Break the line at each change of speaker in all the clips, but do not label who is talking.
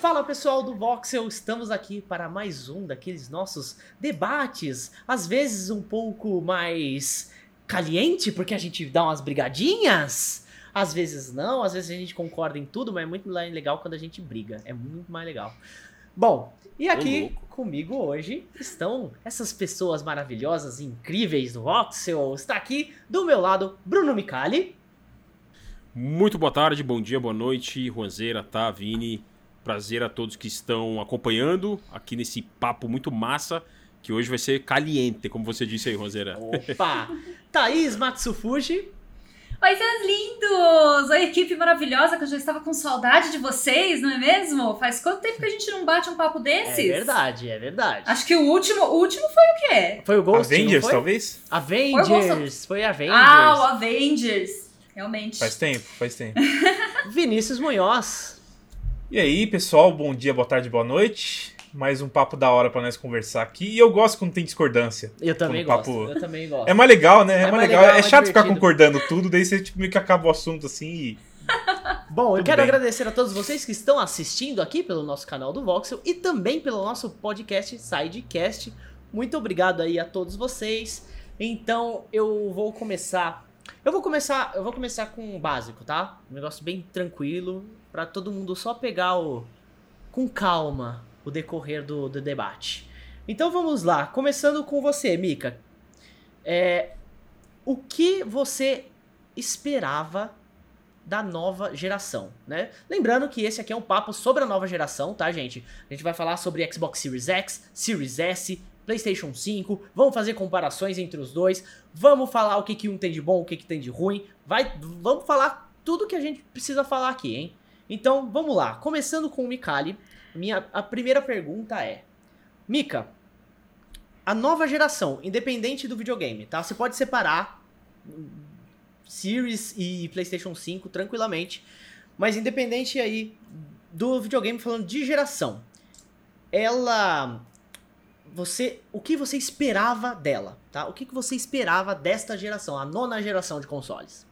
Fala pessoal do Voxel, estamos aqui para mais um daqueles nossos debates, às vezes um pouco mais caliente, porque a gente dá umas brigadinhas, às vezes não, às vezes a gente concorda em tudo, mas é muito mais legal quando a gente briga, é muito mais legal. Bom, e aqui comigo hoje estão essas pessoas maravilhosas, incríveis do Voxel. Está aqui do meu lado Bruno Micali.
Muito boa tarde, bom dia, boa noite, Juanzeira, tá, Vini. Prazer a todos que estão acompanhando aqui nesse papo muito massa, que hoje vai ser caliente, como você disse aí, Juanzeira.
Opa! Thaís Matsufuji.
Oi, seus lindos! Oi, equipe maravilhosa, que eu já estava com saudade de vocês, não é mesmo? Faz quanto tempo que a gente não bate um papo desses?
É verdade, é verdade.
Acho que o último, o último foi o quê?
Foi o Ghost,
Avengers,
foi?
talvez?
Avengers, foi Avengers.
Ah, o Avengers. Realmente.
Faz tempo, faz tempo.
Vinícius Munhoz.
E aí, pessoal, bom dia, boa tarde, boa noite. Mais um papo da hora pra nós conversar aqui. E eu gosto quando tem discordância.
Eu também gosto.
papo-
Eu também gosto.
É mais legal, né? É,
É
mais
mais
legal.
legal,
é
mais
chato ficar
divertido.
concordando tudo, daí você tipo, meio que acaba o assunto assim e.
Bom, eu
Tudo
quero
bem.
agradecer a todos vocês que estão assistindo aqui pelo nosso canal do Voxel e também pelo nosso podcast Sidecast. Muito obrigado aí a todos vocês. Então, eu vou começar. Eu vou começar, eu vou começar com o básico, tá? Um negócio bem tranquilo pra todo mundo só pegar o com calma o decorrer do, do debate. Então vamos lá, começando com você, Mika. É, o que você esperava da nova geração, né? Lembrando que esse aqui é um papo sobre a nova geração, tá, gente? A gente vai falar sobre Xbox Series X, Series S, PlayStation 5, vamos fazer comparações entre os dois, vamos falar o que, que um tem de bom, o que, que tem de ruim, vai, vamos falar tudo que a gente precisa falar aqui, hein? Então, vamos lá. Começando com o Mikali, minha, a primeira pergunta é: Mika, a nova geração, independente do videogame, tá? Você pode separar hum, Series e PlayStation 5 tranquilamente, mas independente aí do videogame falando de geração, ela você, o que você esperava dela, tá? O que que você esperava desta geração, a nona geração de consoles?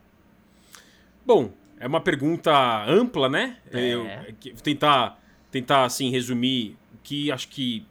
Bom, é uma pergunta ampla, né?
É.
Eu tentar, tentar assim resumir o que acho que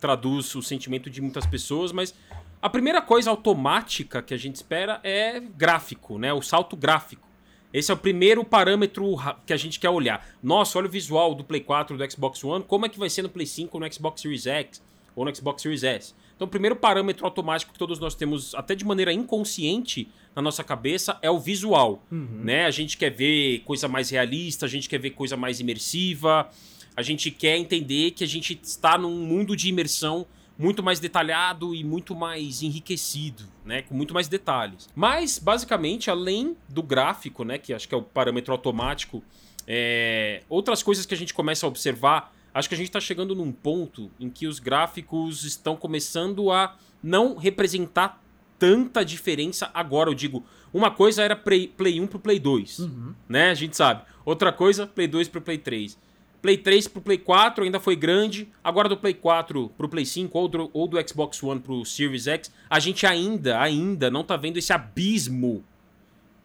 traduz o sentimento de muitas pessoas, mas a primeira coisa automática que a gente espera é gráfico, né? O salto gráfico. Esse é o primeiro parâmetro que a gente quer olhar. Nossa, olha o visual do Play 4, do Xbox One, como é que vai ser no Play 5, no Xbox Series X ou no Xbox Series S. Então, o primeiro parâmetro automático que todos nós temos, até de maneira inconsciente na nossa cabeça, é o visual né? A gente quer ver coisa mais realista, a gente quer ver coisa mais imersiva, a gente quer entender que a gente está num mundo de imersão muito mais detalhado e muito mais enriquecido, né? Com muito mais detalhes. Mas, basicamente, além do gráfico, né? Que acho que é o parâmetro automático, é, outras coisas que a gente começa a observar, acho que a gente está chegando num ponto em que os gráficos estão começando a não representar tanta diferença agora. Eu digo, uma coisa era Play, Play 1 pro Play 2,
Uhum.
né? A gente sabe. Outra coisa, Play 2 pro Play 3. Play 3 pro Play 4 ainda foi grande. Agora do Play 4 pro Play 5 ou do, ou do Xbox One pro Series X, a gente ainda, ainda não tá vendo esse abismo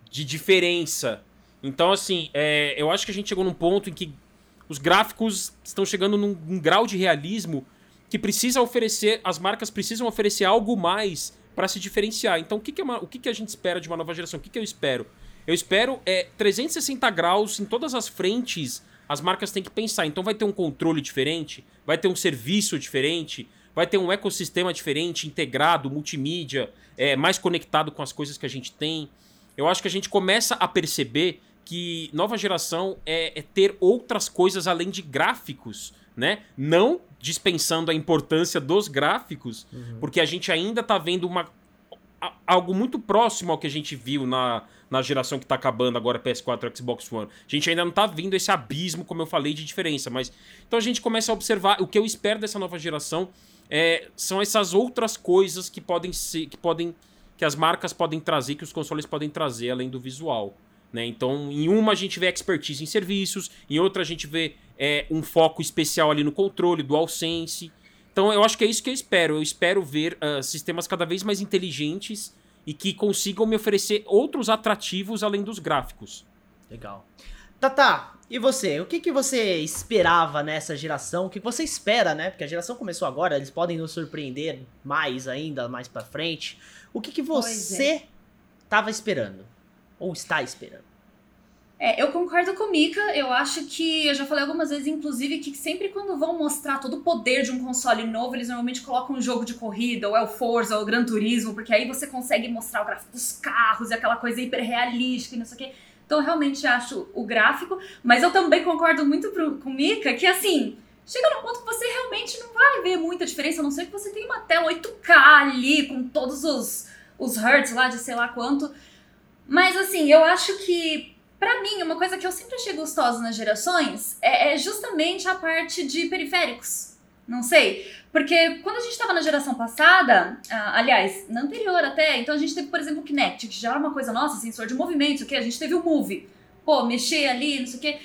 de diferença. Então, assim, é, eu acho que a gente chegou num ponto em que os gráficos estão chegando num, num grau de realismo que precisa oferecer, as marcas precisam oferecer algo mais para se diferenciar. Então, o que, que, é uma- o que, que a gente espera de uma nova geração? O que, que eu espero? Eu espero é 360 graus em todas as frentes. As marcas têm que pensar. Então, vai ter um controle diferente, vai ter um serviço diferente, vai ter um ecossistema diferente, integrado, multimídia, é, mais conectado com as coisas que a gente tem. Eu acho que a gente começa a perceber que nova geração é, é ter outras coisas além de gráficos, né? Não dispensando a importância dos gráficos, porque a gente ainda tá vendo uma, algo muito próximo ao que a gente viu na, na geração que tá acabando agora, PS4 e Xbox One. A gente ainda não tá vendo esse abismo, como eu falei, de diferença, mas... Então a gente começa a observar, o que eu espero dessa nova geração é, são essas outras coisas que podem ser, que podem... que as marcas podem trazer, que os consoles podem trazer, além do visual. Né? Então, em uma a gente vê expertise em serviços, em outra a gente vê é, um foco especial ali no controle, DualSense. Então, eu acho que é isso que eu espero. Eu espero ver ah, sistemas cada vez mais inteligentes e que consigam me oferecer outros atrativos além dos gráficos.
Legal. Tata, E você, o que, que você esperava nessa geração? O que, você espera, né? Porque a geração começou agora, eles podem nos surpreender mais ainda, mais pra frente. O que, que você tava esperando? Ou está esperando?
É, eu concordo com Mika. Eu acho que eu já falei algumas vezes, inclusive, que sempre quando vão mostrar todo o poder de um console novo, eles normalmente colocam um jogo de corrida, ou é o Forza, ou o Gran Turismo, porque aí você consegue mostrar o gráfico dos carros e aquela coisa hiper realística e não sei o quê. Então, eu realmente acho o gráfico, mas eu também concordo muito pro, com Mika que assim. Chega num ponto que você realmente não vai ver muita diferença, a não ser que você tenha uma tela 8K ali, com todos os, os hertz lá de sei lá quanto. Mas assim, eu acho que Pra mim, uma coisa que eu sempre achei gostosa nas gerações é, é justamente a parte de periféricos. Não sei. Porque quando a gente tava na geração passada, ah, aliás, na anterior até, então a gente teve, por exemplo, o Kinect, que já era uma coisa nossa, sensor de movimento, o que a gente teve o Move. Pô, mexer ali, não sei o quê.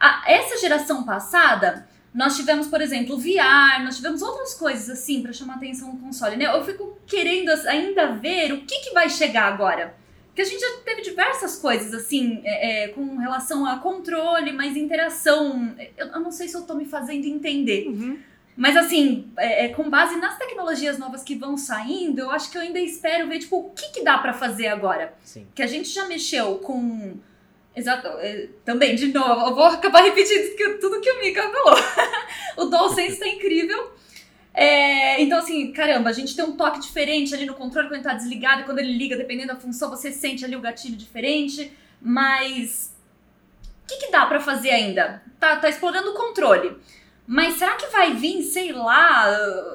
A, essa geração passada, nós tivemos, por exemplo, o VR, nós tivemos outras coisas assim para chamar atenção no console, né? Eu fico querendo ainda ver o que, que vai chegar agora. Porque a gente já teve diversas coisas, assim, é, é, com relação a controle, mais interação. Eu, eu, não sei se eu tô me fazendo entender.
Uhum.
Mas, assim, é, é, com base nas tecnologias novas que vão saindo, eu acho que eu ainda espero ver, tipo, o que, que dá para fazer agora.
Sim.
Que a gente já mexeu com. Exato. É, também, de novo, eu vou acabar repetindo tudo que o Mika falou. o DualSense tá incrível. É, então, assim, caramba, a gente tem um toque diferente ali no controle quando ele tá desligado e quando ele liga, dependendo da função, você sente ali o gatilho diferente. Mas. O que, que dá para fazer ainda? Tá, tá explorando o controle. Mas será que vai vir, sei lá,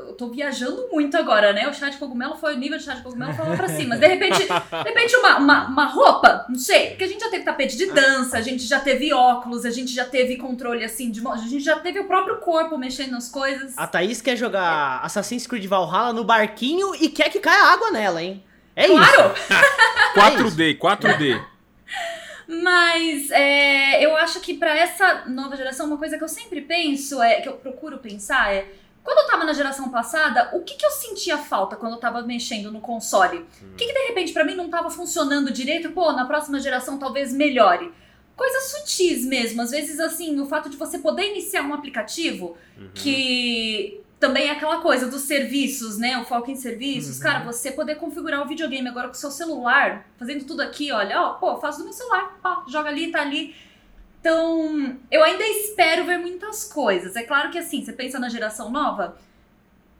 eu tô viajando muito agora, né? O chá de cogumelo foi o nível de chá de cogumelo foi lá pra cima. Mas de repente, de repente uma, uma, uma, roupa, não sei, porque a gente já teve tapete de dança, a gente já teve óculos, a gente já teve controle assim de a gente já teve o próprio corpo mexendo nas coisas.
A Thaís quer jogar Assassin's Creed Valhalla no barquinho e quer que caia água nela, hein? É
claro.
isso.
4D, 4D.
Mas é, eu acho que para essa nova geração, uma coisa que eu sempre penso, é que eu procuro pensar é. Quando eu tava na geração passada, o que, que eu sentia falta quando eu tava mexendo no console? O que, que de repente para mim não tava funcionando direito? Pô, na próxima geração talvez melhore coisas sutis mesmo. Às vezes, assim, o fato de você poder iniciar um aplicativo
Uhum.
que também é aquela coisa dos serviços, né? O foco em serviços.
Uhum.
Cara, você poder configurar o videogame agora com o seu celular, fazendo tudo aqui, olha, ó, pô, faço do meu celular, ó, joga ali, tá ali. Então, eu ainda espero ver muitas coisas. É claro que assim, você pensa na geração nova,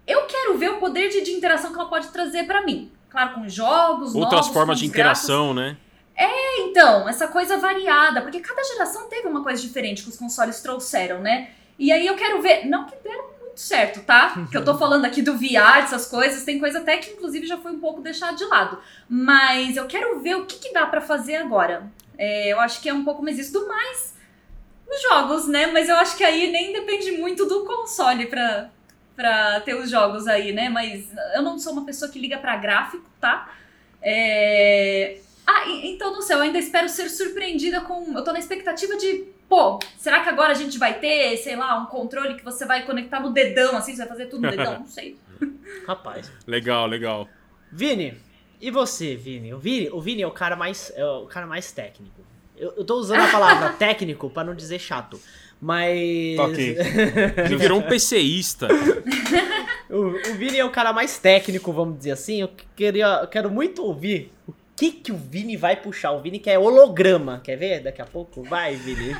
eu quero ver o poder de, de interação que ela pode trazer pra mim. Claro, com jogos,
Outras
novos,
formas de interação, né?
Então, essa coisa variada, porque cada geração teve uma coisa diferente que os consoles trouxeram, né? E aí eu quero ver, não que deram certo, tá? Que eu tô falando aqui do VR, essas coisas, tem coisa até que inclusive já foi um pouco deixada de lado. Mas eu quero ver o que, que dá pra fazer agora. É, eu acho que é um pouco mais isso do mais os jogos, né? Mas eu acho que aí nem depende muito do console pra, pra ter os jogos aí, né? Mas eu não sou uma pessoa que liga pra gráfico, tá? É... Ah, e- então não sei, eu ainda espero ser surpreendida com. Eu tô na expectativa de. Pô, será que agora a gente vai ter, sei lá, um controle que você vai conectar no dedão, assim, você vai fazer tudo no dedão? Não sei.
Rapaz.
Legal, legal.
Vini, e você, Vini? O Vini, o Vini é o cara mais, é o cara mais técnico. Eu, eu tô usando a palavra técnico pra não dizer chato. Mas.
Ok.
Ele virou um PCista.
o, o Vini é o cara mais técnico, vamos dizer assim. Eu queria, eu quero muito ouvir o que que o Vini vai puxar. O Vini quer holograma. Quer ver daqui a pouco? Vai, Vini.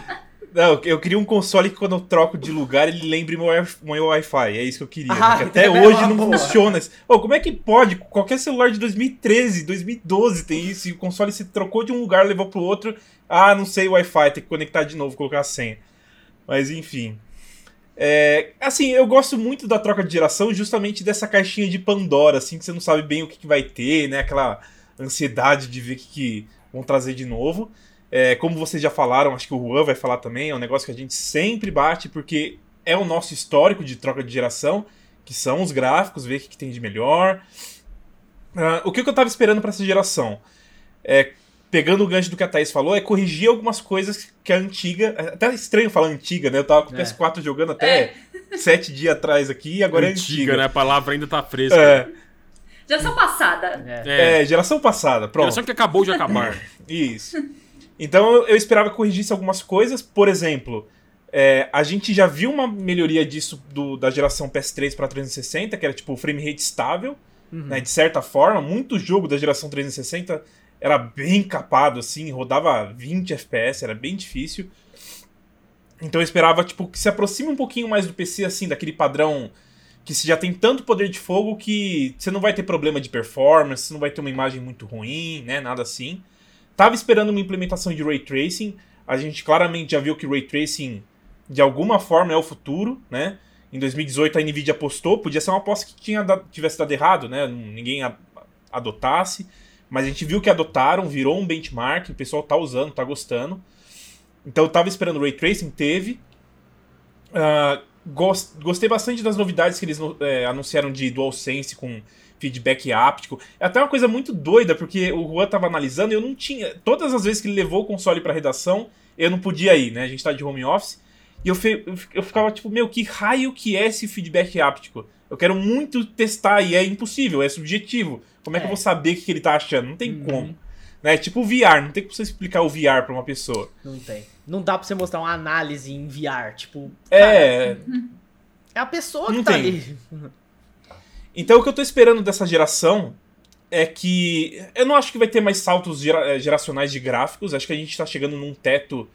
Não, eu queria um console que quando eu troco de lugar ele lembre meu, meu Wi-Fi. É isso que eu queria.
Ah,
porque até
é
hoje não
boa.
funciona. Ô, como é que pode? Qualquer celular de 2013, 2012 tem isso. E o console se trocou de um lugar, levou pro outro. Ah, não sei Wi-Fi, tem que conectar de novo, colocar a senha. Mas enfim. É, assim, eu gosto muito da troca de geração justamente dessa caixinha de Pandora, assim, que você não sabe bem o que, que vai ter, né? Aquela ansiedade de ver o que, que vão trazer de novo. É, como vocês já falaram, acho que o Juan vai falar também, é um negócio que a gente sempre bate, porque é o nosso histórico de troca de geração, que são os gráficos, ver o que, que tem de melhor. Ah, o que, que eu tava esperando para essa geração? É, pegando o gancho do que a Thaís falou, é corrigir algumas coisas que a antiga. é Até estranho falar antiga, né? Eu tava com o
É.
PS4 jogando até sete dias atrás aqui, e agora é antiga.
né? A palavra ainda tá fresca.
É,
Geração passada.
É.
É.
geração passada, pronto.
Geração que acabou de acabar.
Isso. Então eu, eu esperava que corrigisse algumas coisas, por exemplo, é, a gente já viu uma melhoria disso do, da geração PS3 para 360, que era tipo frame rate estável,
Uhum.
né, de certa forma. Muito jogo da geração 360 era bem capado, assim, rodava 20 FPS, era bem difícil. Então eu esperava tipo, que se aproxime um pouquinho mais do PC, assim, daquele padrão que você já tem tanto poder de fogo que você não vai ter problema de performance, não vai ter uma imagem muito ruim, né? Nada assim. Tava esperando uma implementação de Ray Tracing. A gente claramente já viu que Ray Tracing, de alguma forma, é o futuro, né? Em 2018 a Nvidia apostou, podia ser uma aposta que tinha dado, tivesse dado errado, né? Ninguém a, adotasse. Mas a gente viu que adotaram, virou um benchmark, o pessoal tá usando, tá gostando. Então eu tava esperando Ray Tracing, teve. Uh, gost, gostei bastante das novidades que eles é, anunciaram de DualSense com feedback áptico. É até uma coisa muito doida, porque o Juan tava analisando e eu não tinha. Todas as vezes que ele levou o console pra redação, eu não podia ir, né? A gente tá de home office. E eu, fe, eu ficava tipo, meu, que raio que é esse feedback áptico? Eu quero muito testar e é impossível, é subjetivo. Como é, é. que eu vou saber o que ele tá achando? Não tem uhum. como. Né? Tipo o VR, não tem como você explicar o VR pra uma pessoa.
Não tem. Não dá pra você mostrar uma análise em VR, tipo.
É.
Cara, é a pessoa que não tá tem. ali.
Então o que eu tô esperando dessa geração é que. Eu não acho que vai ter mais saltos gera, geracionais de gráficos. Acho que a gente tá chegando num teto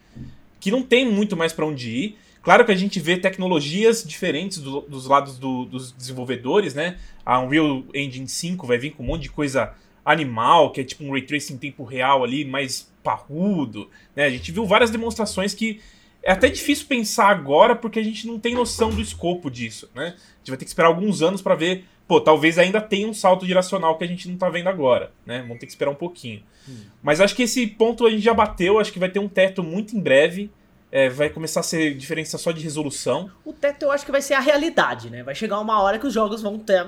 que não tem muito mais para onde ir. Claro que a gente vê tecnologias diferentes do, dos lados do, dos desenvolvedores, né? A Unreal Engine 5 vai vir com um monte de coisa animal, que é tipo um ray tracing em tempo real ali, mais parrudo, né? A gente viu várias demonstrações que é até difícil pensar agora porque a gente não tem noção do escopo disso, né? A gente vai ter que esperar alguns anos para ver, pô, talvez ainda tenha um salto geracional que a gente não tá vendo agora, né? Vamos ter que esperar um pouquinho. Hum. Mas acho que esse ponto a gente já bateu, acho que vai ter um teto muito em breve. É, vai começar a ser diferença só de resolução.
O teto eu acho que vai ser a realidade, né? Vai chegar uma hora que os jogos vão ter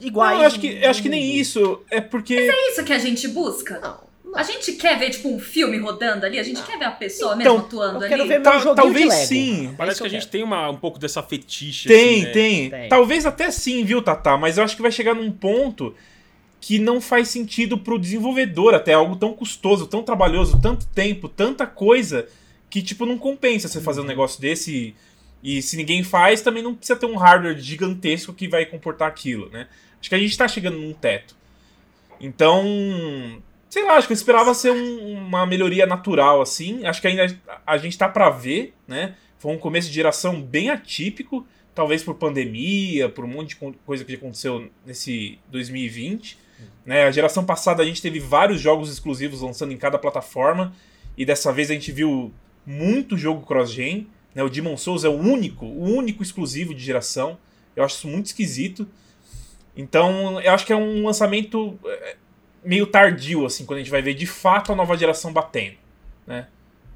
iguais.
Não, eu acho que, eu acho que nem isso. É porque.
Mas é isso que a gente busca? Não. Não. A gente quer ver, tipo, um filme rodando ali? A gente não. quer ver a pessoa
então,
mesmo atuando
eu quero
ali?
Ver meu
Ta talvez sim.
Parece que a gente tem uma, um pouco dessa fetiche.
Tem,
assim, né?
tem, tem. Talvez até sim, viu, Tata? Mas eu acho que vai chegar num ponto que não faz sentido pro desenvolvedor até algo tão custoso, tão trabalhoso, tanto tempo, tanta coisa que, tipo, não compensa você fazer um uhum. negócio desse. E, e se ninguém faz, também não precisa ter um hardware gigantesco que vai comportar aquilo, né? Acho que a gente tá chegando num teto. Então, sei lá, acho que eu esperava ser um, uma melhoria natural, assim. Acho que ainda a gente tá para ver, né? Foi um começo de geração bem atípico, talvez por pandemia, por um monte de coisa que aconteceu nesse 2020. Né? A geração passada a gente teve vários jogos exclusivos lançando em cada plataforma, e dessa vez a gente viu muito jogo cross-gen. Né? O Demon Souls é o único, o único exclusivo de geração. Eu acho isso muito esquisito. Então, eu acho que é um lançamento é, meio tardio, assim, quando a gente vai ver de fato a nova geração batendo. Né?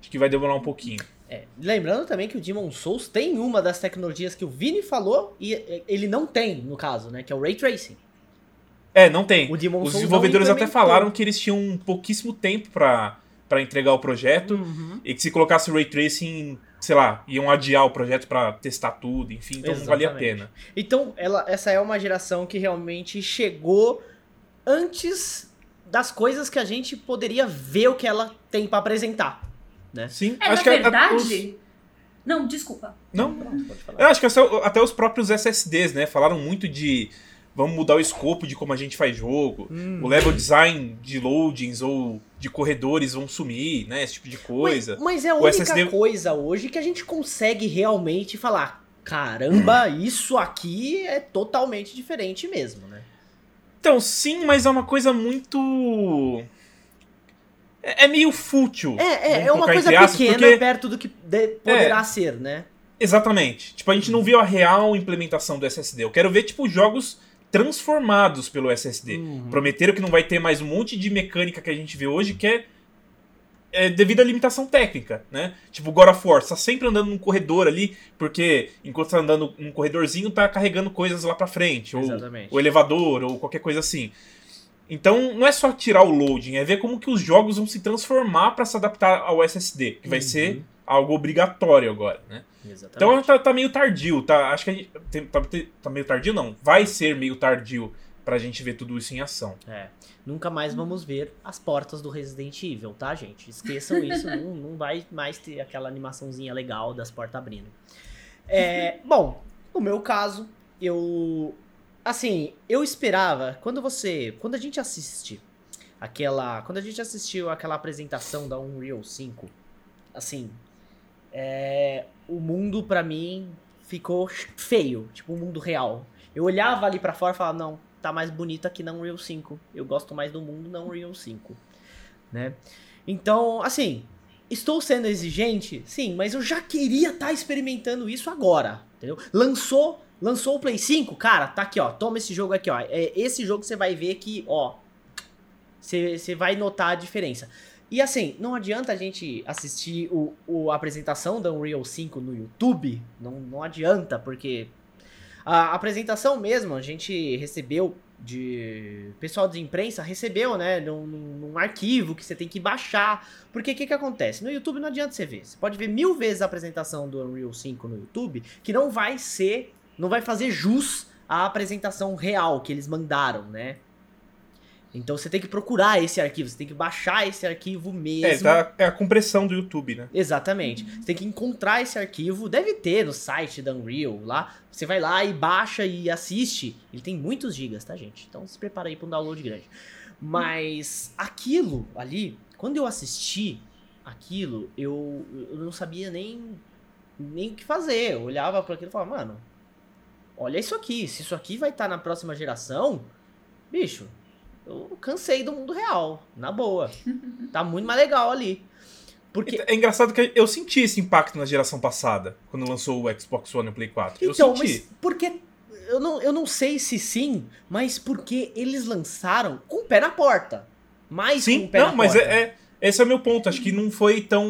Acho que vai demorar um pouquinho.
É, lembrando também que o Demon Souls tem uma das tecnologias que o Vini falou e ele não tem, no caso, né? Que é o Ray Tracing.
É, não tem. Os desenvolvedores até falaram que eles tinham pouquíssimo tempo para para entregar o projeto uhum. e que se colocasse o ray tracing, sei lá, iam adiar o projeto para testar tudo, enfim, então Exatamente. não valia a pena.
Então, ela, essa é uma geração que realmente chegou antes das coisas que a gente poderia ver o que ela tem para apresentar, né?
Sim,
é, acho na que verdade, a, os... Não, desculpa.
Não, não eu acho que até os próprios SSDs, né, falaram muito de vamos mudar o escopo de como a gente faz jogo. Hum. O level design de loadings ou de corredores vão sumir, né? Esse tipo de coisa.
Mas, mas é a o única SSD... coisa hoje que a gente consegue realmente falar: caramba, isso aqui é totalmente diferente mesmo, né?
Então, sim, mas é uma coisa muito. É, é meio fútil.
É, é, é uma coisa pequena porque... perto do que poderá é. ser, né?
Exatamente. Tipo, a gente não viu a real implementação do SSD. Eu quero ver, tipo, jogos transformados pelo SSD. Uhum. Prometeram que não vai ter mais um monte de mecânica que a gente vê hoje que é, é devido à limitação técnica, né? Tipo, God of War, tá sempre andando num corredor ali, porque enquanto tá andando num corredorzinho, tá carregando coisas lá pra frente, ou o elevador, ou qualquer coisa assim. Então, não é só tirar o loading, é ver como que os jogos vão se transformar para se adaptar ao SSD, que vai uhum. ser algo obrigatório agora, né? Exatamente. Então tá, tá, meio tardio, tá? Acho que a gente. Tá, tá, meio tardio, não. Vai ser meio tardio pra gente ver tudo isso em ação.
É. Nunca mais vamos ver as portas do Resident Evil, tá, gente? Esqueçam isso, não, não vai mais ter aquela animaçãozinha legal das portas abrindo. É, bom, no meu caso, eu. Assim, eu esperava, quando você. Quando a gente assiste aquela. Quando a gente assistiu aquela apresentação da Unreal 5, assim. É, o mundo pra mim ficou feio, tipo o um mundo real. Eu olhava ali pra fora e falava, não, tá mais bonito aqui na Unreal 5. Eu gosto mais do mundo na Unreal 5, né? Então, assim, estou sendo exigente, sim, mas eu já queria estar tá experimentando isso agora, entendeu? Lançou, lançou o Play 5, cara, tá aqui, ó, toma esse jogo aqui, ó. É esse jogo você vai ver que, ó, você vai notar a diferença. E assim, não adianta a gente assistir o, o, a apresentação da Unreal 5 no YouTube, não, não adianta, porque a apresentação mesmo, a gente recebeu de. pessoal de imprensa recebeu, né? Num, num arquivo que você tem que baixar. Porque o que, que acontece? No YouTube não adianta você ver. Você pode ver mil vezes a apresentação do Unreal 5 no YouTube, que não vai ser. não vai fazer jus à apresentação real que eles mandaram, né? Então você tem que procurar esse arquivo, você tem que baixar esse arquivo mesmo.
É, tá, é a compressão do YouTube, né?
Exatamente. Você tem que encontrar esse arquivo, deve ter no site da Unreal lá. Você vai lá e baixa e assiste. Ele tem muitos gigas, tá, gente? Então se prepara aí para um download grande. Mas aquilo ali, quando eu assisti aquilo, eu, eu não sabia nem, nem o que fazer. Eu olhava para aquilo e falava, mano, olha isso aqui. Se isso aqui vai estar tá na próxima geração, bicho, eu cansei do mundo real, na boa. Tá muito mais legal ali. Porque...
É engraçado que eu senti esse impacto na geração passada, quando lançou o Xbox One e o Play 4.
Então,
eu senti.
mas porque. Eu não, eu não sei se sim, mas porque eles lançaram com o pé na porta. Mais
sim,
com o pé
não,
na
mas
porta.
É, é, esse é o meu ponto. Acho que não foi tão.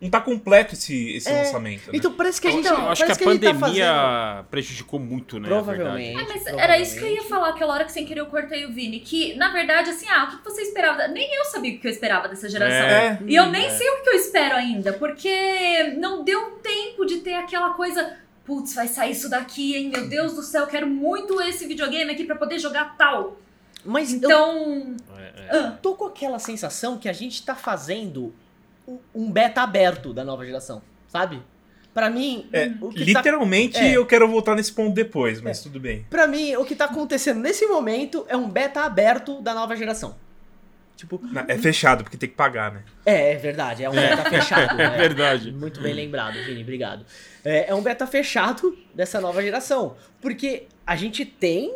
Não tá completo esse, esse
É,
lançamento. né?
Então parece que a gente.
eu acho que a
tá
pandemia
fazendo-
prejudicou muito, né?
Provavelmente.
É, mas era isso que eu ia
provavelmente.
falar aquela hora que sem querer eu cortei o Vini. Que, na verdade, assim, ah, o que você esperava? Nem eu sabia o que eu esperava dessa geração.
É.
E eu nem sei o que eu espero ainda, porque não deu tempo de ter aquela coisa. Putz, vai sair isso daqui, hein? Meu Deus do céu, quero muito esse videogame aqui pra poder jogar tal.
Mas eu
Então.
É, é.
tô com aquela sensação que a gente tá fazendo um- beta aberto da nova geração, sabe? Pra mim,
É,
o que tá
Literalmente
É.
eu quero voltar nesse ponto depois, mas tudo bem.
Pra mim, o que tá acontecendo nesse momento é um beta aberto da nova geração. Tipo,
Na- É fechado, porque tem que pagar, né?
é, é verdade, é um beta fechado.
É
né?
verdade.
Muito bem lembrado, Vini, obrigado. É, é um beta fechado dessa nova geração. Porque a gente tem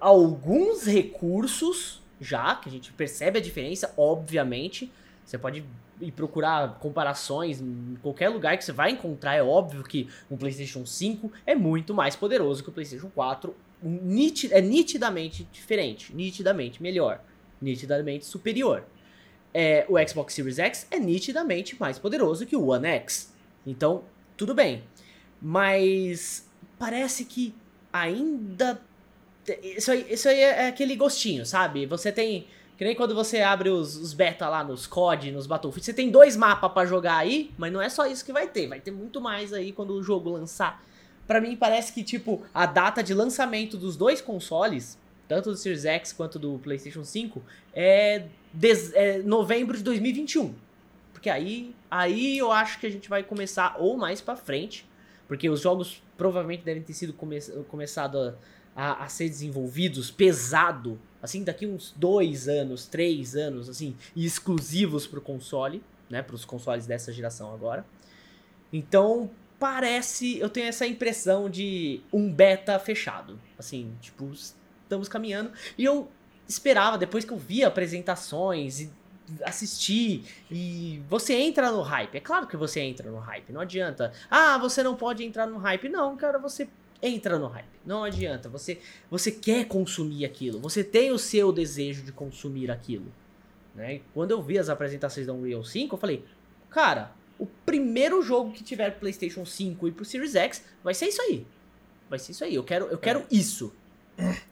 alguns recursos já, que a gente percebe a diferença, obviamente. Você pode ir procurar comparações em qualquer lugar que você vai encontrar. É óbvio que um PlayStation 5 é muito mais poderoso que o PlayStation 4. Niti- é nitidamente diferente, nitidamente melhor, nitidamente superior. É, o Xbox Series X é nitidamente mais poderoso que o One X. Então, tudo bem. Mas parece que ainda. Isso aí, isso aí é aquele gostinho, sabe? Você tem. Que nem quando você abre os, os beta lá nos COD, nos Battlefield, você tem dois mapas pra jogar aí, mas não é só isso que vai ter, vai ter muito mais aí quando o jogo lançar. Pra mim parece que, tipo, a data de lançamento dos dois consoles, tanto do Series X quanto do PlayStation 5, é, des- é novembro de 2021. Porque aí, aí eu acho que a gente vai começar ou mais pra frente, porque os jogos provavelmente devem ter sido come começado a, a ser desenvolvidos pesado, assim, daqui uns dois anos, três anos, assim, e exclusivos pro console, né, pros consoles dessa geração agora. Então, parece, eu tenho essa impressão de um beta fechado, assim, tipo, estamos caminhando, e eu esperava, depois que eu vi apresentações e assistir e você entra no hype. É claro que você entra no hype, não adianta. Ah, você não pode entrar no hype. Não, cara, você entra no hype. Não adianta. Você você quer consumir aquilo. Você tem o seu desejo de consumir aquilo, né? E quando eu vi as apresentações da Unreal 5, eu falei: "Cara, o primeiro jogo que tiver pro PlayStation 5 e pro Series X vai ser isso aí. Vai ser isso aí. Eu quero eu quero isso."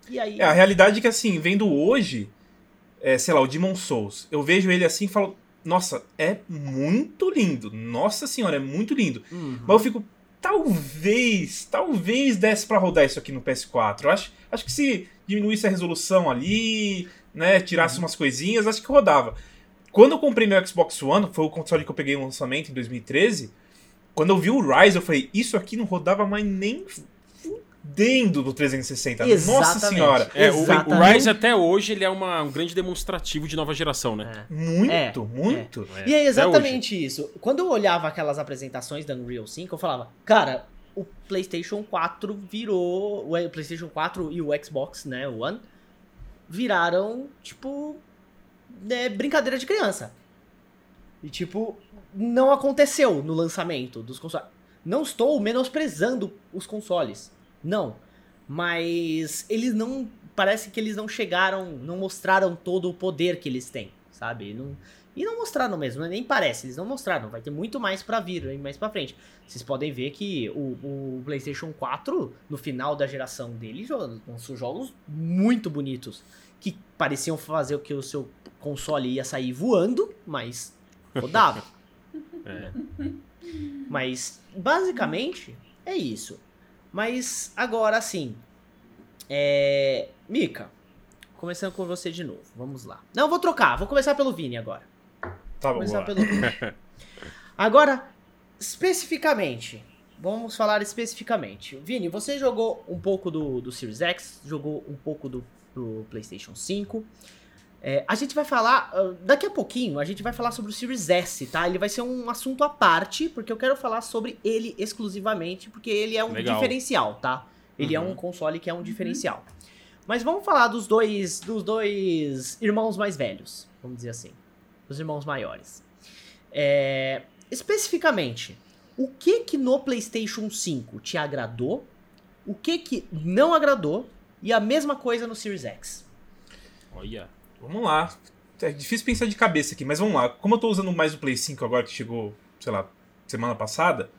E aí
É, a realidade é que, assim, vendo hoje, é, sei lá, o Demon Souls, eu vejo ele assim e falo, nossa, é muito lindo. Nossa senhora, é muito lindo.
Uhum.
Mas eu fico, talvez, talvez desse pra rodar isso aqui no PS4. Eu acho, acho que se diminuísse a resolução ali, né, tirasse
Uhum.
umas coisinhas, acho que rodava. Quando eu comprei meu Xbox One, foi o console que eu peguei no lançamento em 2013, quando eu vi o Rise, eu falei, isso aqui não rodava mais nem fudendo do 360. Nossa
Exatamente.
senhora.
É, o, o. Rise até hoje ele é uma- um grande demonstrativo de nova geração, né?
É.
Muito,
É,
muito.
E é exatamente isso. Quando eu olhava aquelas apresentações da Unreal 5, eu falava, cara, o PlayStation 4 virou. O PlayStation 4 e o Xbox, né, o One, viraram, tipo, né, brincadeira de criança. E, tipo, não aconteceu no lançamento dos consoles. Não estou menosprezando os consoles. Não. Mas eles não. Parece que eles não chegaram, não mostraram todo o poder que eles têm, sabe? Não, e não mostraram mesmo, nem parece, eles não mostraram. Vai ter muito mais pra vir, mais pra frente. Vocês podem ver que o, o PlayStation 4, no final da geração dele, lançou jogos muito bonitos. Que pareciam fazer o que o seu console ia sair voando, mas rodava.
É.
Mas, basicamente, é isso. Mas, agora sim. É. Mika, começando com você de novo. Vamos lá. Não, vou trocar. Vou começar pelo Vini agora.
Tá bom.
Começar pelo Vini. Agora, especificamente. Vamos falar especificamente. Vini, você jogou um pouco do, do Series X, jogou um pouco do, do PlayStation 5. É, a gente vai falar, ah, daqui a pouquinho, a gente vai falar sobre o Series S, tá? Ele vai ser um assunto à parte, porque eu quero falar sobre ele exclusivamente, porque ele é um
Legal.
diferencial, tá? Ele é
Uhum.
um console que é um diferencial. Mas vamos falar dos dois, dos dois irmãos mais velhos, vamos dizer assim. Os irmãos maiores. É, especificamente, o que que no PlayStation 5 te agradou? O que que não agradou? E a mesma coisa no Series X.
Olha.
Vamos lá. É difícil pensar de cabeça aqui, mas vamos lá. Como eu tô usando mais o Play 5 agora que chegou, sei lá, semana passada,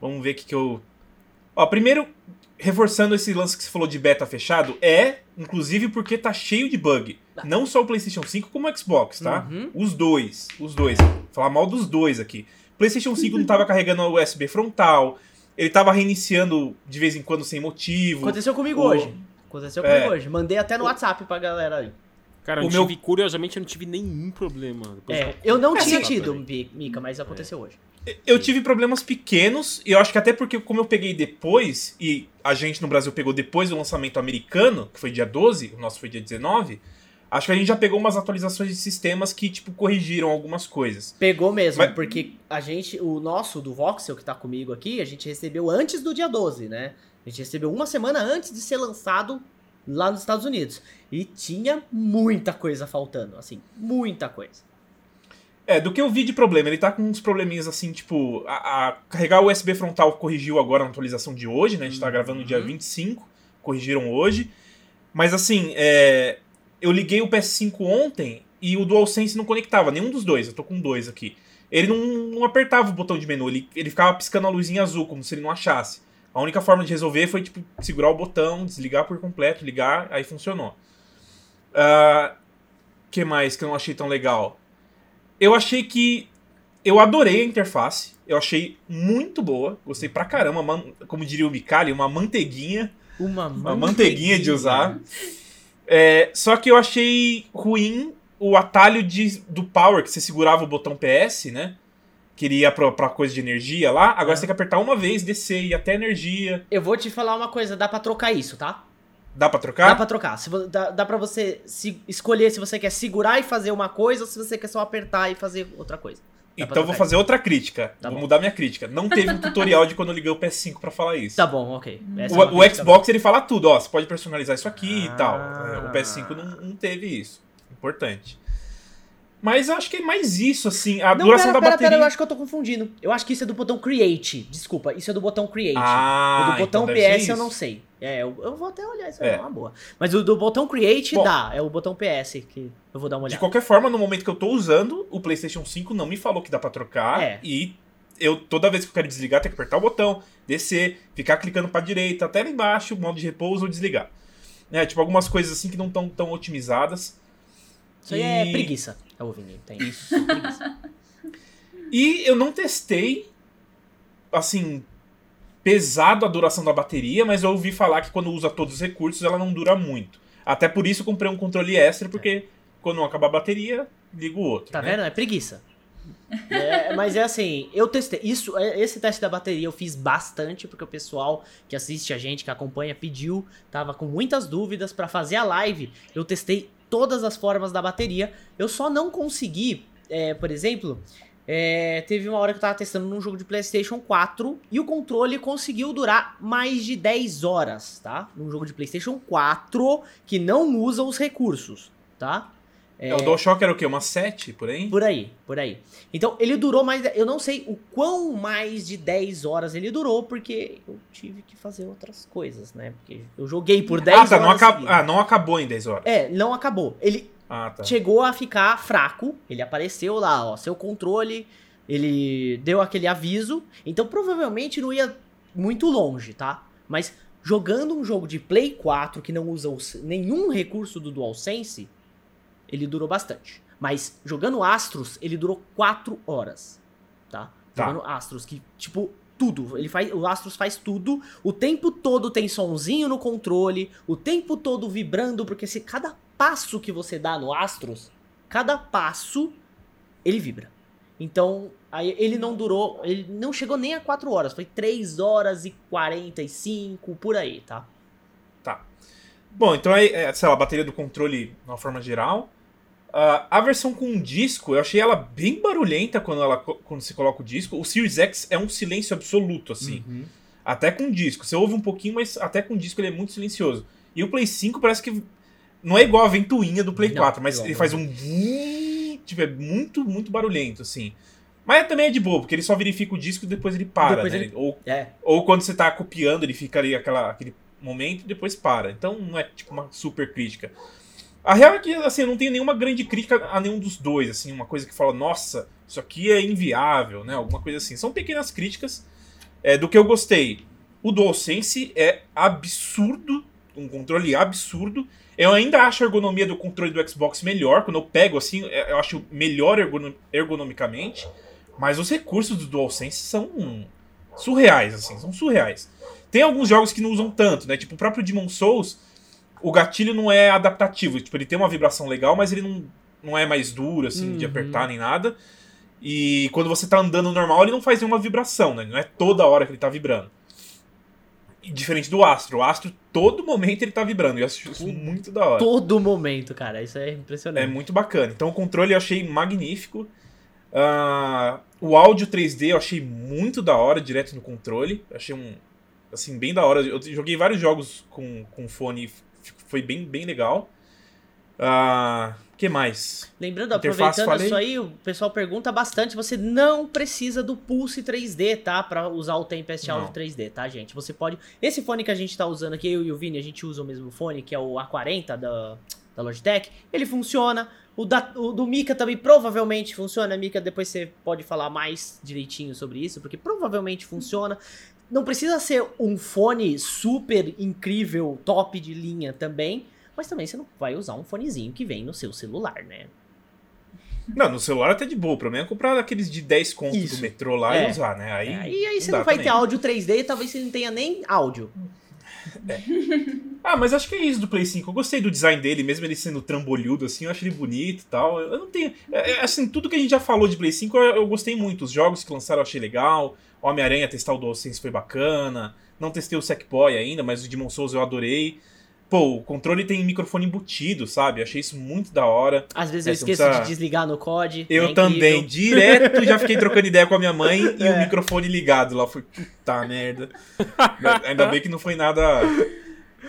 vamos ver o que, que eu. Ó, primeiro, reforçando esse lance que você falou de beta fechado, é, inclusive, porque tá cheio de bug. Não só o PlayStation 5, como o Xbox, tá?
Uhum.
Os dois. Os dois. Vou falar mal dos dois aqui. PlayStation 5 não tava carregando o USB frontal. Ele tava reiniciando de vez em quando sem motivo.
Aconteceu comigo
O-
hoje. Aconteceu
É.
comigo hoje. Mandei até no WhatsApp pra galera aí.
Cara, eu
O meu-
tive, curiosamente, eu não tive nenhum problema. Depois
É, eu não
É,
tinha
assim,
tido, Mika, mas aconteceu hoje.
Eu tive problemas pequenos, e eu acho que até porque, como eu peguei depois, e a gente no Brasil pegou depois do lançamento americano, que foi dia 12, o nosso foi dia 19, acho que a gente já pegou umas atualizações de sistemas que, tipo, corrigiram algumas coisas.
Pegou mesmo,
Mas-
porque a gente, o nosso do Voxel que tá comigo aqui, a gente recebeu antes do dia 12, né? A gente recebeu uma semana antes de ser lançado lá nos Estados Unidos. E tinha muita coisa faltando, assim, muita coisa.
É, do que eu vi de problema, ele tá com uns probleminhas assim, tipo, a, a- carregar o USB frontal corrigiu agora na atualização de hoje, né? A gente tá gravando no dia
Uhum.
25, corrigiram hoje. Mas assim, é, eu liguei o PS5 ontem e o DualSense não conectava, nenhum dos dois, eu tô com dois aqui. Ele não, não apertava o botão de menu, ele, ele ficava piscando a luzinha azul, como se ele não achasse. A única forma de resolver foi, tipo, segurar o botão, desligar por completo, ligar, aí funcionou. Ah, que mais que eu não achei tão legal? Eu achei que. Eu adorei a interface. Eu achei muito boa. Gostei pra caramba. man- Como diria o Mikali, uma manteiguinha.
Uma,
Uma manteiguinha de usar. É, só que eu achei ruim o atalho de, do power, que você segurava o botão PS, né? Que ele ia pra, pra coisa de energia lá. Agora
Ah.
você tem que apertar uma vez, descer, ir até energia.
Eu vou te falar uma coisa, dá pra trocar isso, tá?
Dá pra
Dá
trocar?
pra trocar. Se dá, dá pra você se- escolher se você quer segurar e fazer uma coisa ou se você quer só apertar e fazer outra coisa. Dá
Então eu vou fazer outra crítica.
Tá
vou
bom.
mudar minha crítica. Não teve um tutorial de quando eu liguei o PS5 pra falar isso.
Tá bom, ok. Essa é
O,
uma
o Xbox ele fala tudo, ó. Você pode personalizar isso aqui
Ah.
e tal. É, O PS5 não, não teve isso. Importante. Mas eu acho que é mais isso, assim. A
Não,
duração
pera,
da
pera,
bateria.
pera, eu acho que eu tô confundindo. Eu acho que isso é do botão Create. Desculpa, isso é do botão Create.
Ah,
o do botão
então deve ser
PS eu não sei. É, eu, eu vou até olhar isso
É.
é uma boa. Mas o do botão Create
Bom.
dá, é o botão PS que eu vou dar uma
De
olhada.
qualquer forma, no momento que eu tô usando, o PlayStation 5 não me falou que dá pra trocar.
É.
E eu, toda vez que eu quero desligar, tenho que apertar o botão, descer, ficar clicando pra direita, até lá embaixo, modo de repouso ou desligar. É, tipo, algumas coisas assim que não estão tão otimizadas.
Isso aí é preguiça. É o Vini, tem.
Isso. E eu não testei, assim, pesado a duração da bateria, mas eu ouvi falar que quando usa todos os recursos ela não dura muito. Até por isso eu comprei um controle extra, porque quando não acabar a bateria, ligo o outro.
Tá
né?
vendo? É preguiça. É, mas é assim, eu testei. Isso, é, esse teste da bateria eu fiz bastante, porque o pessoal que assiste a gente, que acompanha, pediu, tava com muitas dúvidas pra fazer a live. Eu testei todas as formas da bateria. Eu só não consegui, é, por exemplo, é, teve uma hora que eu tava testando num jogo de PlayStation 4 e o controle conseguiu durar mais de 10 horas, tá? Num jogo de PlayStation 4 que não usa os recursos, tá?
É, o DualShock era o quê? Uma 7 por aí?
Por aí, por aí. Então, ele durou mais. Eu não sei o quão mais de 10 horas ele durou, porque eu tive que fazer outras coisas, né? Porque eu joguei por 10
ah, tá,
horas.
não, acab... ah, não acabou em 10 horas.
É, não acabou. Ele
Ah, tá.
chegou a ficar fraco. Ele apareceu lá, ó, seu controle. Ele deu aquele aviso. Então, provavelmente não ia muito longe, tá? Mas jogando um jogo de Play 4 que não usa nenhum recurso do DualSense, ele durou bastante. Mas jogando Astros, ele durou 4 horas, tá?
Tá.
Jogando Astros, que, tipo, tudo. Ele faz, o Astros faz tudo. O tempo todo tem sonzinho no controle. O tempo todo vibrando, porque se cada passo que você dá no Astros, cada passo, ele vibra. Então, aí ele não durou, ele não chegou nem a 4 horas, foi 3 horas e 45, por aí, tá?
Bom, então aí, é, sei lá, a bateria do controle de uma forma geral. Ah, a versão com disco, eu achei ela bem barulhenta quando, ela, quando você coloca o disco. O Series X é um silêncio absoluto, assim.
Uhum.
Até com disco. Você ouve um pouquinho, mas até com disco ele é muito silencioso. E o Play 5 parece que não é igual a ventoinha do Play
Não,
4, mas ele faz um. Tipo, é muito, muito barulhento, assim. Mas também é de boa, porque ele só verifica o disco e depois ele para,
Depois
né?
ele-
Ou,
É,
ou quando você tá copiando, ele fica ali aquela, aquele momento e depois para. Então não é tipo uma super crítica. A real é que, assim, eu não tenho nenhuma grande crítica a nenhum dos dois, assim, uma coisa que fala, nossa, isso aqui é inviável, né? Alguma coisa assim. São pequenas críticas é, do que eu gostei. O DualSense é absurdo, um controle absurdo. Eu ainda acho a ergonomia do controle do Xbox melhor. Quando eu pego assim, é, eu acho melhor ergono- ergonomicamente. Mas os recursos do DualSense são surreais, assim, são surreais. Tem alguns jogos que não usam tanto, né? Tipo o próprio Demon Souls, o gatilho não é adaptativo. Tipo, ele tem uma vibração legal, mas ele não, não é mais duro, assim, de
Uhum.
apertar nem nada. E quando você tá andando normal, ele não faz nenhuma vibração, né? Não é toda hora que ele tá vibrando. E diferente do Astro. O Astro, todo momento ele tá vibrando. E eu acho isso muito da hora.
todo momento, cara. Isso é
É
impressionante.
muito bacana. Então o controle eu achei magnífico. Ah, o áudio 3D eu achei muito da hora, direto no controle. Eu achei um. Assim, bem da hora. Eu joguei vários jogos com, com fone foi bem, bem legal. Ah, que mais?
Lembrando,
Interface,
aproveitando
falei?
isso aí, o pessoal pergunta bastante. Você não precisa do Pulse 3D, tá? Pra usar o Tempest. Audio 3D, tá, gente? Você pode. Esse fone que a gente tá usando aqui, eu e o Vini, a gente usa o mesmo fone, que é o A40 da, da Logitech. Ele funciona. O, da, o do Mika também provavelmente funciona. Mika, depois você pode falar mais direitinho sobre isso, porque provavelmente funciona. Não precisa ser um fone super incrível, top de linha também. Mas também você não vai usar um fonezinho que vem no seu celular, né?
Não, no celular até de boa. O problema é comprar aqueles de 10 conto
Isso.
do metrô lá
É.
e usar, né? Aí,
É, e aí você não vai
também.
ter áudio 3D, talvez você não tenha nem áudio.
Ah, mas acho que é isso do Play 5. Eu gostei do design dele, mesmo ele sendo trambolhudo, assim, eu acho ele bonito e tal. Eu não tenho. é, é, assim, tudo que a gente já falou de Play 5 eu, eu gostei muito. Os jogos que lançaram eu achei legal. Homem-Aranha testar o DualSense foi bacana. Não testei o Sackboy ainda, mas o Demon Souls eu adorei. Pô, o controle tem microfone embutido, sabe? Achei isso muito da hora.
Às vezes
É,
eu esqueço
precisa-
de desligar no COD.
Eu
é
também, direto, já fiquei trocando ideia com a minha mãe e
É.
o microfone ligado lá. Foi, puta merda. Ainda bem que não foi nada.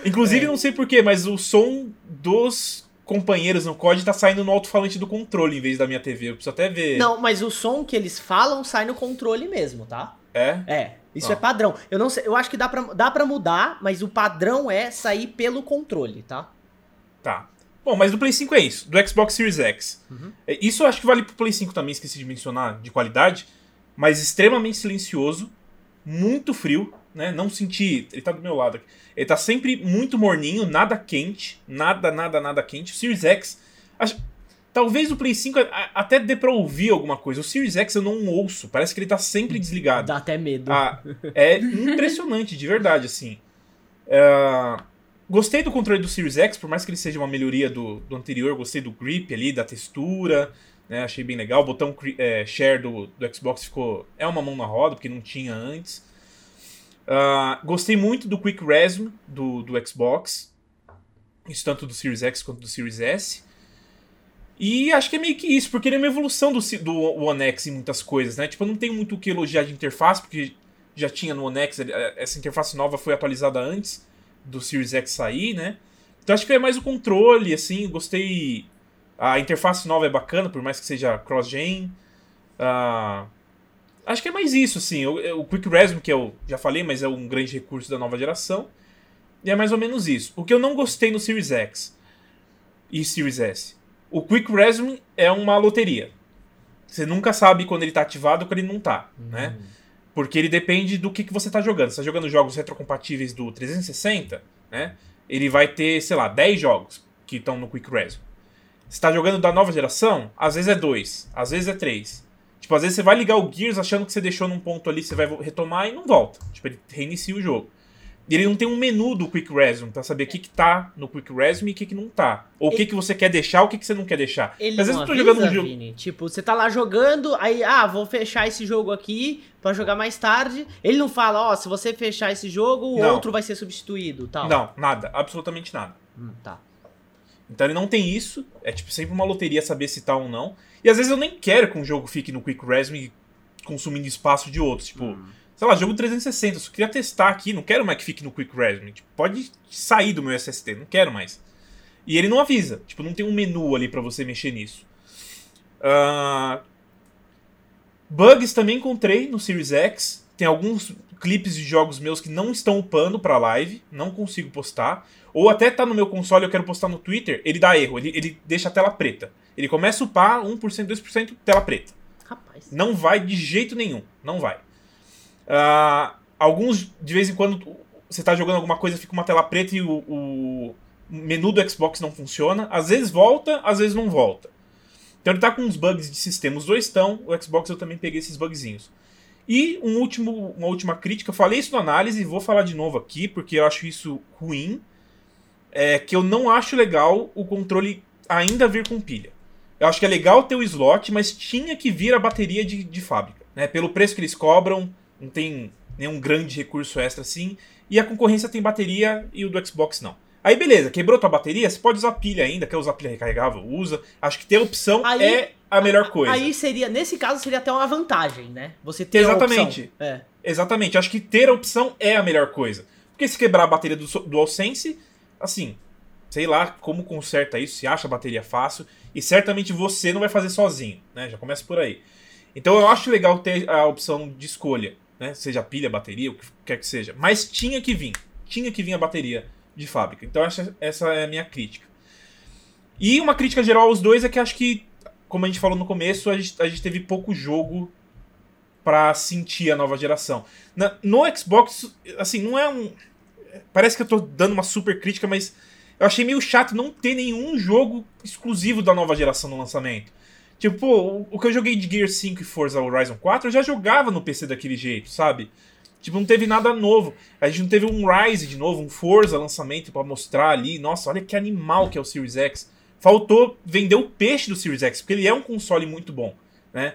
Inclusive, não sei porquê, mas o som dos companheiros no COD tá saindo no alto-falante do controle em vez da minha TV. Eu preciso até ver.
Não, mas o som que eles falam sai no controle mesmo, tá?
É?
É, isso
Ah.
é padrão. Eu não sei, eu acho que dá pra, dá pra mudar, mas o padrão é sair pelo controle, tá?
Tá. Bom, mas do Play 5 é isso. Do Xbox Series X.
Uhum.
É, Isso eu acho que vale pro Play 5 também, esqueci de mencionar, de qualidade. Mas extremamente silencioso, muito frio, né? Não senti. Ele tá do meu lado aqui. Ele tá sempre muito morninho, nada quente. Nada, nada, nada quente. O Series X. acho- Talvez o Play 5 a- até dê pra ouvir alguma coisa. O Series X eu não ouço. Parece que ele tá sempre desligado.
Dá até medo.
Ah, é impressionante, de verdade, assim. É, Gostei do controle do Series X, por mais que ele seja uma melhoria do, do anterior. Gostei do grip ali, da textura. né, achei bem legal. O botão é, share do, do Xbox ficou. É uma mão na roda, porque não tinha antes. Ah, gostei muito do Quick Resume do, do Xbox. Isso tanto do Series X quanto do Series S. E acho que é meio que isso, porque ele é uma evolução do, do One X em muitas coisas, né? Tipo, eu não tenho muito o que elogiar de interface, porque já tinha no One X, eh, essa interface nova foi atualizada antes do Series X sair, né? Então acho que é mais o controle, assim, gostei. A interface nova é bacana, por mais que seja cross-gen. Ah, acho que é mais isso, assim. O, o Quick Resume, que eu já falei, mas é um grande recurso da nova geração. E é mais ou menos isso. O que eu não gostei no Series X e Series S. O Quick Resume é uma loteria. Você nunca sabe quando ele tá ativado ou quando ele não tá, né? Porque ele depende do que, que você tá jogando. Se tá jogando jogos retrocompatíveis do 360, né? Ele vai ter, sei lá, 10 jogos que estão no Quick Resume. Se tá jogando da nova geração, às vezes é 2, às vezes é 3. Tipo, às vezes você vai ligar o Gears achando que você deixou num ponto ali, você vai retomar e não volta. Tipo, ele reinicia o jogo. E ele não tem um menu do Quick Resume pra saber o que, que tá no Quick Resume e o que, que não tá. Ou o que,
Ele-
que você quer deixar o que, que você não quer deixar.
Ele
Às vezes
não
eu tô
avisa,
jogando um jogo.
Vini? Tipo, você tá lá jogando, aí, ah, vou fechar esse jogo aqui pra jogar mais tarde. Ele não fala, ó, se você fechar esse jogo, o
Não.
outro vai ser substituído, tal.
Não, nada. Absolutamente nada.
Hum, tá.
Então ele não tem isso. É tipo sempre uma loteria saber se tá ou não. E às vezes eu nem quero que um jogo fique no Quick Resume consumindo espaço de outros. Tipo, sei lá, jogo 360. Eu só queria testar aqui. Não quero mais que fique no Quick Resume. Tipo, pode sair do meu SSD. Não quero mais. E ele não avisa. Tipo, não tem um menu ali pra você mexer nisso. Ah, bugs também encontrei no Series X. Tem alguns clipes de jogos meus que não estão upando pra live. Não consigo postar. Ou até tá no meu console eu quero postar no Twitter, ele dá erro, ele, ele deixa a tela preta. Ele começa a upar 1%, 2%, tela preta.
Rapaz.
Não vai de jeito nenhum, não vai. Ah, alguns, de vez em quando, você tá jogando alguma coisa, fica uma tela preta e o, o menu do Xbox não funciona. Às vezes volta, às vezes não volta. Então ele tá com uns bugs de sistema. Os dois estão, o Xbox eu também peguei esses bugzinhos. E um último, uma última crítica, eu falei isso na análise e vou falar de novo aqui, porque eu acho isso ruim é que eu não acho legal o controle ainda vir com pilha. Eu acho que é legal ter o slot, mas tinha que vir a bateria de, de fábrica. Né? Pelo preço que eles cobram, não tem nenhum grande recurso extra assim. E a concorrência tem bateria e o do Xbox não. Aí beleza, quebrou tua bateria, você pode usar pilha ainda, quer usar pilha recarregável, usa. Acho que ter opção
Aí-
é a melhor coisa.
Aí seria, nesse caso, seria até uma vantagem, né? Você ter
Exatamente.
a opção. É.
Exatamente, acho que ter a opção é a melhor coisa. Porque se quebrar a bateria do DualSense, assim, sei lá como conserta isso, se acha a bateria fácil, e certamente você não vai fazer sozinho, né? Já começa por aí. Então eu acho legal ter a opção de escolha, né? Seja pilha, bateria, o que quer que seja. Mas tinha que vir. Tinha que vir a bateria de fábrica. Então essa, essa é a minha crítica. E uma crítica geral aos dois é que acho que, como a gente falou no começo, a gente, a gente teve pouco jogo pra sentir a nova geração. Na- no Xbox, assim, não é um. Parece que eu tô dando uma super crítica, mas eu achei meio chato não ter nenhum jogo exclusivo da nova geração no lançamento. Tipo, o, que eu joguei de Gear 5 e Forza Horizon 4, eu já jogava no PC daquele jeito, sabe? Tipo, não teve nada novo. A gente não teve um Rise de novo, um Forza lançamento pra mostrar ali. Nossa, olha que animal que é o Series X. Faltou vender o peixe do Series X, porque ele é um console muito bom, né?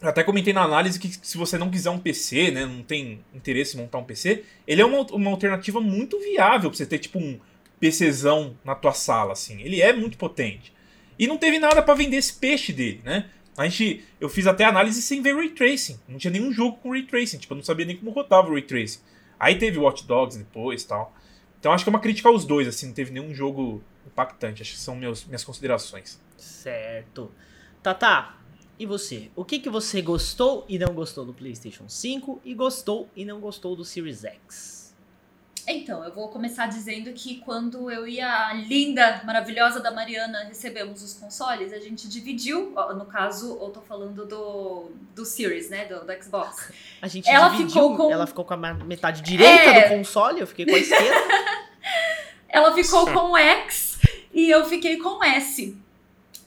Eu até comentei na análise que se você não quiser um PC, né, não tem interesse em montar um PC, ele é uma, uma alternativa muito viável pra você ter tipo um PCzão na tua sala, assim. Ele é muito potente. E não teve nada pra vender esse peixe dele, né? A gente, eu fiz até análise sem ver Ray Tracing. Não tinha nenhum jogo com Ray Tracing. Tipo, eu não sabia nem como rodava o Ray Tracing. Aí teve Watch Dogs depois e tal. Então acho que é uma crítica aos dois, assim. Não teve nenhum jogo impactante. Acho que são meus, minhas considerações.
Certo. Tata, e você? O que, que você gostou e não gostou do PlayStation 5 e gostou e não gostou do Series X?
Então, eu vou começar dizendo que quando eu e a linda, maravilhosa da Mariana recebemos os consoles, a gente dividiu, no caso, eu tô falando do, do Series, né, do, do Xbox.
A gente
Ela
dividiu,
ficou com-
ela ficou com a metade direita
É.
do console, eu fiquei com a esquerda.
Ela ficou com o X e eu fiquei com o S.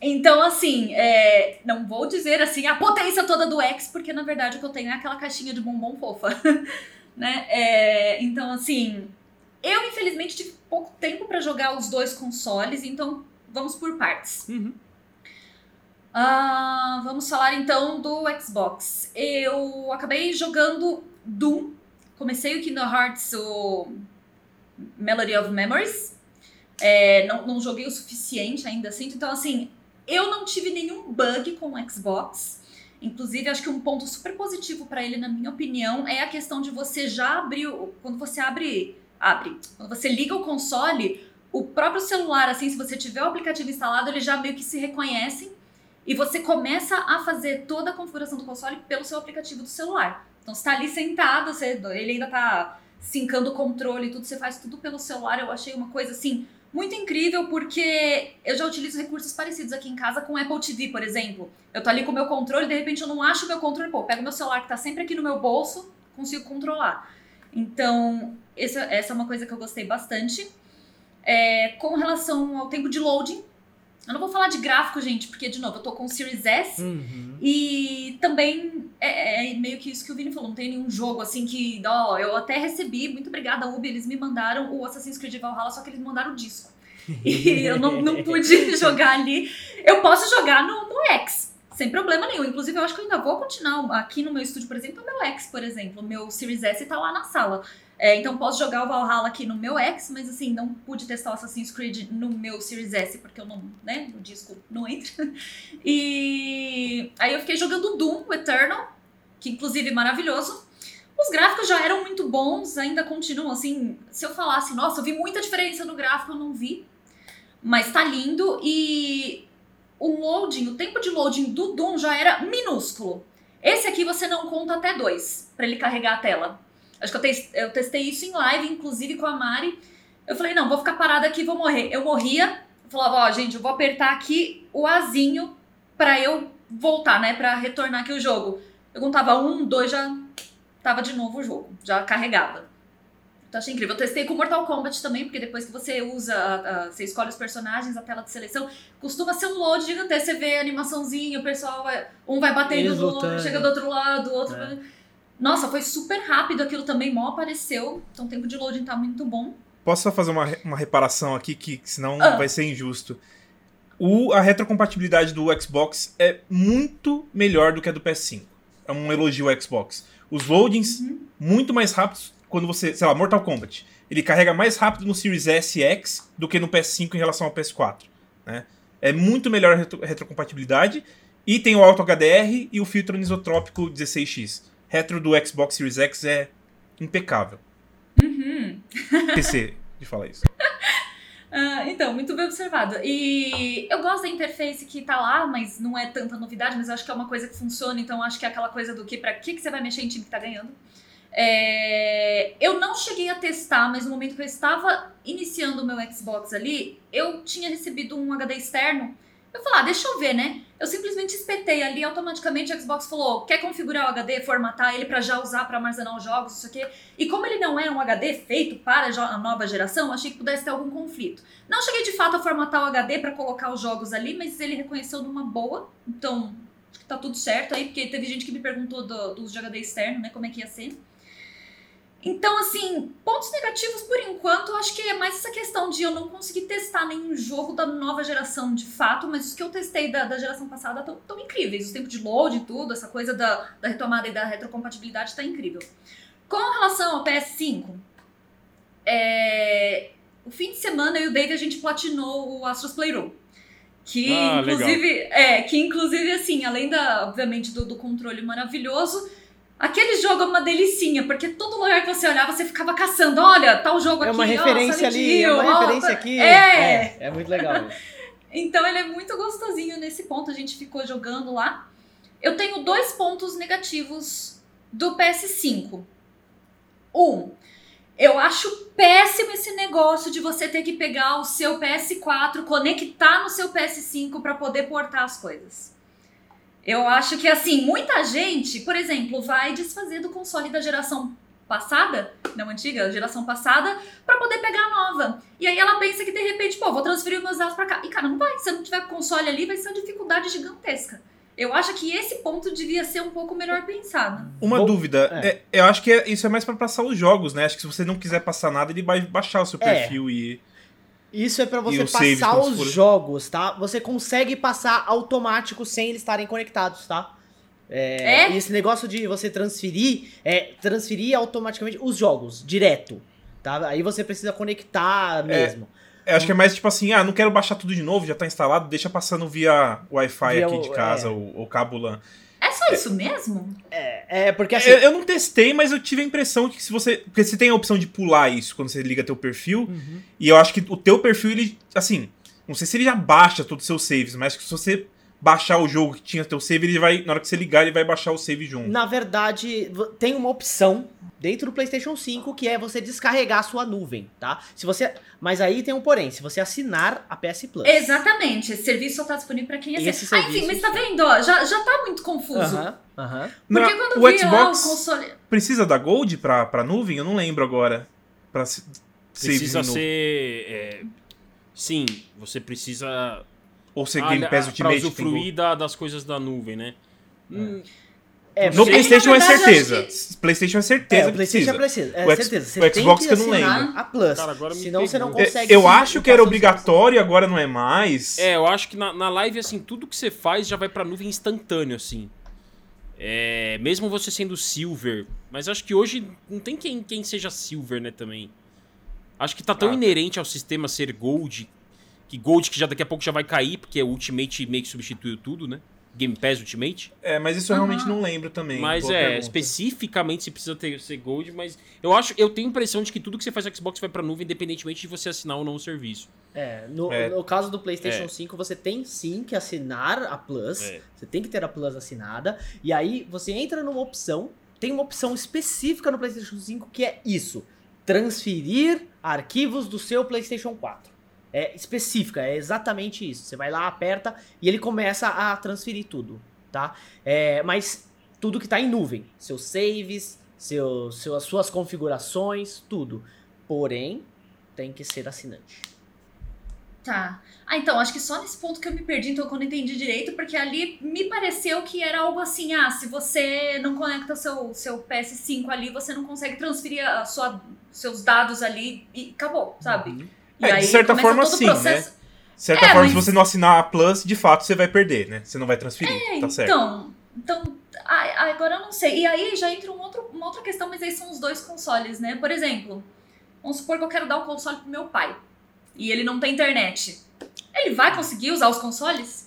Então, assim, é, não vou dizer assim a potência toda do X, porque na verdade o que eu tenho é aquela caixinha de bombom fofa. né? É, então, assim, eu infelizmente tive pouco tempo para jogar os dois consoles, então vamos por partes.
Uhum.
Ah, vamos falar então do Xbox. Eu acabei jogando Doom. Comecei o Kingdom Hearts, o Melody of Memories. É, não, não joguei o suficiente ainda assim. Então, assim, eu não tive nenhum bug com o Xbox. Inclusive, acho que um ponto super positivo para ele, na minha opinião, é a questão de você já abrir. Quando você abre. Abre. Quando você liga o console, o próprio celular, assim, se você tiver o aplicativo instalado, ele já meio que se reconhece e você começa a fazer toda a configuração do console pelo seu aplicativo do celular. Então você tá ali sentado, você, ele ainda tá sincando o controle e tudo, você faz tudo pelo celular. Eu achei uma coisa assim muito incrível porque eu já utilizo recursos parecidos aqui em casa com Apple TV, por exemplo. Eu tô ali com o meu controle, de repente eu não acho o meu controle, pô, pego meu celular que tá sempre aqui no meu bolso, consigo controlar. Então, essa, essa é uma coisa que eu gostei bastante. É, com relação ao tempo de loading, eu não vou falar de gráfico, gente, porque, de novo, eu tô com o Series S
Uhum.
e também é, é meio que isso que o Vini falou, não tem nenhum jogo assim que, ó, eu até recebi, muito obrigada, Ubi, eles me mandaram o Assassin's Creed Valhalla, só que eles me mandaram o disco. E eu não, não pude jogar ali. Eu posso jogar no, no X, sem problema nenhum. Inclusive, eu acho que eu ainda vou continuar aqui no meu estúdio, por exemplo, o meu X, por exemplo. O meu Series S tá lá na sala. É, então posso jogar o Valhalla aqui no meu X, mas assim, não pude testar o Assassin's Creed no meu Series S, porque eu não, né, o disco não entra. E aí eu fiquei jogando Doom Eternal, que inclusive é maravilhoso. Os gráficos já eram muito bons, ainda continuam assim. Se eu falasse, nossa, eu vi muita diferença no gráfico, eu não vi. Mas tá lindo e o loading, o tempo de loading do Doom já era minúsculo. Esse aqui você não conta até dois para ele carregar a tela. Acho que eu, te eu testei isso em live, inclusive com a Mari. Eu falei, não, vou ficar parada aqui, vou morrer. Eu morria, eu falava, ó, gente, eu vou apertar aqui o Azinho pra eu voltar, né, pra retornar aqui o jogo. Eu contava um, dois, já tava de novo o jogo, já carregava. Então achei incrível. Eu testei com Mortal Kombat também, porque depois que você usa, a, a, você escolhe os personagens, a tela de seleção, costuma ser um load gigantesco. Você vê a animaçãozinha, o pessoal vai, um vai batendo no,
lutando.
chega do outro lado, o outro.
É.
Nossa, foi super rápido aquilo também, mal apareceu. Então o tempo de loading tá muito bom.
Posso só fazer uma, uma reparação aqui, que senão
Ah.
vai ser injusto. O, a retrocompatibilidade do Xbox é muito melhor do que a do PS5. É um elogio ao Xbox. Os loadings, muito mais rápidos quando você. Sei lá, Mortal Kombat. Ele carrega mais rápido no Series S e X do que no PS5 em relação ao PS4. Né? É muito melhor a retro- retrocompatibilidade. E tem o Auto HDR e o filtro anisotrópico 16x. Retro do Xbox Series X é impecável.
Uhum.
PC de falar isso.
Ah, então, muito bem observado. E eu gosto da interface que tá lá, mas não é tanta novidade, mas eu acho que é uma coisa que funciona, então acho que é aquela coisa do que pra que, que você vai mexer em time que tá ganhando. É, eu não cheguei a testar, mas no momento que eu estava iniciando o meu Xbox ali, eu tinha recebido um HD externo. Eu falei, ah, deixa eu ver, né? Eu simplesmente espetei ali, automaticamente o Xbox falou, quer configurar o HD, formatar ele pra já usar pra armazenar os jogos, isso aqui. E como ele não é um HD feito para a nova geração, achei que pudesse ter algum conflito. Não cheguei de fato a formatar o HD pra colocar os jogos ali, mas ele reconheceu numa boa, então acho que tá tudo certo aí, porque teve gente que me perguntou do, do HD externo, né, como é que ia ser. Então, assim, pontos negativos por enquanto, eu acho que é mais essa questão de eu não conseguir testar nenhum jogo da nova geração de fato, mas os que eu testei da, da geração passada estão tão incríveis. O tempo de load e tudo, essa coisa da, da retomada e da retrocompatibilidade tá incrível. Com relação ao PS5, é, o fim de semana eu e o Dave a gente platinou o Astros Playroom. Que
Ah,
inclusive, é, que inclusive assim, além da, obviamente, do, do controle maravilhoso, aquele jogo é uma delicinha, porque todo lugar que você olhava, você ficava caçando, olha, tal jogo
É
aqui,
uma
ó,
ali, é
Hill,
uma
ó,
referência
tá-
aqui.
É.
é, é muito legal. isso.
então ele é muito gostosinho nesse ponto, a gente ficou jogando lá. Eu tenho dois pontos negativos do PS5. Um, eu acho péssimo esse negócio de você ter que pegar o seu PS4, conectar no seu PS5 para poder portar as coisas. Eu acho que assim, muita gente, por exemplo, vai desfazer do console da geração passada, não antiga, geração passada, para pra poder pegar a nova. E aí ela pensa que de repente, pô, vou transferir meus dados pra cá. E cara, não vai. Se não tiver console ali, vai ser uma dificuldade gigantesca. Eu acho que esse ponto devia ser um pouco melhor pensado.
Uma
Bom,
dúvida,
é.
é, eu acho que é- isso é mais pra passar os jogos, né? Acho que se você não quiser passar nada, ele vai baixar o seu
É.
perfil e.
Isso é pra você passar os
for-
jogos, tá? Você consegue passar automático sem eles estarem conectados, tá? É,
É?
E esse negócio de você transferir, é transferir automaticamente os jogos, direto, tá? Aí você precisa conectar mesmo.
Eu acho que é mais tipo assim, ah, não quero baixar tudo de novo, já tá instalado, deixa passando via Wi-Fi aqui
o-
de casa
é.
ou, ou cabo LAN.
É isso mesmo?
É, porque assim...
Eu, eu não testei, mas eu tive a impressão que se você. Porque você tem a opção de pular isso quando você liga teu perfil.
Uhum.
E eu acho que o teu perfil, ele. Assim, não sei se ele já baixa todos os seus saves, mas que se você baixar o jogo que tinha teu save, ele vai. Na hora que você ligar, ele vai baixar o save junto.
Na verdade, tem uma opção dentro do PlayStation 5 que é você descarregar a sua nuvem, tá? Se você, mas aí tem um porém, se você assinar a PS Plus.
Exatamente. Esse serviço só tá disponível pra quem é
Esse
Ah, enfim, mas tá vendo? ó, já, já tá muito confuso.
Aham, aham.
Porque
Na-
quando
o
vi lá o
Xbox
console.
precisa da Gold pra, pra nuvem? Eu não lembro agora. Pra se-
Precisa ser. é, sim, você precisa.
Ou ser
ah,
Game Pass
pra
Ultimate. tem
usufruir da- das coisas da nuvem, né? Hum,
É,
No
Sim.
PlayStation é certeza.
acho
PlayStation é
É,
certeza.
o PlayStation
que
precisa. É
O
certeza. Você
o Xbox que
que
eu não lembro.
a Plus.
Cara, agora
senão você não
pegou.
consegue.
Eu
sim,
acho que era obrigatório, agora não é mais.
É, eu acho que na, na live, assim, tudo que você faz já vai pra nuvem instantâneo, assim. É, mesmo você sendo silver. Mas acho que hoje não tem quem, quem seja silver, né, também. Acho que tá tão
Ah.
inerente ao sistema ser gold. Que gold que já daqui a pouco já vai cair, porque o Ultimate meio que substituiu tudo, né? Game Pass Ultimate.
É, mas isso eu realmente não lembro também.
Mas é,
pergunta.
especificamente se precisa ter, ser Gold, mas eu acho, eu tenho a impressão de que tudo que você faz no Xbox vai pra nuvem, independentemente de você assinar ou não o serviço.
É, no,
É.
no caso do PlayStation
É.
5, você tem sim que assinar a Plus.
É.
Você tem que ter a Plus assinada. E aí você entra numa opção. Tem uma opção específica no PlayStation 5 que é isso: transferir arquivos do seu PlayStation 4. É específica, é exatamente isso. Você vai lá, aperta e ele começa a transferir tudo, tá? É, mas tudo que tá em nuvem, seus saves, seus, seus, suas configurações, tudo. Porém, tem que ser assinante.
Tá. Ah, então, acho que só nesse ponto que eu me perdi, então, quando entendi direito, porque ali me pareceu que era algo assim, ah, se você não conecta seu, seu PS5 ali, você não consegue transferir a sua, seus dados ali e acabou, sabe? E
É, de certa forma, sim, né?
processo.
De certa
É,
forma,
mas-
se você não assinar a Plus, de fato você vai perder, né? Você não vai transferir. tá certo.
Então, então agora eu não sei. E aí já entra um outro, uma outra questão, mas aí são os dois consoles, né? Por exemplo, vamos supor que eu quero dar o console pro meu pai e ele não tem internet. Ele vai conseguir usar os consoles?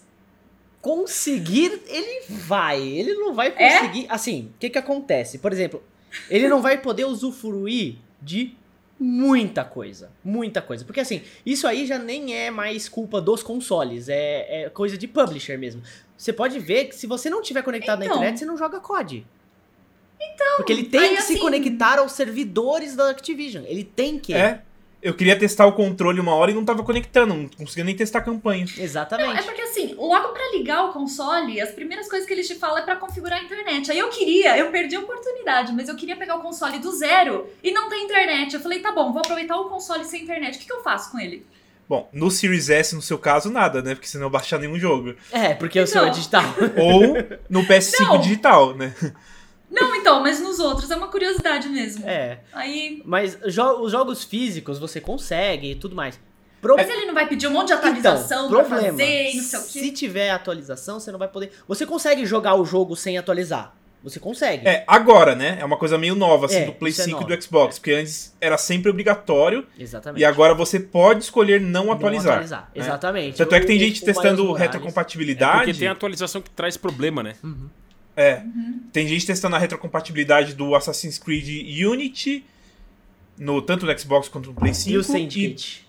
conseguir, ele vai. Ele não vai
É?
conseguir. Assim, o que que acontece? Por exemplo, ele não vai poder usufruir de muita coisa. Muita coisa. Porque assim, isso aí já nem é mais culpa dos consoles. É, é coisa de publisher mesmo. Você pode ver que se você não tiver conectado
Então.
na internet, você não joga COD. Então. Porque ele tem
aí,
que se
assim-
conectar aos servidores da Activision. Ele tem que.
É. Eu queria testar o controle uma hora e não tava conectando, não conseguia nem testar a campanha.
Exatamente.
Não, é porque assim, logo pra ligar o console, as primeiras coisas que eles te falam é pra configurar a internet. Aí eu queria, eu perdi a oportunidade, mas eu queria pegar o console do zero e não tem internet. Eu falei, tá bom, vou aproveitar o console sem internet. O que, que eu faço com ele?
Bom, no Series S, no seu caso, nada, né? Porque senão eu baixar nenhum jogo.
É, porque o seu é
Não.
digital.
Ou no PS5
Não.
digital, né?
Não, então, mas nos outros é uma curiosidade mesmo.
é.
Aí.
Mas jo- os jogos físicos você consegue e tudo mais. Pro-
Mas ele não vai pedir um monte de atualização
então,
pra
problema.
fazer e não sei o quê.
Se tiver atualização, você não vai poder. Você consegue jogar o jogo sem atualizar. Você consegue.
É, agora, né? É uma coisa meio nova, assim,
É,
do Play
isso é
5 e do Xbox. Porque antes era sempre obrigatório
Exatamente.
e agora você pode escolher não,
Não
atualizar.
né?
né?
Exatamente.
Tanto é que tem gente
o
testando
Miles Morales-
É
retrocompatibilidade.
porque tem atualização que traz problema, né?
Uhum.
É. Tem gente testando a retrocompatibilidade do Assassin's Creed Unity, no, tanto no Xbox quanto no Play 5.
E o Syndicate.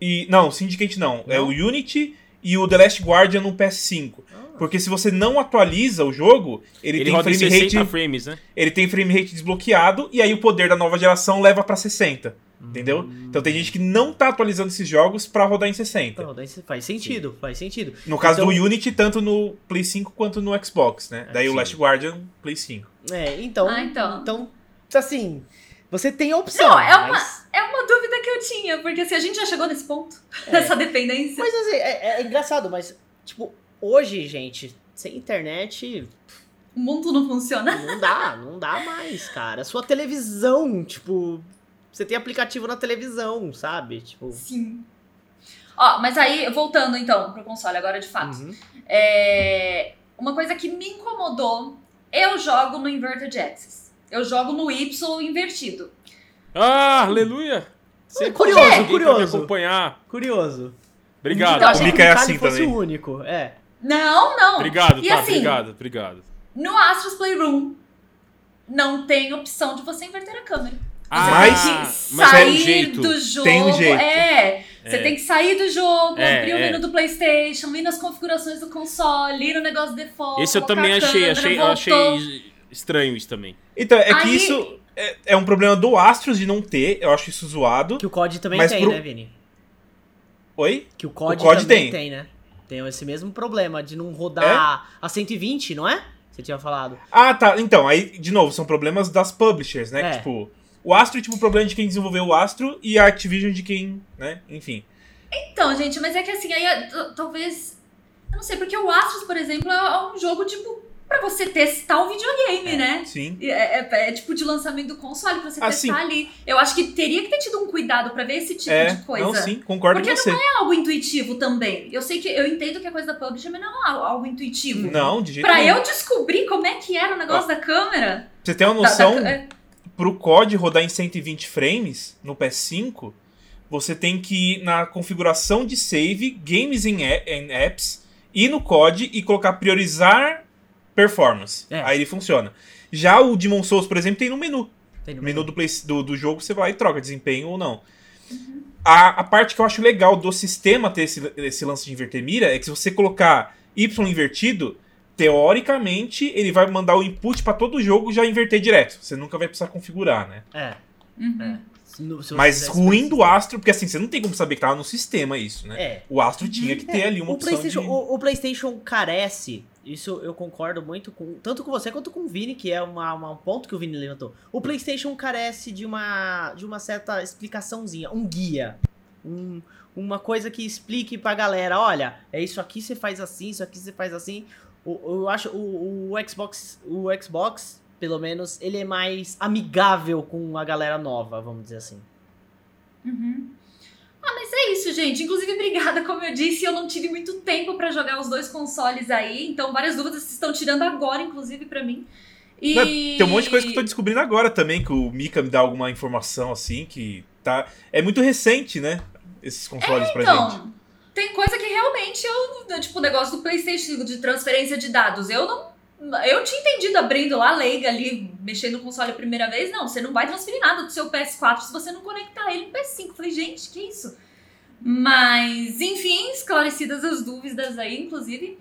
E, não, o Syndicate não. É
Não?
o Unity e o The Last Guardian no PS5. Porque se você não atualiza o jogo, ele,
Ele,
tem frame
60
rate,
frames, né?
ele tem frame rate desbloqueado e aí o poder da nova geração leva pra 60,
Hum.
Entendeu? Então tem gente que não tá atualizando esses jogos pra rodar em 60.
Então, daí faz sentido, faz sentido.
No caso
Então-
do Unity, tanto no Play 5 quanto no Xbox, né?
É,
Daí o
sim.
Last Guardian, Play 5.
É, então.
Ah, então.
Então, assim, você tem a opção.
Não, é uma-
mas-
É uma dúvida que eu tinha, porque assim, a gente já chegou nesse ponto, essa dependência.
Mas assim, é, é engraçado, mas, tipo, hoje, gente, sem internet,
O mundo não funciona.
não dá, não dá mais, cara. Sua televisão, tipo, você tem aplicativo na televisão, sabe? Tipo.
Sim. Ó, mas aí, voltando então pro console agora de fato.
uhum.
É, Uma coisa que me incomodou, eu jogo no Inverted Axis. Eu jogo no Y invertido.
Ah, aleluia! Sempre
curioso, curioso.
me acompanhar.
Curioso.
Obrigado.
Então,
achei
Mika
o
é assim
fosse
também.
o único. É.
Não, não.
Obrigado,
E
tá,
assim,
obrigado, obrigado.
No Astros Playroom, não tem opção de você inverter a câmera.
Ah,
Mas-
Tem que
mas
sair
é um jeito.
do jogo.
Tem um jeito.
É. Você
É.
tem que sair do jogo,
É,
abrir o
é.
menu do PlayStation, ir nas configurações do console, ir no negócio default.
Esse eu também achei,
câmera,
achei, achei estranho isso também.
Então, é que
Aí-
isso é, é um problema do Astros de não ter, eu acho isso zoado.
Que o COD também tem,
pro-
né, Vini?
Oi?
Que o COD,
O COD
também
tem.
tem. né? Tem esse mesmo problema de não rodar a 120, não é? Você tinha falado.
Ah, tá. Então, aí, de novo, são problemas das publishers, né?
É.
Que, Tipo, o Astro, tipo, o problema de quem desenvolveu o Astro e a Activision de quem, né? Enfim.
Então, gente, mas é que assim, aí talvez. Eu não sei, porque o Astros, por exemplo, é é um jogo, tipo, pra você testar o videogame, né?
Sim.
É, é- é tipo de lançamento do console pra você
Ah,
testar
sim.
ali. Eu acho que teria que ter tido um cuidado pra ver esse tipo
É,
de coisa.
não, sim, concordo
Porque
com você.
É algo intuitivo também. Eu sei que eu entendo que é coisa da publisher, mas não é algo intuitivo.
Não, de jeito
Pra
nenhum.
eu descobrir como é que era o negócio da câmera.
Você ter uma
da-
noção,
da- é,
pro COD rodar em 120 frames no PS5, você tem que ir na configuração de save, games in apps, ir no COD e colocar priorizar performance.
É.
Aí ele funciona. Já o Demon Souls, por exemplo, tem no menu.
Tem no
No menu do, play, do, do jogo você vai e troca desempenho ou não. A, a parte que eu acho legal do sistema ter esse, esse lance de inverter mira é que se você colocar Y invertido, teoricamente ele vai mandar o input pra todo o jogo já inverter direto. Você nunca vai precisar configurar, né?
É.
uhum.
é. Se no- se
Mas ruim
isso-
do Astro, porque assim, você não tem como saber que tava no sistema isso, né?
É.
O Astro tinha que ter ali uma
O
opção
PlayStation,
de...
o, o PlayStation carece, isso eu concordo muito com tanto com você quanto com o Vini, que é uma, uma- um ponto que o Vini levantou. O PlayStation carece de uma de uma certa explicaçãozinha, um guia, um- uma coisa que explique pra galera, olha, é isso aqui você faz assim, isso aqui você faz assim. O- eu acho o, o Xbox, o Xbox, pelo menos, ele é mais amigável com a galera nova, vamos dizer assim.
Uhum. Ah, mas é isso, gente. Inclusive, obrigada, como eu disse, eu não tive muito tempo pra jogar os dois consoles aí, então várias dúvidas se estão tirando agora, inclusive, pra mim. E...
Não, Tem um monte de coisa que eu tô descobrindo agora também, que o Mika me dá alguma informação assim, que tá... É muito recente, né? Esses consoles pra gente.
Tem coisa que realmente eu, tipo, o negócio do PlayStation de transferência de dados, eu não. Eu tinha entendido abrindo lá, leiga ali, mexendo no console a primeira vez. Não, você não vai transferir nada do seu PS4 se você não conectar ele no PS5. Falei, gente, que isso? Mas, enfim, esclarecidas as dúvidas aí, inclusive.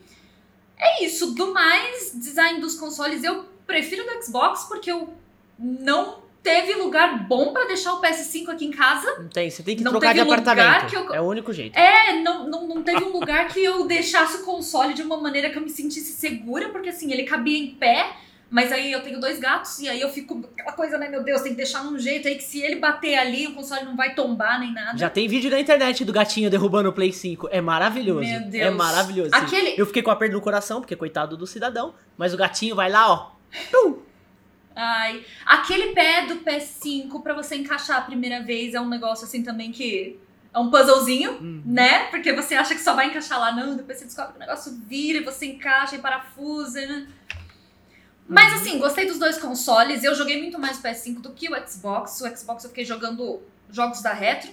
É isso. Do mais, design dos consoles, eu prefiro do Xbox porque eu não teve lugar bom pra deixar o PS5 aqui em casa.
Não tem, você tem que
Não
trocar de apartamento.
que eu-
É o único jeito.
É, não, não, não teve um lugar que eu deixasse o console de uma maneira que eu me sentisse segura, porque assim, ele cabia em pé, mas aí eu tenho dois gatos, e aí eu fico aquela coisa, né, meu Deus, tem que deixar num jeito aí que se ele bater ali, o console não vai tombar nem nada.
Já tem vídeo na internet do gatinho derrubando o Play 5. É maravilhoso.
Meu Deus.
É maravilhoso.
Aquele-
Eu fiquei com a perda no coração, porque coitado do cidadão. Mas o gatinho vai lá, ó.
Ai, aquele pé do PS5 pra você encaixar a primeira vez é um negócio assim também que é um puzzlezinho,
Hum.
né? Porque você acha que só vai encaixar lá, não, depois você descobre que o negócio vira e você encaixa e parafusa, né? Mas assim, gostei dos dois consoles. Eu joguei muito mais o PS5 do que o Xbox. O Xbox eu fiquei jogando jogos da Retro.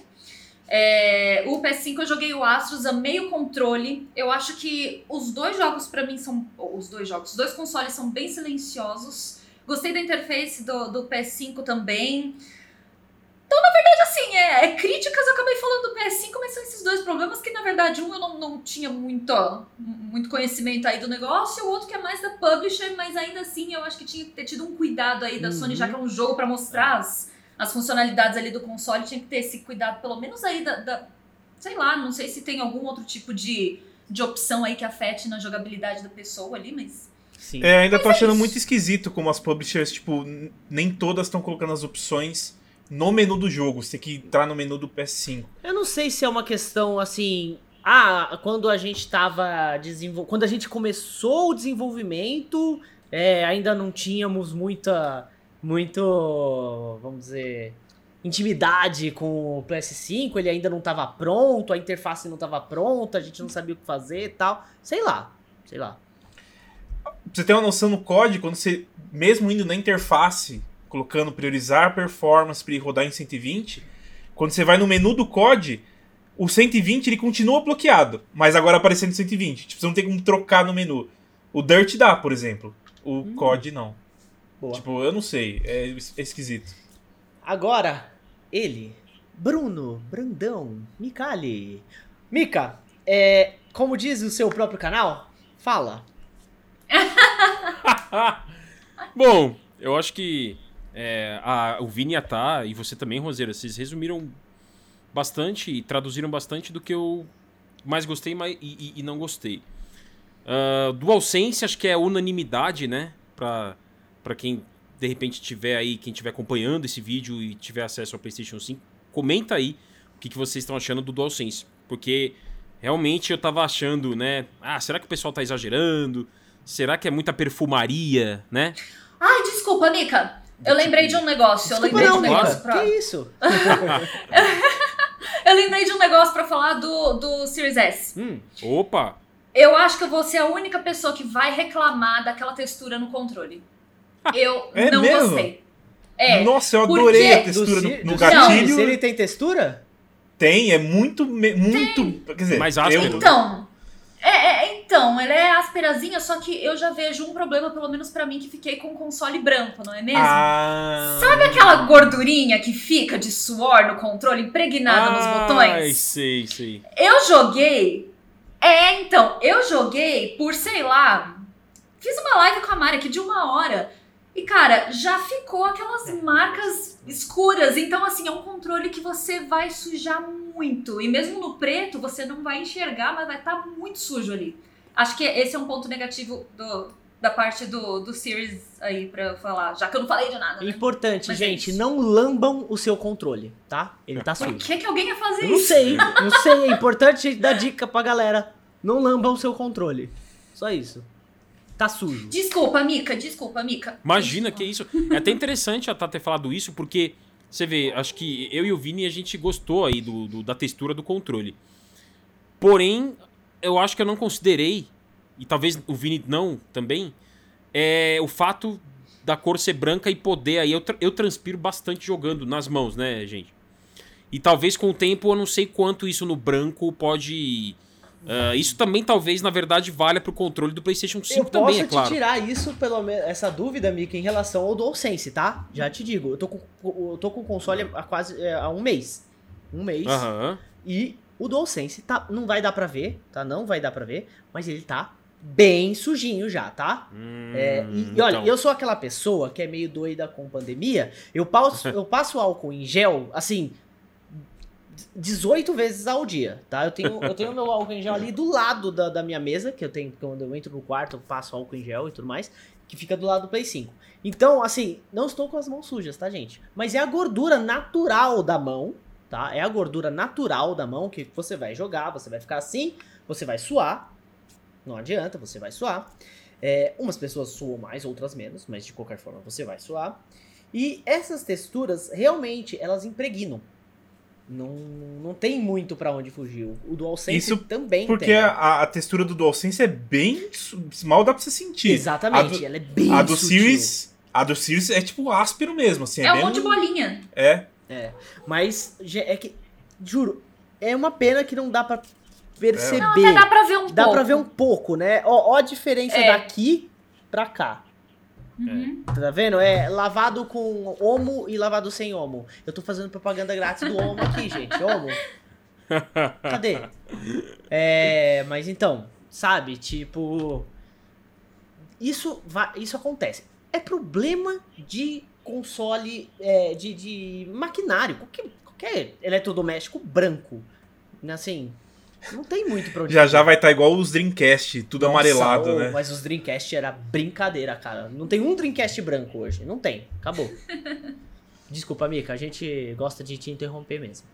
É, o PS5 eu joguei o Astros, amei o controle. Eu acho que os dois jogos pra mim são. Os dois jogos, os dois consoles são bem silenciosos. Gostei da interface do, do PS5 também. Então, na verdade, assim, é, é críticas eu acabei falando do PS5, mas são esses dois problemas que, na verdade, um eu não, não tinha muito, muito conhecimento aí do negócio, e o outro que é mais da publisher, mas ainda assim eu acho que tinha que ter tido um cuidado aí da
Uhum.
Sony, já que é um jogo pra mostrar as, as funcionalidades ali do console, tinha que ter esse cuidado, pelo menos aí da, da- sei lá, não sei se tem algum outro tipo de, de opção aí que afete na jogabilidade da pessoa ali, mas
Sim.
É, ainda tô
Mas é
achando
isso.
muito esquisito como as publishers, tipo, nem todas estão colocando as opções no menu do jogo. Você tem que entrar no menu do PS5.
Eu não sei se é uma questão assim. Ah, quando a gente tava desenvol... quando a gente começou o desenvolvimento, é, ainda não tínhamos muita muito, vamos dizer, intimidade com o PS5, ele ainda não estava pronto, a interface não estava pronta, a gente não sabia o que fazer e tal. Sei lá, sei lá.
Pra você ter uma noção no código, quando você, mesmo indo na interface, colocando priorizar performance para rodar em 120, quando você vai no menu do COD, o 120 ele continua bloqueado, mas agora aparecendo 120. Tipo, você não tem como trocar no menu. O Dirt dá, por exemplo. O hum. COD não. Boa. Tipo, eu não sei. É, é esquisito.
Agora, ele, Bruno, Brandão, Micali. Mica, é, como diz o seu próprio canal, fala.
Bom, eu acho que é, a, o Vini tá, e você também, Roseira, vocês resumiram bastante e traduziram bastante do que eu mais gostei e, e, e não gostei. Uh, DualSense acho que é unanimidade, né? Pra, pra quem de repente tiver aí, quem estiver acompanhando esse vídeo e tiver acesso ao PlayStation 5, comenta aí o que, que vocês estão achando do DualSense. Porque realmente eu tava achando, né? Ah, será que o pessoal tá exagerando? Será que é muita perfumaria, né?
Ai, desculpa, Nika. Eu lembrei de um negócio.
Desculpa,
eu lembrei
não,
de um negócio pra.
Que isso?
eu lembrei de um negócio para falar do, do Series S.
Hum. Opa!
Eu acho que eu vou ser a única pessoa que vai reclamar daquela textura no controle. Eu
é
não
mesmo?
gostei. É,
Nossa, eu adorei a textura
do,
no, no
do
gatilho.
Se ele tem textura?
Tem, é muito. Muito. Quer dizer,
Mais áspero.
eu-
Então, é, é, então, ela é asperazinha, só que eu já vejo um problema, pelo menos pra mim, que fiquei com o console branco, não é mesmo?
Ah,
Sabe aquela gordurinha que fica de suor no controle, impregnada nos
Ai,
botões?
sei, sei.
Eu joguei. É, então, eu joguei por, sei lá. Fiz uma live com a Mari aqui de uma hora. E, cara, já ficou aquelas marcas escuras. Então, assim, é um controle que você vai sujar muito. E mesmo no preto, você não vai enxergar, mas vai estar muito sujo ali. Acho que esse é um ponto negativo do, da parte do, do Series aí pra eu falar. Já que eu não falei de nada. Né?
Importante,
Mas é
gente,
isso.
não lambam o seu controle, tá? Ele tá
Por
sujo.
que, que alguém ia fazer
Eu não
isso?
sei, não sei. É importante dar dica pra galera. Não lambam o seu controle. Só isso. Tá sujo.
Desculpa, Mica, desculpa, Mica.
Imagina que
Desculpa.
isso. É até interessante a Tata ter falado isso, porque você vê, acho que eu e o Vini a gente gostou aí do, do- da textura do controle. Porém, eu acho que eu não considerei, e talvez o Vini não também, é o fato da cor ser branca e poder aí. Eu, tra- eu transpiro bastante jogando nas mãos, né, gente? E talvez com o tempo eu não sei quanto isso no branco pode. Ah, isso também talvez, na verdade, valha pro controle do PlayStation 5
Eu
também,
posso
é claro.
te tirar isso, pelo menos, essa dúvida, Mika, em relação ao DualSense, tá? Já te digo, eu tô com, eu tô com o console há quase é, há um mês. Um mês.
Aham.
E o DualSense tá, não vai dar pra ver, tá? Não vai dar pra ver, mas ele tá bem sujinho já, tá?
Hum,
É, e, e olha,
então.
eu sou aquela pessoa que é meio doida com pandemia. Eu passo, eu passo álcool em gel, assim, 18 vezes ao dia, tá? Eu tenho, eu tenho meu álcool em gel ali do lado da, da minha mesa, que eu tenho, quando eu entro no quarto, eu passo álcool em gel e tudo mais, que fica do lado do Play 5. Então, assim, não estou com as mãos sujas, tá, gente? Mas é a gordura natural da mão, tá? É a gordura natural da mão que você vai jogar, você vai ficar assim, você vai suar. Não adianta, você vai suar. É, umas pessoas suam mais, outras menos, mas de qualquer forma você vai suar. E essas texturas, realmente, elas impregnam. Não, não tem muito pra onde fugir. O DualSense
Isso
também
Porque
tem.
a, a textura do DualSense é bem. Mal dá pra você sentir.
Exatamente,
A do-
ela é bem
A do
sutil.
Series. A do Series é tipo áspero mesmo, assim. É,
É um monte de bolinha.
É.
Mas ge- é que, juro, é uma pena que não dá pra perceber.
Não, até dá pra ver um
Dá
pouco.
pra ver um pouco, né? Ó, ó a diferença
É.
daqui pra cá.
Uhum.
Tá vendo? É lavado com homo e lavado sem homo. Eu tô fazendo propaganda grátis do homo aqui, gente. Homo. Cadê? É, mas então, sabe? Tipo. Isso, vai, isso acontece. É problema de console, é, de, de maquinário. Qualquer, qualquer eletrodoméstico branco. Assim, não tem muito pra onde
Já
fugir.
já vai estar igual os Dreamcast, tudo
Nossa,
amarelado,
ô,
né?
Mas os Dreamcast era brincadeira, cara. Não tem um Dreamcast branco hoje. Não tem. Acabou. Desculpa, Mika, a gente gosta de te interromper mesmo.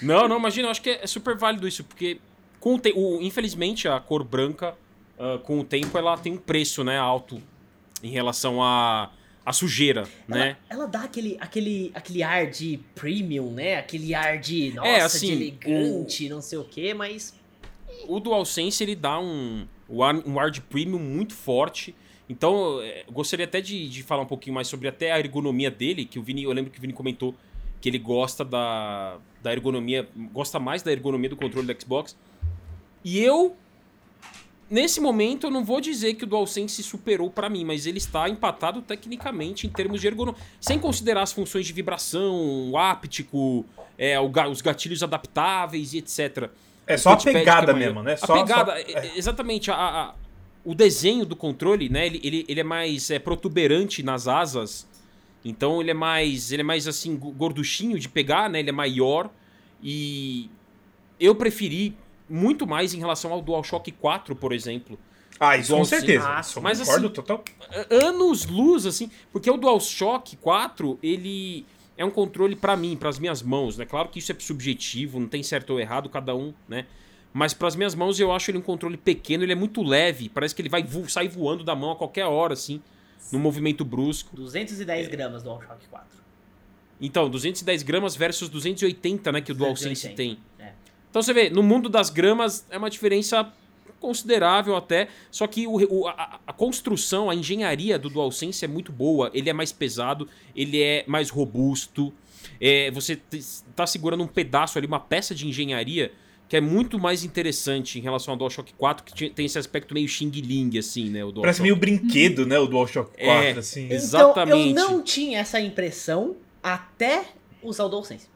Não, não, imagina, eu acho que é super válido isso, porque com o, te o infelizmente a cor branca, uh, com o tempo, ela tem um preço, né, alto em relação a, a sujeira,
ela,
né?
Ela dá aquele, aquele, aquele ar de premium, né? Aquele ar de, nossa,
É, assim,
de elegante, não sei o quê, mas...
O DualSense, ele dá um, um ar- um ar de premium muito forte. Então, eu gostaria até de, de falar um pouquinho mais sobre até a ergonomia dele, que o Vini, eu lembro que o Vini comentou que ele gosta da, da ergonomia, gosta mais da ergonomia do controle do Xbox. E eu, nesse momento, eu não vou dizer que o DualSense superou pra mim, mas ele está empatado tecnicamente em termos de ergonomia. Sem considerar as funções de vibração, o áptico, é, os gatilhos adaptáveis e etc.
É só a
que
pegada
é
mesmo, né?
A
Só,
pegada,
só-
é- é- exatamente. A, a- o desenho do controle, né? Ele, ele, ele é mais é, protuberante nas asas. Então ele é mais. Ele é mais assim, go- gorduchinho de pegar, né? Ele é maior. E eu preferi muito mais em relação ao DualShock 4, por exemplo.
Ah, isso com
DualSense.
certeza.
Ah,
mas
concordo
assim-
total.
anos luz, assim, porque o DualShock 4, ele é um controle pra mim, pras minhas mãos, né? Claro que isso é subjetivo, não tem certo ou errado, cada um, né? Mas pras minhas mãos eu acho ele um controle pequeno, ele é muito leve, parece que ele vai vo sair voando da mão a qualquer hora, assim, num movimento brusco.
210
É.
gramas do DualShock 4.
Então, 210 gramas versus 280, né, que o
280,
DualSense tem. Então você vê, no mundo das gramas é uma diferença considerável até, só que o, o- a, a construção, a engenharia do DualSense é muito boa, ele é mais pesado, ele é mais robusto, é, você está segurando um pedaço ali, uma peça de engenharia que é muito mais interessante em relação ao DualShock 4, que tem esse aspecto meio Xing Ling, assim, né, o.
Parece meio brinquedo, né? O DualShock 4,
É.
assim.
Então,
Exatamente.
eu não tinha essa impressão até usar o DualSense.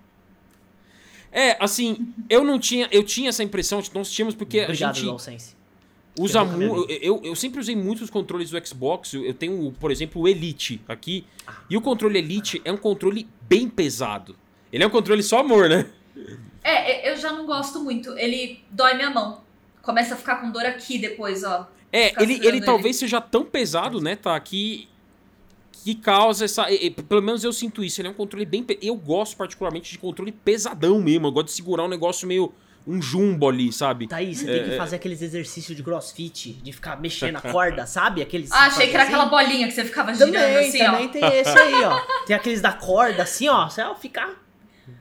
É, assim, eu não tinha, eu tinha essa impressão, nós tínhamos porque
Obrigado,
a gente
DualSense.
usa muito. Eu, eu sempre usei muitos controles do Xbox. Eu tenho, por exemplo, o Elite aqui. E o controle Elite é um controle bem pesado. Ele é um controle só amor, né?
É, eu já não gosto muito. Ele dói minha mão. Começa a ficar com dor aqui depois, ó.
É, ele,
segurando
ele talvez seja tão pesado, né, tá? Que, que causa essa. e- e, Pelo menos eu sinto isso. Ele é um controle bem. Eu gosto particularmente de controle pesadão mesmo. Eu gosto de segurar um negócio meio. Um jumbo ali, sabe?
Thaís, você
É,
tem que
é.
fazer aqueles exercícios de crossfit, de ficar mexendo a corda, sabe? Aqueles
Ah, achei que era
assim.
aquela bolinha que você ficava girando
Também,
assim,
também
ó.
tem esse aí, ó. Tem aqueles da corda, assim, ó. Você ó, fica.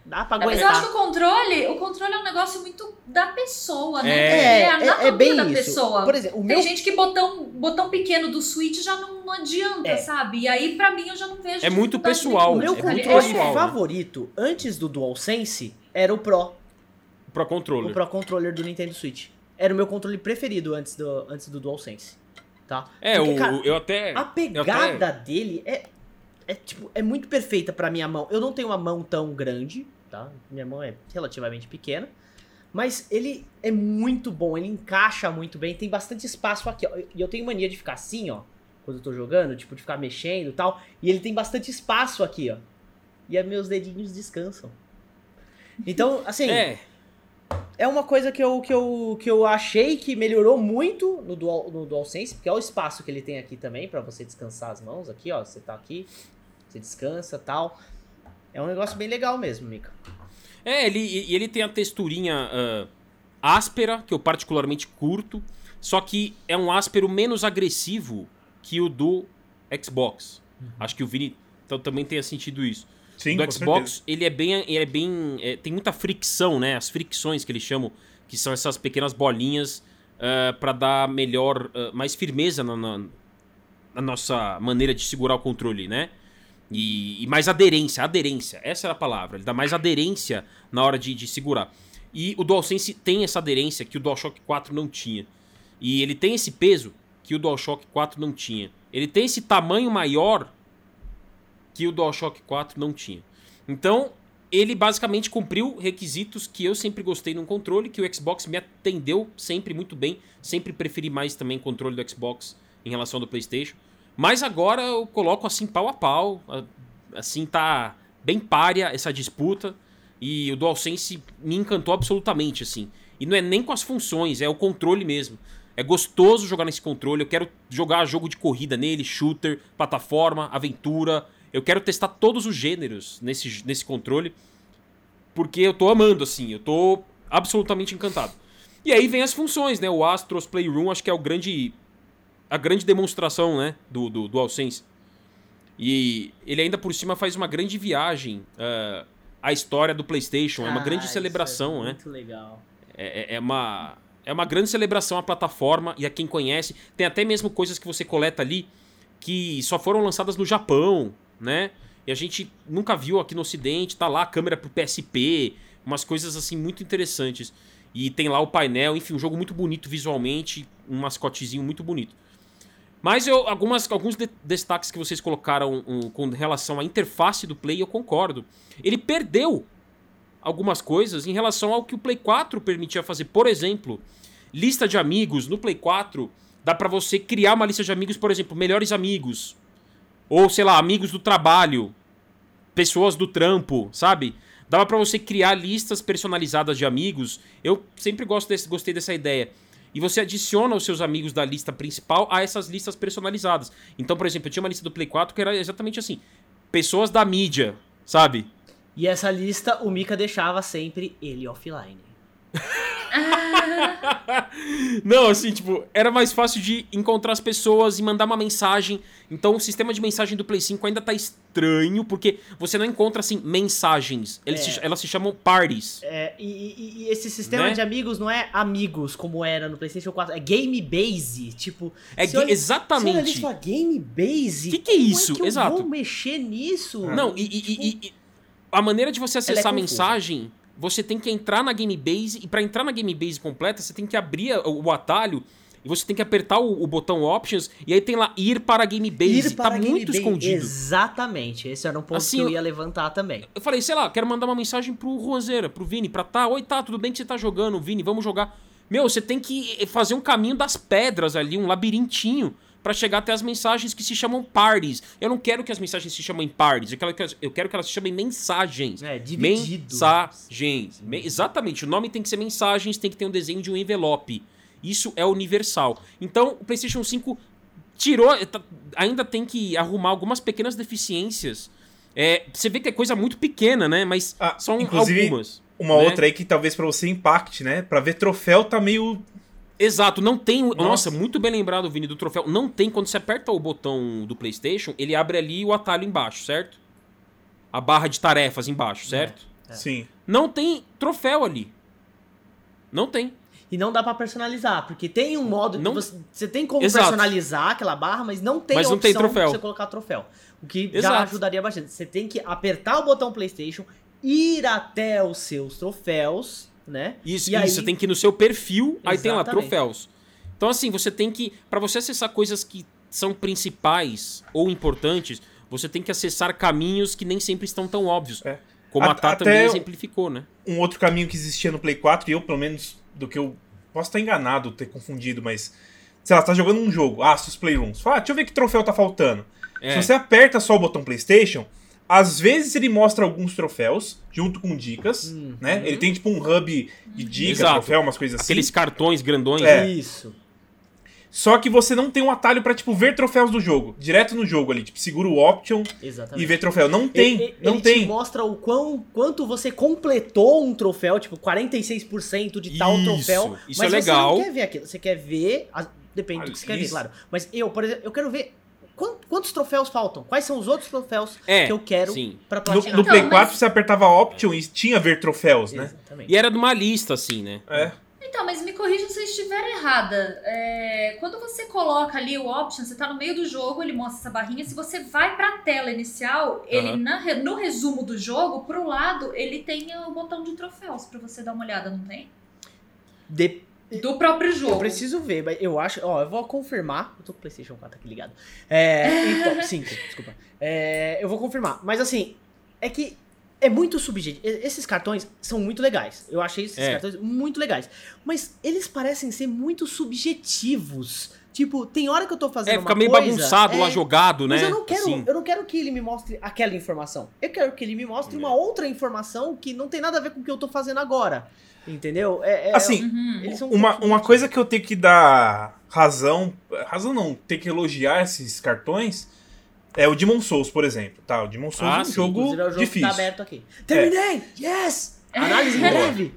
Dá pra
Não, mas eu acho
aguentar.
que o controle, o controle é um negócio muito da pessoa, né?
É.
É,
a
é, é bem
da
isso.
pessoa.
Por exemplo, o
Tem
meu
gente que botão, botão pequeno do Switch já não, não adianta,
É.
sabe? E aí, pra mim, eu já não vejo
É muito pessoal,
O meu
é muito
controle
pessoal, né?
favorito, antes do DualSense, era o Pro.
Pro
O
controller.
Pro Controller do Nintendo Switch. Era o meu controle preferido antes do, antes do DualSense. Tá?
É,
Porque,
o,
cara,
o- eu até.
A pegada dele é, é, tipo, é muito perfeita pra minha mão. Eu não tenho uma mão tão grande, tá? Minha mão é relativamente pequena. Mas ele é muito bom, ele encaixa muito bem, tem bastante espaço aqui, ó. E eu tenho mania de ficar assim, ó, quando eu tô jogando, tipo, de ficar mexendo e tal. E ele tem bastante espaço aqui, ó. E meus dedinhos descansam. Então, assim,
É.
é uma coisa que eu, que eu, que eu achei que melhorou muito no, Dual, no DualSense, porque é o espaço que ele tem aqui também, pra você descansar as mãos aqui, ó. Você tá aqui, você descansa tal. É um negócio bem legal mesmo, Mika.
É, ele, e ele tem a texturinha ah, áspera, que eu particularmente curto, só que é um áspero menos agressivo que o do Xbox. Acho que o Vini também tenha sentido isso.
Sim,
do
com
Xbox, ele é bem. Ele é bem é, tem muita fricção, né? As fricções que eles chamam, que são essas pequenas bolinhas ah, pra dar melhor, ah, mais firmeza na, na- na nossa maneira de segurar o controle, né? E, e mais aderência, aderência, essa era a palavra. Ele dá mais aderência na hora de, de segurar. E o DualSense tem essa aderência que o DualShock 4 não tinha. E ele tem esse peso que o DualShock 4 não tinha. Ele tem esse tamanho maior que o DualShock 4 não tinha. Então, ele basicamente cumpriu requisitos que eu sempre gostei num controle, que o Xbox me atendeu sempre muito bem. Sempre preferi mais também controle do Xbox em relação ao do PlayStation. Mas agora eu coloco assim pau a pau. Assim tá bem párea essa disputa. E o DualSense me encantou absolutamente, assim. E não é nem com as funções, é o controle mesmo. É gostoso jogar nesse controle. Eu quero jogar jogo de corrida nele, shooter, plataforma, aventura. Eu quero testar todos os gêneros nesse, nesse controle, porque eu tô amando, assim, eu tô absolutamente encantado. E aí vem as funções, né? O Astros Playroom acho que é o grande a grande demonstração, né, do, do DualSense. E ele ainda por cima faz uma grande viagem uh, à história do PlayStation. Ah, é uma grande celebração,
é
né?
Muito legal.
É, é, é, uma, é uma grande celebração à plataforma e a quem conhece. Tem até mesmo coisas que você coleta ali que só foram lançadas no Japão, né? E a gente nunca viu aqui no Ocidente. Tá lá a câmera pro PSP, umas coisas assim muito interessantes. E tem lá o painel, enfim, um jogo muito bonito visualmente, um mascotezinho muito bonito. Mas eu, algumas, alguns de, destaques que vocês colocaram um, com relação à interface do Play, eu concordo. Ele perdeu algumas coisas em relação ao que o Play 4 permitia fazer. Por exemplo, lista de amigos. No Play 4, dá para você criar uma lista de amigos, por exemplo, melhores amigos. Ou, sei lá, amigos do trabalho. Pessoas do trampo, sabe? Dava para você criar listas personalizadas de amigos. Eu sempre gosto desse, gostei dessa ideia e você adiciona os seus amigos da lista principal a essas listas personalizadas. Então, por exemplo, eu tinha uma lista do Play 4 que era exatamente assim: pessoas da mídia, sabe?
E essa lista o Mika deixava sempre ele offline.
Não, assim, tipo, era mais fácil de encontrar as pessoas e mandar uma mensagem. Então o sistema de mensagem do Play 5 ainda tá estranho, porque você não encontra, assim, mensagens. Eles é. se, elas se chamam parties.
É, e, e, e esse sistema né? de amigos não é amigos, como era no PlayStation 4, é game base. Tipo,
é olha, exatamente.
Você olha game base.
O que, que é isso?
É que
Exato.
vou mexer nisso?
Não, e, tipo, e, a maneira de você é acessar a mensagem você tem que entrar na Game Base e para entrar na Game Base completa, você tem que abrir o, atalho e você tem que apertar o, o, botão Options e aí tem lá ir para a Game Base. Ir tá muito Base. escondido.
Exatamente. Esse era um ponto assim, que eu ia levantar também.
Eu falei, sei lá, quero mandar uma mensagem pro Juanzeira, pro Vini, pra tá, oi, tá, tudo bem que você tá jogando, Vini, vamos jogar. Meu, você tem que fazer um caminho das pedras ali, um labirintinho para chegar até as mensagens que se chamam parties. Eu não quero que as mensagens se chamem parties, eu quero que elas, eu quero que elas se chamem mensagens.
É, dividido.
Mensagens. Me, exatamente, o nome tem que ser mensagens, tem que ter um desenho de um envelope. Isso é universal. Então, o PlayStation 5 tirou. Tá, ainda tem que arrumar algumas pequenas deficiências. É, você vê que é coisa muito pequena, né? Mas ah, são algumas.
Uma né? outra aí que talvez para você impacte, né? Para ver troféu tá meio
Exato, não tem. Nossa. nossa. muito bem lembrado, Vini, do troféu. Não tem, quando você aperta o botão do PlayStation, ele abre ali o atalho embaixo, certo? A barra de tarefas embaixo, certo?
É, é. Sim.
Não tem troféu ali. Não tem.
E não dá para personalizar, porque tem um modo não... você, você tem como Exato. personalizar aquela barra, mas não tem
mas não tem troféu.
você colocar troféu. O que Exato. já ajudaria bastante. Você tem que apertar o botão PlayStation, ir até os seus troféus né?
Isso, e isso, aí... você tem que ir no seu perfil, Exatamente. aí tem lá troféus. Então assim, você tem que para você acessar coisas que são principais ou importantes, você tem que acessar caminhos que nem sempre estão tão óbvios. É. Como a, a Tá também exemplificou, né?
Um outro caminho que existia no Play 4, e eu, pelo menos, do que eu posso estar enganado, ter confundido, mas. Sei lá, você tá jogando um jogo, Asus Playrooms. Fala, ah, deixa eu ver que troféu tá faltando. É. Se você aperta só o botão PlayStation, às vezes ele mostra alguns troféus, junto com dicas, uhum. né? Ele tem tipo um hub de dicas, Exato. troféu, umas coisas assim.
Aqueles cartões grandões.
É. Né? Isso.
Só que você não tem um atalho para tipo ver troféus do jogo, direto no jogo ali, tipo segura o option Exatamente. e ver troféu. Não tem, ele, não
ele
tem.
Ele mostra o quão quanto você completou um troféu, tipo 46% de tal
isso,
troféu,
isso
mas
é legal.
você não quer ver aquilo, você quer ver, depende do que você quer ver, claro. Mas eu, por exemplo, eu quero ver Quantos troféus faltam? Quais são os outros troféus
é,
que eu quero
sim.
pra platinar?
No, no Play 4 mas... você apertava Option e tinha ver troféus, né?
E era de uma lista, assim, né?
É.
Então, mas me corrija se eu estiver errada. É, quando você coloca ali o option, você tá no meio do jogo, ele mostra essa barrinha. Se você vai pra tela inicial, ele na, no resumo do jogo, pro lado, ele tem o botão de troféus para você dar uma olhada, não tem?
Depende
do próprio jogo.
Eu preciso ver, mas eu acho. Ó, eu vou confirmar. Eu tô com o PlayStation 4 aqui ligado. É. Então, 5, desculpa. É, eu vou confirmar. Mas assim, é que é muito subjetivo. Esses cartões são muito legais. Eu achei esses é. cartões muito legais. Mas eles parecem ser muito subjetivos. Tipo, tem hora que eu tô fazendo. É,
fica meio
coisa,
bagunçado
é,
lá jogado, né?
Mas eu não quero, assim. eu não quero que ele me mostre aquela informação. Eu quero que ele me mostre é. uma outra informação que não tem nada a ver com o que eu tô fazendo agora. Entendeu? É,
é assim, uhum. uma, uma coisa que eu tenho que dar razão. Razão não, ter que elogiar esses cartões. É o Demon Souls, por exemplo. Tá, o Demon Souls
Ah,
é um
sim.
jogo,
é o jogo
difícil.
que tá aberto aqui. Terminei! Yes! Análise breve.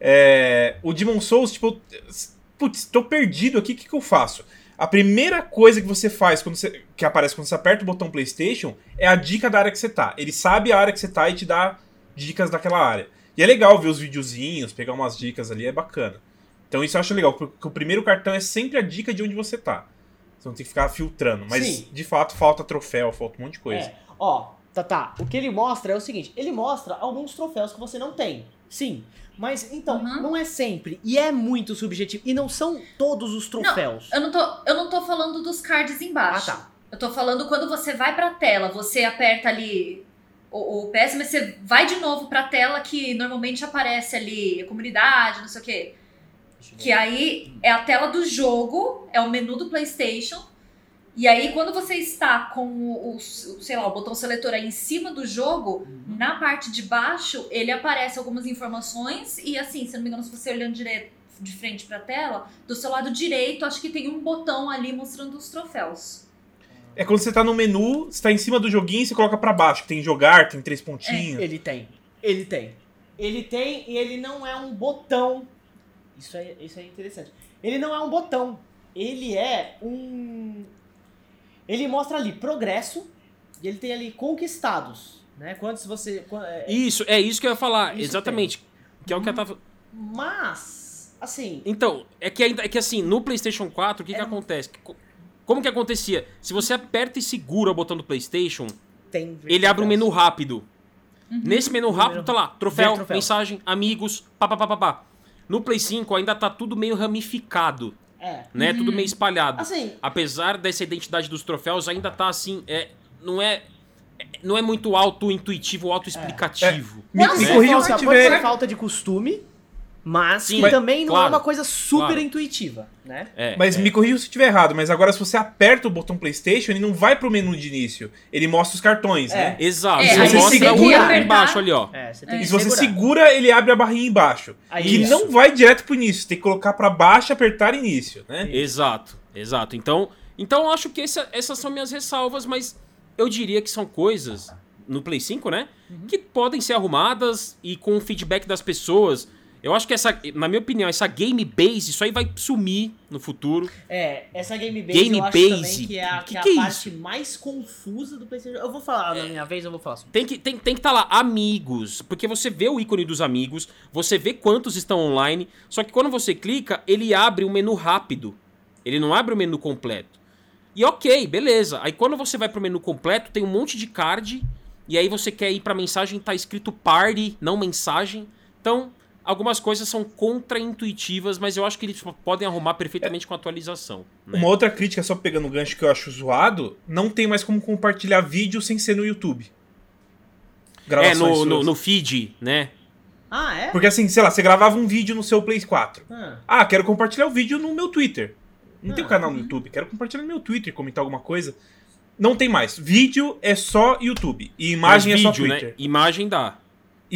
É, o Demon Souls, tipo, putz, tô perdido aqui, o que, que eu faço? A primeira coisa que você faz quando você, que aparece quando você aperta o botão PlayStation é a dica da área que você tá. Ele sabe a área que você tá e te dá dicas daquela área. E é legal ver os videozinhos, pegar umas dicas ali, é bacana. Então isso eu acho legal, porque o primeiro cartão é sempre a dica de onde você tá. Você não tem que ficar filtrando. Mas,
Sim.
de fato, falta troféu, falta um monte de coisa.
É, ó, tá, tá. O que ele mostra é o seguinte: ele mostra alguns troféus que você não tem. Sim. Mas então,
Uhum.
não é sempre. E é muito subjetivo. E não são todos os troféus.
Eu não, tô, eu não tô falando dos cards
ah,
embaixo.
tá.
Eu tô falando quando você vai pra tela, você aperta ali o, o PS, mas você vai de novo pra tela que normalmente aparece ali comunidade, não sei o quê. Que aí é a tela do jogo, é o menu do PlayStation. E aí, quando você está com o, o- sei lá, o botão seletor aí em cima do jogo,
Uhum.
na parte de baixo, ele aparece algumas informações. E assim, se não me engano, se você olhando direto de frente pra tela, do seu lado direito, acho que tem um botão ali mostrando os troféus.
É quando você tá no menu, você tá em cima do joguinho e você coloca pra baixo. Tem jogar, tem três pontinhos.
Ele tem. Ele tem. Ele tem e ele não é um botão. Isso é, isso é interessante. Ele não é um botão. Ele é um. Ele mostra ali progresso e ele tem ali conquistados. Né? Quantos você. qua- é,
Isso, é isso que eu ia falar,
Isso
exatamente. Que é o que eu tava.
Mas, assim.
Então, é que, ainda, é que assim, no PlayStation 4, o que,
É.
que acontece? Co- Como que acontecia? Se você aperta e segura o botão do PlayStation,
Tem
ele abre um menu rápido.
Uhum.
Nesse menu rápido tá lá, troféu,
troféu.
mensagem, amigos, papapá. No Play 5 ainda tá tudo meio ramificado,
É.
né?
Uhum.
Tudo meio espalhado.
Assim,
Apesar dessa identidade dos troféus, ainda tá assim, é, não é é- não é muito auto-intuitivo, auto-explicativo.
Me,
Nossa,
me
é
corrija
falta-
se tiver.
falta de costume, mas
Sim,
que
mas-
também não é
claro,
uma coisa super
claro.
intuitiva, né?
É,
Mas
é.
me corrija se estiver errado, mas agora se você aperta o botão PlayStation, ele não vai pro menu de início. Ele mostra os cartões,
É.
né?
Exato,
É,
você mostra
você
o
segura-
lugar embaixo ali, ó.
É, você tem
É.
que
E se você segura, ele abre a barrinha embaixo.
Aí,
que
isso.
não vai direto pro início. Tem que colocar pra baixo e apertar início, né?
Exato, exato. Então, então eu acho que essa- essas são minhas ressalvas, mas eu diria que são coisas no Play 5, né?
Uhum.
Que podem ser arrumadas e com o feedback das pessoas. Eu acho que essa, na minha opinião, essa game base, isso aí vai sumir no futuro.
É, essa Game Base
Game
eu acho
Base?
também que é a,
Que
que é a
que é
parte mais confusa do PlayStation. Eu vou falar na minha vez, eu vou falar sobre.
Tem que tem, tem que estar lá, amigos. Porque você vê o ícone dos amigos, você vê quantos estão online. Só que quando você clica, ele abre um menu rápido. Ele não abre o menu completo. E ok, beleza. Aí quando você vai pro menu completo, tem um monte de card. E aí você quer ir pra mensagem, tá escrito party, não mensagem. Então, algumas coisas são contra-intuitivas, mas eu acho que eles podem arrumar perfeitamente com a atualização. né?
Uma outra crítica, só pegando o gancho que eu acho zoado, não tem mais como compartilhar vídeo sem ser no YouTube.
É,
Gravações
no, no,
suas.
no feed, né?
Ah, é?
Porque assim, sei lá, você gravava um vídeo no seu Play 4.
Ah,
Ah, quero compartilhar o vídeo no meu Twitter. Não tenho
Ah.
canal no YouTube, quero compartilhar no meu Twitter, comentar alguma coisa. Não tem mais. Vídeo é só YouTube. E imagem
Mas
é só
vídeo,
Twitter.
né? Imagem dá.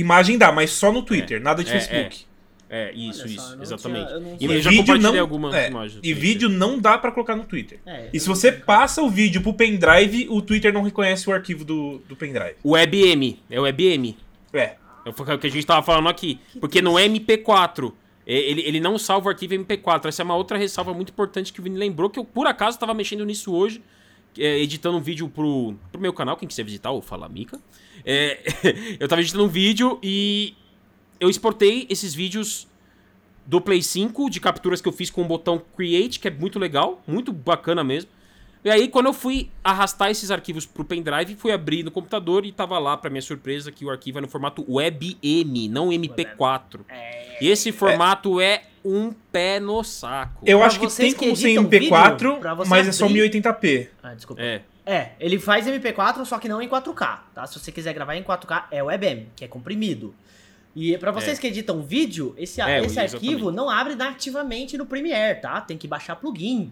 Imagem dá, mas só no Twitter, nada de
é,
Facebook.
É, isso,
Olha
isso, exatamente.
tinha-
e eu já
vídeo não-
algumas
é,
imagens.
E vídeo não dá pra colocar no Twitter.
é,
E se você passa o vídeo pro pendrive, o Twitter não reconhece o arquivo do, do pendrive.
O WebM, é o WebM.
É.
É o que a gente tava falando aqui. Porque no MP4, é, ele, ele não salva o arquivo MP4. Essa é uma outra ressalva muito importante que o Vini lembrou, que eu por acaso tava mexendo nisso hoje, é, editando um vídeo pro, pro meu canal, quem quiser visitar, ou Fala Mica. É, eu tava editando um vídeo e eu exportei esses vídeos do Play 5, de capturas que eu fiz com o botão Create, que é muito legal, muito bacana mesmo. E aí, quando eu fui arrastar esses arquivos pro pendrive, fui abrir no computador e tava lá, pra minha surpresa, que o arquivo é no formato WebM, não MP4.
É,
E esse formato é um pé no saco.
Eu
Pra
acho que tem
que
como ser
editam
MP4,
vídeo, pra você
mas é só
abrir-
1080p.
Ah, desculpa.
É.
É, ele faz MP4, só que não em 4K, tá? Se você quiser gravar em 4K, é WebM, que é comprimido. E pra vocês
É.
que editam vídeo, esse,
É,
esse arquivo não abre nativamente no Premiere, tá? Tem que baixar plugin.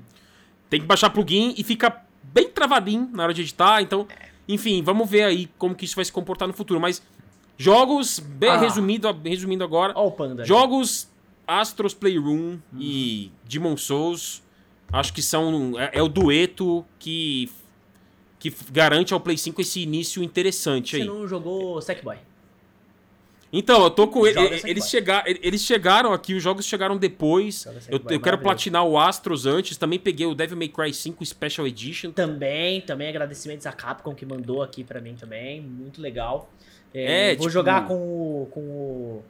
Tem que baixar plugin e fica bem travadinho na hora de editar. Então, enfim, vamos ver aí como que isso vai se comportar no futuro. Mas jogos, bem
Ah.
resumido, resumindo agora,
o Panda.
jogos Astros Playroom e Demon Souls, acho que são é, é o dueto que que garante ao Play 5 esse início interessante
Você
aí.
não jogou Sackboy.
Então, eu tô com ele. Eles, chega, eles chegaram aqui, os jogos chegaram depois. Eu, eu quero platinar o Astros antes. Também peguei o Devil May Cry 5 Special Edition.
Também, também agradecimentos à Capcom que mandou aqui pra mim também. Muito legal.
É,
vou
tipo-
jogar com o. com o.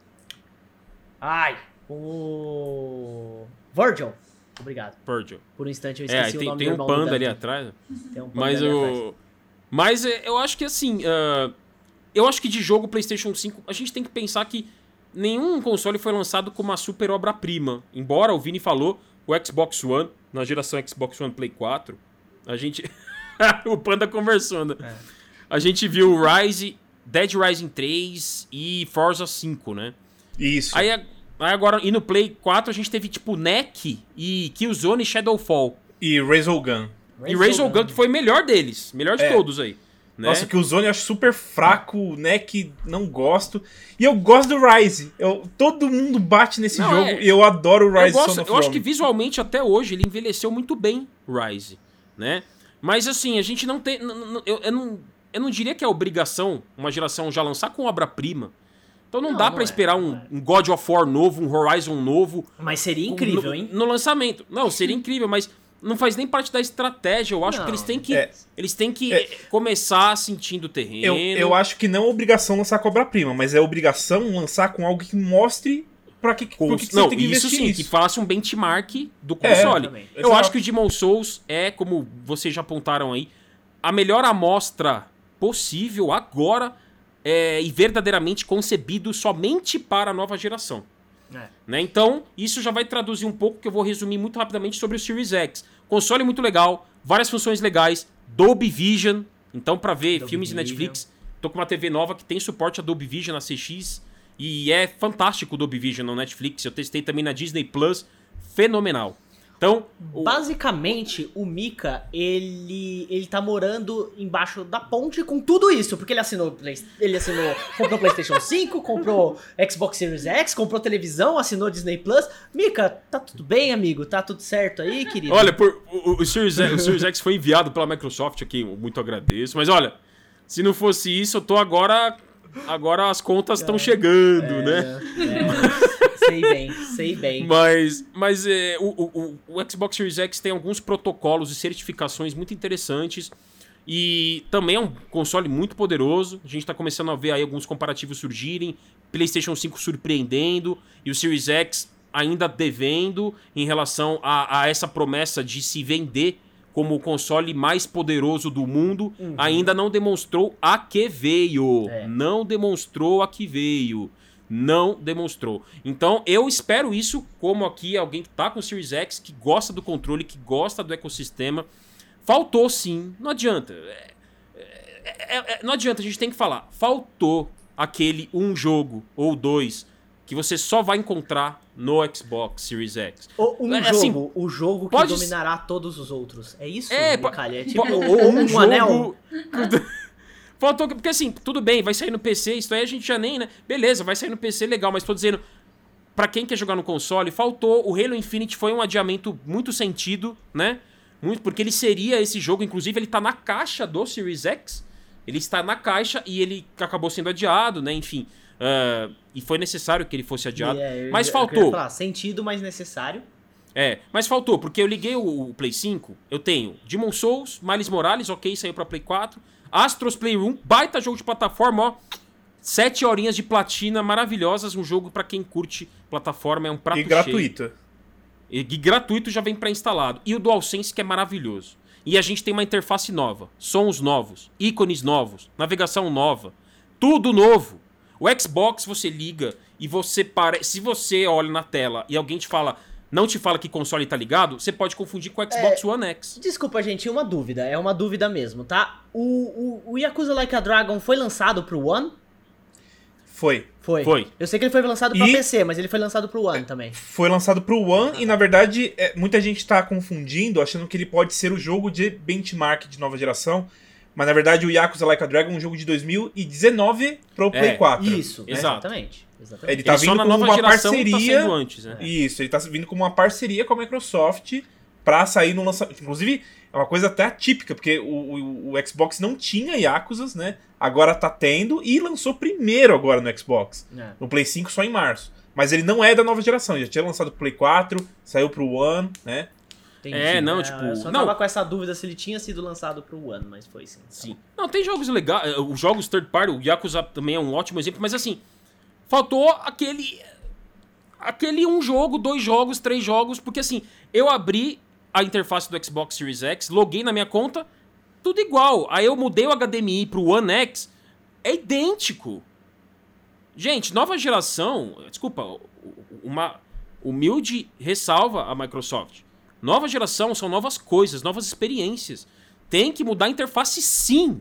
Ai, com o. Virgil. Obrigado.
Virgil.
Por um instante eu
É,
esqueci o
tem,
nome
tem
do
um panda ali atrás.
Tem um panda
Mas
ali atrás.
eu. Mas é, eu acho que assim. ah, eu acho que de jogo PlayStation 5, a gente tem que pensar que nenhum console foi lançado com uma super obra-prima. Embora o Vini falou, o Xbox One, na geração Xbox One Play 4, a gente. o Panda conversando.
É.
A gente viu o Rise, Dead Rising 3 e Forza 5, né?
Isso.
Aí, aí agora, e no Play 4 a gente teve tipo NEC e Killzone e Shadowfall.
E Resogun.
E Razor Gun que foi o melhor deles. Melhor de
É.
todos aí. Né?
Nossa, que o Zone eu acho super fraco, né? Que não gosto. E eu gosto do Rise. Eu, todo mundo bate nesse
Não,
jogo
é-
e eu adoro o
eu,
Rise
gosto-
Son of
eu acho que visualmente até hoje ele envelheceu muito bem, Rise, né? Mas assim, a gente não tem. Eu, eu não, eu não diria que é obrigação uma geração já lançar com obra-prima. Então não,
Não,
dá pra
é,
esperar um,
é.
um God of War novo, um Horizon novo.
Mas seria incrível,
no,
hein?
No lançamento. Não, seria incrível, mas não faz nem parte da estratégia. Eu acho
Não.
que eles têm que.
É.
Eles têm que
É.
começar sentindo o terreno.
Eu, eu acho que não é obrigação lançar com obra-prima, mas é obrigação lançar com algo que mostre pra que, por que,
não,
você tem que
isso sim,
nisso.
que faça um benchmark do
É,
console.
também.
eu
Exato.
acho que o Demon Souls é, como vocês já apontaram aí, a melhor amostra possível agora é, e verdadeiramente concebido somente para a nova geração.
É.
Né? Então, isso já vai traduzir um pouco que eu vou resumir muito rapidamente sobre o Series X. Console muito legal, várias funções legais, Dolby Vision, então para ver
Dolby
filmes de
Vision.
Netflix, tô com uma TV nova que tem suporte a Dolby Vision na CX e é fantástico o Dolby Vision no Netflix. Eu testei também na Disney Plus, fenomenal. Então, o-
Basicamente, o Mika, ele, ele tá morando embaixo da ponte com tudo isso, porque ele assinou, Play- ele assinou, comprou PlayStation 5, comprou Xbox Series X, comprou televisão, assinou Disney Plus. Mika, tá tudo bem, amigo? Tá tudo certo aí, querido?
olha, por- o, o Series o Series X foi enviado pela Microsoft aqui, muito agradeço. Mas olha, se não fosse isso, eu tô agora. Agora as contas estão chegando, né?
É, sei bem, sei bem.
Mas, mas é, o, o, o Xbox Series X tem alguns protocolos e certificações muito interessantes. E também é um console muito poderoso. A gente está começando a ver aí alguns comparativos surgirem. PlayStation 5 surpreendendo. E o Series X ainda devendo em relação a, a essa promessa de se vender como o console mais poderoso do mundo. Ainda não demonstrou a que veio.
É.
Não demonstrou a que veio não demonstrou. Então eu espero isso como aqui alguém que tá com o Series X, que gosta do controle, que gosta do ecossistema. Faltou sim, não adianta. É- é- é- não adianta, a gente tem que falar. Faltou aquele um jogo ou dois que você só vai encontrar no Xbox Series X.
O, um
É,
jogo,
assim,
o jogo que
pode-
dominará todos os outros. É isso,
É,
Micalha? É tipo,
Po-
ou um, anel?
Faltou, porque assim, tudo bem, vai sair no PC, isso aí a gente já nem, né? Beleza, vai sair no PC, legal, mas tô dizendo, pra quem quer jogar no console, faltou. O Halo Infinite foi um adiamento muito sentido, né? Muito, porque ele seria esse jogo, inclusive ele tá na caixa do Series X. Ele está na caixa e ele acabou sendo adiado, né? Enfim. ah, e foi necessário que ele fosse adiado.
É, eu-
mas
eu
faltou.
falar, sentido, mas necessário.
É, mas faltou, porque eu liguei o, o Play 5, eu tenho Demon Souls, Miles Morales, ok, saiu pra Play 4, Astros Playroom, baita jogo de plataforma, ó. Sete horinhas de platina maravilhosas, um jogo pra quem curte plataforma, é um prato
E
cheio.
gratuito.
E, e gratuito já vem pré-instalado. E o DualSense que é maravilhoso. E a gente tem uma interface nova, sons novos, ícones novos, navegação nova, tudo novo. O Xbox você liga e você para, se você olha na tela e alguém te fala, não te fala que console tá ligado, você pode confundir com o Xbox One X.
Desculpa, gente, uma dúvida. É uma dúvida mesmo, tá? O, o, o Yakuza Like a Dragon foi lançado pro One?
Foi.
Foi.
Foi.
Eu sei que ele foi lançado pra
E-
PC, mas ele foi lançado pro One também.
Foi lançado pro One e, na verdade, é, muita gente tá confundindo, achando que ele pode ser o jogo de benchmark de nova geração. Mas, na verdade, o Yakuza Like a Dragon é um jogo de 2019 pro Play
É,
4.
Isso,
Exato.
exatamente. exatamente.
Ele tá
Ele
vindo
na
com
nova
uma
tá
parceria.
sendo antes, né?
Isso, ele tá vindo com uma parceria com a Microsoft pra sair no lançamento. Inclusive, É uma coisa até atípica, porque o, o, o Xbox não tinha Yakuzas, né? Agora tá tendo e lançou primeiro agora no Xbox.
É.
No Play 5 só em março. Mas ele não é da nova geração, já tinha lançado pro Play 4, saiu pro One, né?
Entendi.
É, não, tipo,
Eu só
não.
tava com essa dúvida se ele tinha sido lançado pro One, mas foi sim.
Sim. Não, tem jogos legais. eh, Os jogos third party, o Yakuza também é um ótimo exemplo, mas assim, faltou aquele. Aquele um jogo, dois jogos, três jogos, porque assim, eu abri a interface do Xbox Series X, loguei na minha conta, tudo igual. Aí eu mudei o HDMI pro One X, é idêntico. Gente, nova geração, desculpa, uma humilde ressalva a Microsoft. Nova geração são novas coisas, novas experiências. Tem que mudar a interface sim.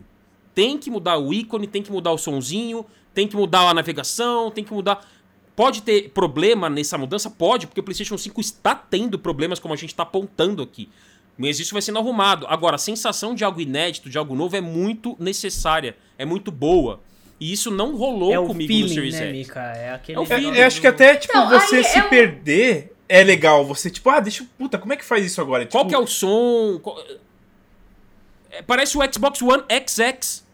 Tem que mudar o ícone, tem que mudar o sonzinho, tem que mudar a navegação, tem que mudar. Pode ter problema nessa mudança? Pode, porque o PlayStation 5 está tendo problemas, como a gente está apontando aqui. Mas isso vai sendo arrumado. Agora, a sensação de algo inédito, de algo novo, é muito necessária, é muito boa. E isso não rolou
É o
comigo no
feeling,
Series
né,
X.
Mika? É aquele
É o
É,
feeling.
eu acho que até, tipo,
Não,
você se
é um-
perder é legal. Você, tipo, ah, deixa. Puta, como é que faz isso agora?
Qual
Tipo,
que é o som? Qual- É, Parece o Xbox One XX.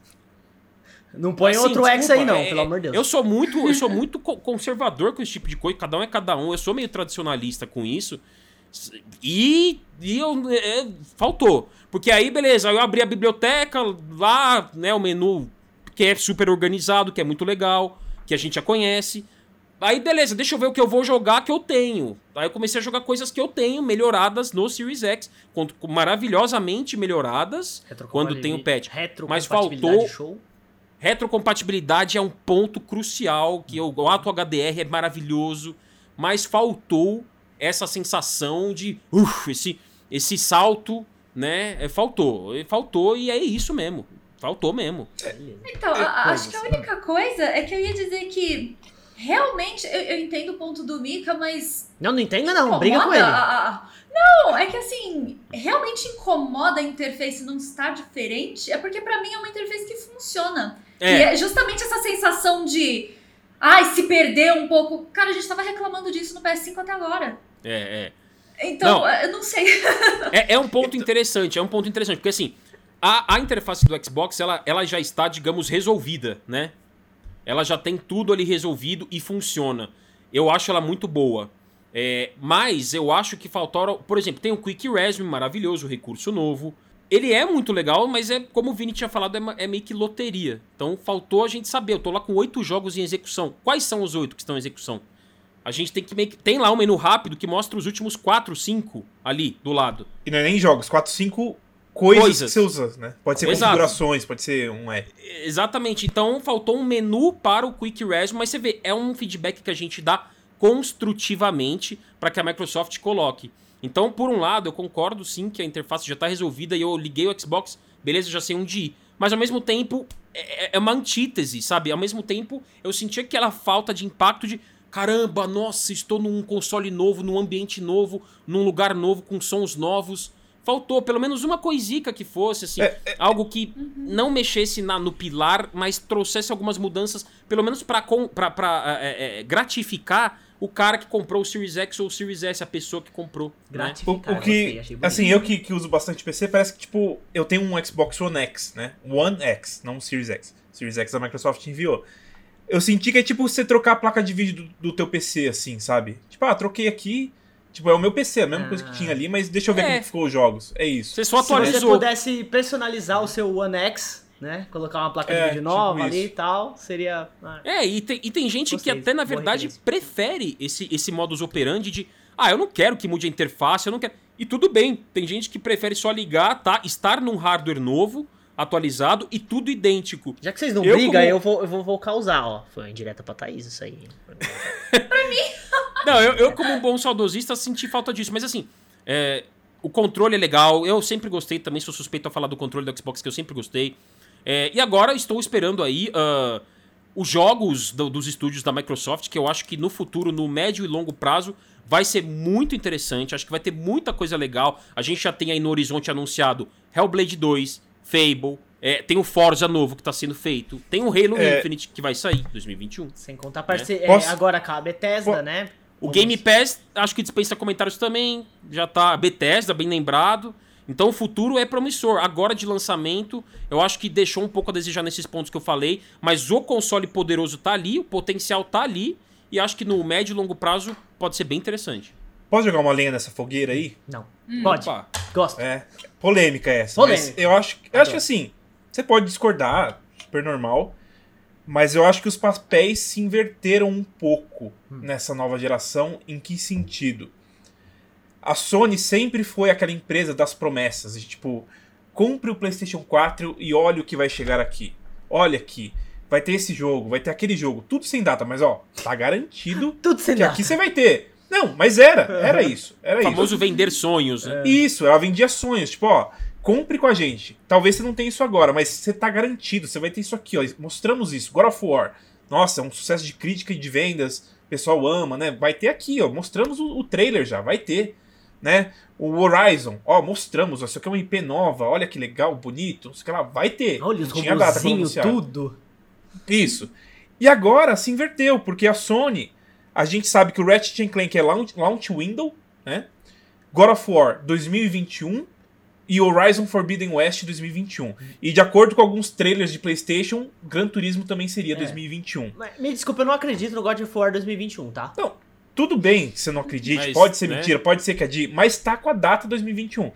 Não põe
Assim,
outro X
desculpa,
aí não,
é-
pelo amor de Deus.
Eu sou muito, eu sou muito co- conservador com esse tipo de coisa, cada um é cada um. Eu sou meio tradicionalista com isso. E, e eu, é, faltou. Porque aí, beleza, eu abri a biblioteca, lá, né, o menu que é super organizado, que é muito legal, que a gente já conhece. Aí, beleza, deixa eu ver o que eu vou jogar que eu tenho. Aí eu comecei a jogar coisas que eu tenho melhoradas no Series X, maravilhosamente melhoradas quando tem o patch. Mas
Retrocompatibilidade
faltou
show.
Retrocompatibilidade é um ponto crucial, que o Auto HDR é maravilhoso, mas faltou essa sensação de, uff, esse, esse salto, né? é, Faltou, e faltou e é isso mesmo. Faltou mesmo.
Então, a- acho que a única coisa é que eu ia dizer que realmente eu, eu entendo o ponto do Mika, mas.
Não, não entenda não, briga com ele.
a- a- Não, é que assim, realmente incomoda a interface não estar diferente, é porque pra mim é uma interface que funciona. E
É,
é justamente essa sensação de. Ai, se perder um pouco. Cara, a gente tava reclamando disso no PS5 até agora.
é, é.
Então,
Não.
eu não sei.
É, é um ponto interessante, é um ponto interessante, porque assim, a, a interface do Xbox, ela, ela já está, digamos, resolvida, né? Ela já tem tudo ali resolvido e funciona. Eu acho ela muito boa. É, mas eu acho que faltaram. Por exemplo, tem o Quick Resume, maravilhoso, recurso novo. Ele é muito legal, mas é, como o Vini tinha falado, é, é meio que loteria. Então faltou a gente saber. Eu tô lá com oito jogos em execução. Quais são os oito que estão em execução? A gente tem que meio que. Tem lá um menu rápido que mostra os últimos quatro, cinco ali do lado.
E não é nem jogos, 4, 5 coisas,
Coisas.
que você usa, né? Pode ser
Exato.
configurações, pode ser um é.
Exatamente. Então faltou um menu para o Quick Resume, mas você vê, é um feedback que a gente dá construtivamente para que a Microsoft coloque. Então, por um lado, eu concordo sim que a interface já está resolvida e eu liguei o Xbox, beleza, já sei onde ir. Mas ao mesmo tempo, é, é uma antítese, sabe? Ao mesmo tempo, eu senti aquela falta de impacto de caramba, nossa, estou num console novo, num ambiente novo, num lugar novo, com sons novos. Faltou pelo menos uma coisica que fosse, assim,
É,
algo que não mexesse na- no pilar, mas trouxesse algumas mudanças, pelo menos pra, pra, é, é, gratificar o cara que comprou o Series X ou o Series S, a pessoa que comprou. né?
O,
Gratificar,
o que,
gostei, achei bonito.
assim, eu que, que uso bastante PC, parece que, tipo, eu tenho um Xbox One X, né? One X, não um Series X. Series X a Microsoft enviou. Eu senti que é tipo você trocar a placa de vídeo do, do teu PC, assim, sabe? Tipo, ah, troquei aqui. Tipo, é o meu PC, a mesma coisa que
Ah.
tinha ali, mas deixa eu ver
É.
como que ficou os jogos. É isso.
Você só
Se você
atualizou.
pudesse personalizar o seu One X, né? Colocar uma placa
É,
de vídeo
tipo
nova ali
isso.
e tal, seria. ah,
É, e tem, e tem gente
Gostei,
que até, na verdade, prefere esse, esse modus operandi de ah, eu não quero que mude a interface, eu não quero. E tudo bem, tem gente que prefere só ligar, tá? Estar num hardware novo, atualizado e tudo idêntico.
Já que vocês não
Eu
brigam,
como-
eu, vou, eu vou, vou causar, ó. Foi indireta pra Thaís isso aí.
Não, eu, eu, como um bom saudosista, senti falta disso. Mas assim, é, o controle é legal. Eu sempre gostei, também sou suspeito a falar do controle do Xbox, que eu sempre gostei. É, e agora estou esperando aí ah, os jogos do- dos estúdios da Microsoft, que eu acho que no futuro, no médio e longo prazo, vai ser muito interessante. Acho que vai ter muita coisa legal. A gente já tem aí no horizonte anunciado Hellblade 2, Fable. é, tem o Forza novo que está sendo feito. Tem o Halo
É.
Infinite que vai sair em 2021.
Sem contar parceria.
Posso-
agora com a Bethesda, né?
O
Vamos-
Game Pass, acho que dispensa comentários também. Já tá. Bethesda, bem lembrado. Então o futuro é promissor. Agora de lançamento, eu acho que deixou um pouco a desejar nesses pontos que eu falei, mas o console poderoso tá ali, o potencial tá ali, e acho que no médio e longo prazo pode ser bem interessante.
Posso jogar uma lenha nessa fogueira aí?
Não. Pode.
Opa.
Gosto.
É. Polêmica essa.
Polêmica.
Mas eu acho, eu acho que assim, você pode discordar, super normal. Mas eu acho que os papéis se inverteram um pouco nessa nova geração. Em que sentido? A Sony sempre foi aquela empresa das promessas. De, tipo, compre o PlayStation 4 e olha o que vai chegar aqui. Olha aqui. Vai ter esse jogo, vai ter aquele jogo. Tudo sem data, mas ó, tá garantido
Tudo sem
que
nada.
aqui você vai ter. Não, mas era. Era isso. Era
O
isso.
famoso vender sonhos, né?
Isso, ela vendia sonhos. Tipo, ó, compre com a gente. Talvez você não tenha isso agora, mas você tá garantido. Você vai ter isso aqui, ó. Mostramos isso. God of War. Nossa, é um sucesso de crítica e de vendas. O pessoal ama, né? Vai ter aqui, ó. Mostramos o, o trailer já. Vai ter. Né? O Horizon, ó, mostramos. Ó, isso aqui é uma IP nova. Olha que legal, bonito. Não sei o que lá. Vai ter.
Olha os
tinha data
tudo.
Isso. E agora se inverteu, porque a Sony, a gente sabe que o Ratchet Clank é launch, launch window, né? God of War 2021 e Horizon Forbidden West 2021. E de acordo com alguns trailers de PlayStation, Gran Turismo também seria
É.
2021.
Mas, me desculpa, eu não acredito no God of War 2021, tá?
Não, tudo bem que você não acredite,
Mas,
pode ser
né?
mentira, pode ser que adie, mas tá com a data 2021.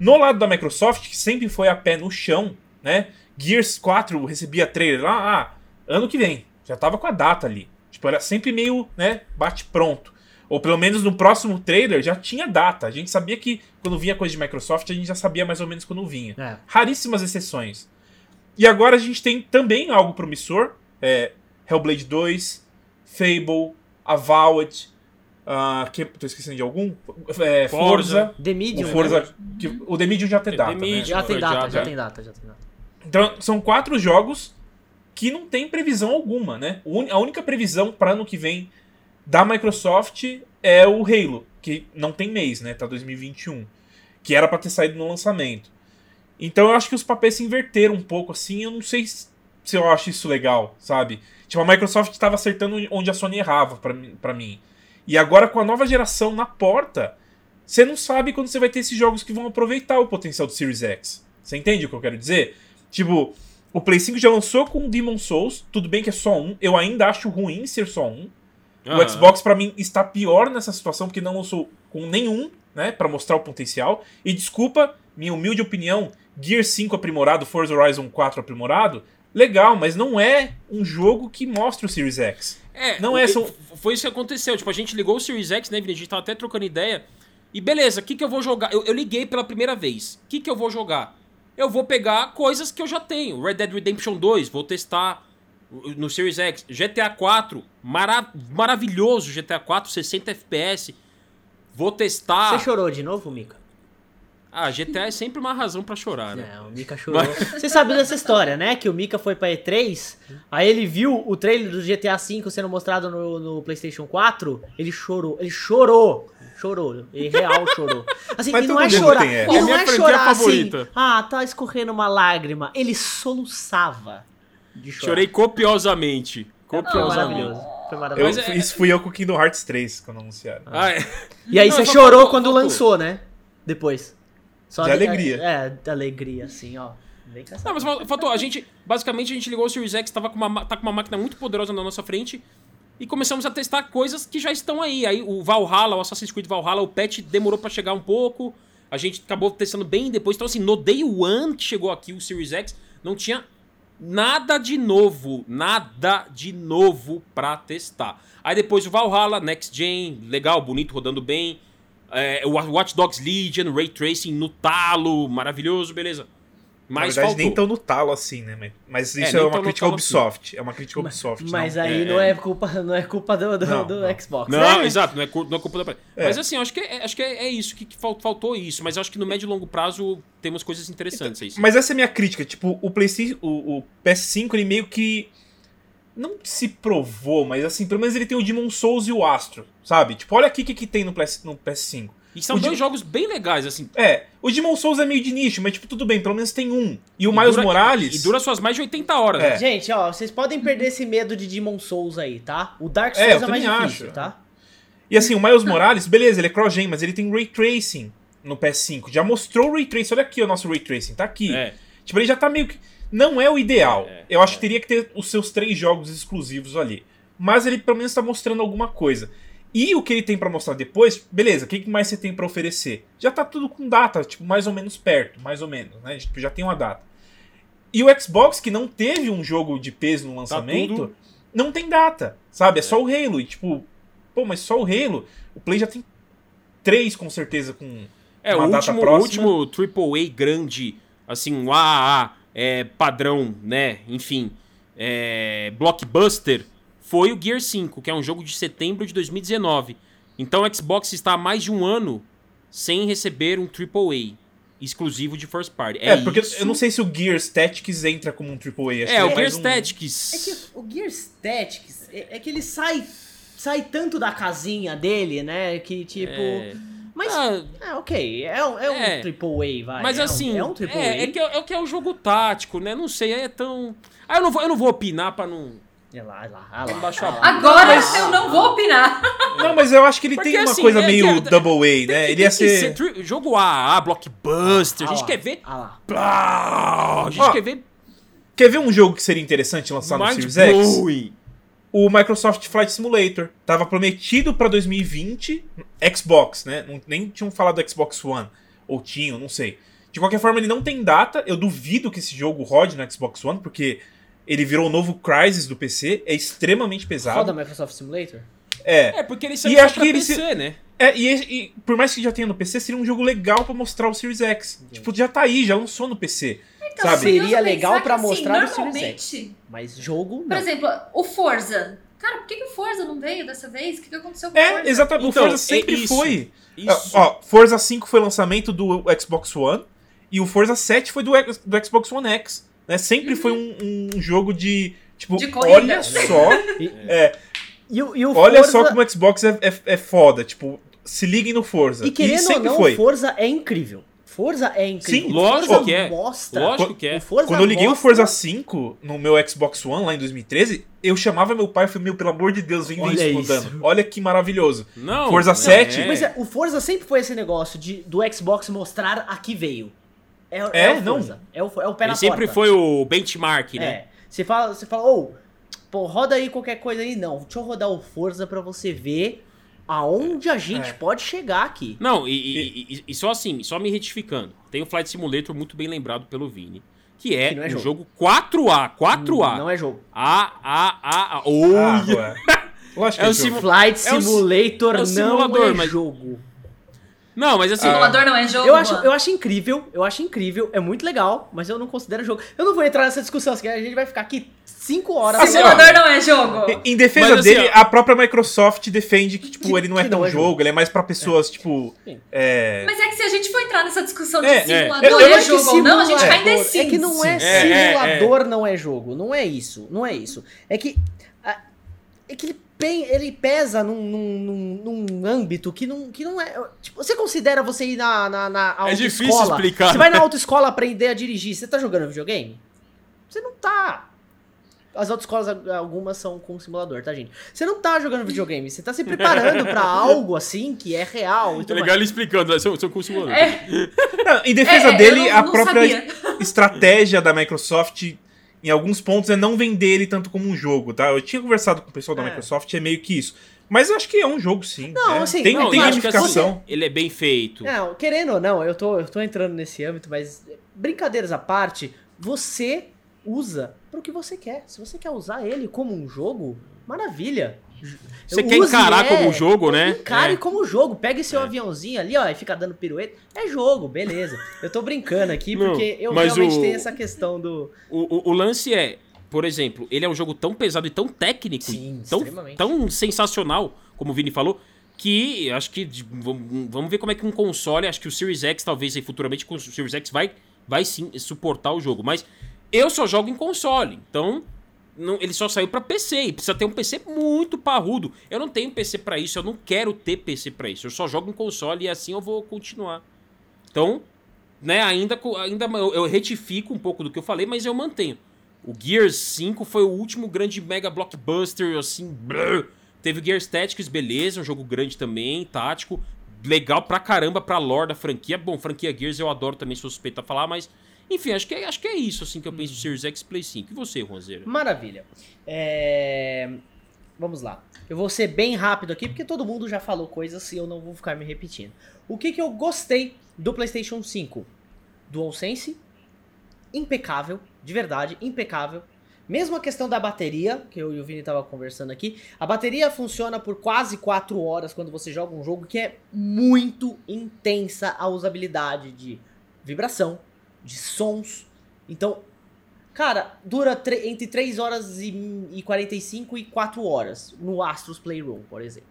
No lado da Microsoft, que sempre foi a pé no chão, né? Gears 4 recebia trailer lá, ah, ano que vem. Já tava com a data ali. Tipo, era sempre meio, né, bate pronto. Ou pelo menos no próximo trailer já tinha data. A gente sabia que quando vinha coisa de Microsoft, a gente já sabia mais ou menos quando vinha.
É.
Raríssimas exceções. E agora a gente tem também algo promissor. É, Hellblade 2, Fable, Avowed. ah, que, tô esquecendo de algum? É,
Forza.
Forza.
The
O
Medium.
Forza.
né?
que- o The Medium já tem
É,
data.
The
né?
Medium.
Já tem data, já
já.
tem data, já tem data.
Então, são quatro jogos que não tem previsão alguma, né? A única previsão para ano que vem da Microsoft é o Halo, que não tem mês, né? Tá 2021. Que era pra ter saído no lançamento. Então eu acho que os papéis se inverteram um pouco assim. Eu não sei se eu acho isso legal, sabe? Tipo, a Microsoft estava acertando onde a Sony errava pra mim. E agora com a nova geração na porta, você não sabe quando você vai ter esses jogos que vão aproveitar o potencial do Series X. Você entende o que eu quero dizer? Tipo, o Play 5 já lançou com Demon Souls, tudo bem que é só um, eu ainda acho ruim ser só um. O
Aham.
Xbox pra mim está pior nessa situação porque não lançou com nenhum, né, Pra mostrar o potencial. E desculpa, minha humilde opinião, Gear 5 aprimorado, Forza Horizon 4 aprimorado, legal, mas não é um jogo que mostra o Series X.
É,
Não é
Foi isso que aconteceu. Tipo, a gente ligou o Series X, né, Vini? A gente tava até trocando ideia. E beleza, o que, que eu vou jogar? Eu, eu liguei pela primeira vez. O que, que eu vou jogar? Eu vou pegar coisas que eu já tenho. Red Dead Redemption 2, vou testar no Series X. GTA 4, mara maravilhoso GTA 4, 60 FPS. Vou testar.
Você chorou de novo, Mika?
Ah, GTA é sempre uma razão pra chorar, né?
É, o Mika chorou. Você sabe dessa história, né? Que o Mika foi pra E3, aí ele viu o trailer do GTA V sendo mostrado no, no PlayStation 4, ele chorou. Ele chorou. Chorou. Ele real chorou. Assim,
Mas
e não é chorar.
tem essa.
E
É
não
minha
é
franquia
chorar
favorita.
assim. Ah, tá escorrendo uma lágrima. Ele soluçava de chorar.
Chorei copiosamente.
Foi
Copiosamente.
maravilhoso. Foi
Eu,
maravilhoso.
É-
Isso fui eu com Kingdom Hearts 3 quando anunciaram.
Ah, é.
E aí
Não,
você
só
chorou quando lançou, né? Depois. Só
De alegria.
É, de alegria, assim, ó. Vem com essa
Não, mas fal- faltou. A gente, basicamente, a gente ligou o Series X, tava com uma, ma- tá com uma máquina muito poderosa na nossa frente. E começamos a testar coisas que já estão aí. Aí o Valhalla, o Assassin's Creed Valhalla, o patch demorou pra chegar um pouco. A gente acabou testando bem depois. Então, assim, no Day One que chegou aqui o Series X, não tinha nada de novo. Nada de novo pra testar. Aí depois o Valhalla, Next Gen, legal, bonito, rodando bem. É, o Watch Dogs Legion, Ray Tracing no talo, maravilhoso, beleza. Mas
Na verdade,
faltou.
nem tão no talo assim, né? Mas- Mas
É,
isso é,
tão
uma crítica
talo
Ubisoft. É uma crítica Ubisoft.
Mas
não.
aí
É,
não
é.
é culpa, não é culpa do, do,
Não,
do
não.
Xbox.
Não,
né?
exato, não é, não é culpa da.
É.
Mas assim, acho que, é, acho que é, é isso, que, que fal- faltou isso. Mas eu acho que no médio e longo prazo temos coisas interessantes aí. sim.
Mas essa é a minha crítica. Tipo, o PlayStation, o, o PS5, ele meio que. Não se provou, mas assim, pelo menos ele tem o Demon Souls e o Astro, sabe? Tipo, olha aqui o que, que tem no, PS, no PS5.
E são
o
dois
de-
jogos bem legais, assim.
É, o Demon Souls é meio de nicho, mas tipo, tudo bem, pelo menos tem um. E o
E
Miles
dura-
Morales.
E dura suas mais de 80 horas.
É.
né?
Gente, ó, vocês podem perder esse medo de Demon Souls aí, tá? O Dark
É,
Souls
eu
é, mais difícil,
acho.
tá?
E assim, o Miles Morales, beleza, ele é cross-gen, mas ele tem ray tracing no PS5 já mostrou o Ray Tracing. Olha aqui o nosso Ray Tracing, tá aqui.
É.
Tipo, ele já tá meio que. Não é o ideal.
É,
Eu acho
é.
que teria que ter os seus três jogos exclusivos ali. Mas ele pelo menos tá mostrando alguma coisa. E o que ele tem pra mostrar depois, beleza, o que mais você tem pra oferecer? Já tá tudo com data, tipo, mais ou menos perto, mais ou menos, né? Tipo, já tem uma data. E o Xbox, que não teve um jogo de peso no lançamento,
tudo-
não tem data, sabe? É, só o Halo. E tipo, pô, mas só o Halo. O Play já tem três, com certeza, com.
É, o
uma data
último, o
próxima.
último AAA grande, assim, um AAA é, padrão, né? Enfim, é, blockbuster, foi o Gear 5, que é um jogo de setembro de 2019. Então o Xbox está há mais de um ano sem receber um AAA exclusivo de first party.
É, porque
isso.
eu não sei se o Gear Tactics entra como um AAA. Acho
É,
que
o Gear
um-
Tactics.
É que o Gear Tactics é, é que ele sai sai tanto da casinha dele, né? Que tipo.
É.
Mas.
Ah,
É, ok. É um, é um
É.
triple A, vai.
Mas
é um-
assim,
é um triple
é,
A.
é que é, é que é o jogo tático, né? Não sei, é tão. Ah, eu não vou, eu não vou opinar pra não.
É lá, é lá, é lá.
Baixou a
é
bola.
Agora
Mas-
eu não vou opinar.
Não, mas eu acho que ele
Porque,
tem uma
assim,
coisa
é
meio
que-
Double A,
Tem
né? Ele ia ser.
tri- Jogo AA, blockbuster.
Ah
a gente
lá,
quer ver.
Ah lá.
Plá, A gente
Ó,
quer ver
Quer ver um jogo que seria interessante lançar no
mind
Series X? O Microsoft Flight Simulator. Tava prometido pra 2020, Xbox, né? Nem tinham falado do Xbox One. Ou tinham, não sei. De qualquer forma, ele não tem data. Eu duvido que esse jogo rode no Xbox One, porque ele virou o novo Crysis do PC. É extremamente pesado.
Roda Microsoft Simulator?
É.
É, porque ele saiu pra PC,
se-
né?
É, e, e por mais que já tenha no PC, seria um jogo legal pra mostrar o Series X. Tipo, já tá aí, já lançou no PC.
Então,
Sabe?
Seria
curioso
legal
que, assim,
mostrar o Series
normalmente,
Mas jogo,
Por
não.
exemplo, o Forza. Cara, por que, que o Forza não veio dessa vez? O que, que aconteceu com o Forza?
É, exatamente.
Então,
o Forza
é
sempre
isso.
foi.
Isso.
Ó, Forza 5 foi lançamento do Xbox One e o Forza 7 foi do, X- do Xbox One X. Né? Sempre foi um, um jogo de. Tipo,
De corrida.
olha só.
E,
é,
e, o- e o
olha
Forza,
só como o Xbox é, é, é foda. Tipo, se liguem no Forza.
E querendo ou
sempre
não,
foi.
Forza é incrível. Forza é incrível.
Sim,
lógico
Forza
que é.
Mostra.
Lógico que é.
O Forza
Quando eu liguei o
mostra-
Forza 5 no meu Xbox One lá em 2013, eu chamava meu pai e falei, meu, pelo amor de Deus, vem ver
Olha
isso rodando. Olha que maravilhoso.
Não.
Forza
não,
7?
Mas é, o Forza sempre foi esse negócio de, do Xbox mostrar aqui veio. É, é,
É,
o
não.
Forza. É o, é o pé na
Ele sempre
porta.
foi o benchmark, né?
É. Você fala, você fala, ô, pô, roda aí qualquer coisa aí. Não, deixa eu rodar o Forza pra você ver aonde a gente
É.
pode chegar aqui.
Não, e, e- e- e só assim, só me retificando. Tem o Flight Simulator muito bem lembrado pelo Vini. Que é,
Que não é
um
jogo.
jogo 4A, 4A.
Não é jogo.
A, A, A, A.
Ah,
Olha!
ué. Lógico
É
que
o
é jogo.
simu-
Flight
É
Simulator
é o
não é
mas-
jogo.
Não, mas assim.
Simulador não é jogo?
Eu acho, eu acho incrível, eu acho incrível, é muito legal, mas eu não considero jogo. Eu não vou entrar nessa discussão, porque a gente vai ficar aqui 5 horas.
Assim,
Simulador não é jogo?
Em- defesa
Mas, assim,
dele,
ó-
a própria Microsoft defende que, tipo,
Que-
ele não é tão
não é
jogo,
jogo.
ele é mais pra pessoas, tipo.
Sim.
É...
Mas é que se a gente for entrar nessa discussão de
É, é.
simulador
Eu- eu
é jogo ou não, a gente cai
simulador-
nesse
É que não é
Sim. É, é,
simulador, não é jogo. Não é isso. Não é isso. É que. a- É que ele, ele pesa num, num, num- num âmbito que não, que não é. Tipo, você considera você ir na, na, na
É difícil
autoescola?
explicar,
Você vai
né?
na autoescola aprender a dirigir. Você tá jogando videogame? Você não tá. As autoescolas, algumas são com simulador, tá, gente? Você não tá jogando videogame, você tá se preparando pra algo assim que é real e
É
tudo
legal
mais.
ele explicando, né? Sou, sou com o simulador.
É,
Não, em defesa
é, é,
dele,
não-
a
não
própria
sabia.
estratégia da Microsoft, em alguns pontos, é não vender ele tanto como um jogo, tá? Eu tinha conversado com o pessoal da
É.
Microsoft, é meio que isso. Mas eu acho que é um jogo, sim.
Não,
né?
assim,
tem,
não,
tem gamificação.
Ele é bem feito.
Não, querendo ou não, eu tô, eu tô entrando nesse âmbito, mas brincadeiras à parte, você usa pro que você quer. Se você quer usar ele como um jogo, maravilha.
Você quer
use,
encarar
é,
como jogo, né?
Encare
É.
como jogo. Pegue seu
É.
aviãozinho ali, ó, e fica dando pirueta. É jogo, beleza. Eu tô brincando aqui
Não,
porque eu realmente
o-
tenho essa questão do.
O, o, o lance é, por exemplo, ele é um jogo tão pesado e tão técnico,
Sim,
tão,
extremamente.
tão sensacional, como o Vini falou, que acho que vamos ver como é que um console, acho que o Series X talvez aí, futuramente com o Series X vai, vai sim suportar o jogo, mas eu só jogo em console, então não- ele só saiu pra PC e precisa ter um PC muito parrudo. Eu não tenho PC pra isso, eu não quero ter PC pra isso. Eu só jogo em console e assim eu vou continuar. Então, né, ainda, ainda eu, eu retifico um pouco do que eu falei, mas eu mantenho. O Gears 5 foi o último grande mega blockbuster, assim. Teve o Gears Tactics, beleza, um jogo grande também, tático, legal pra caramba pra lore da franquia. Bom, franquia Gears eu adoro também, sou suspeito a falar, mas enfim, acho que, é, acho que é isso assim que eu penso do Series X Play 5. E você, Ronzeira?
Maravilha. É... Vamos lá. Eu vou ser bem rápido aqui, porque todo mundo já falou coisas e eu não vou ficar me repetindo. O que, que eu gostei do PlayStation 5? DualSense, impecável, de verdade, impecável. Mesmo a questão da bateria, que eu e o Vini tava conversando aqui, a bateria funciona por quase 4 horas quando você joga um jogo que é muito intensa a usabilidade de vibração, de sons. Então, cara, dura entre 3 horas e, e 45 e 4 horas no Astros Playroom, por exemplo.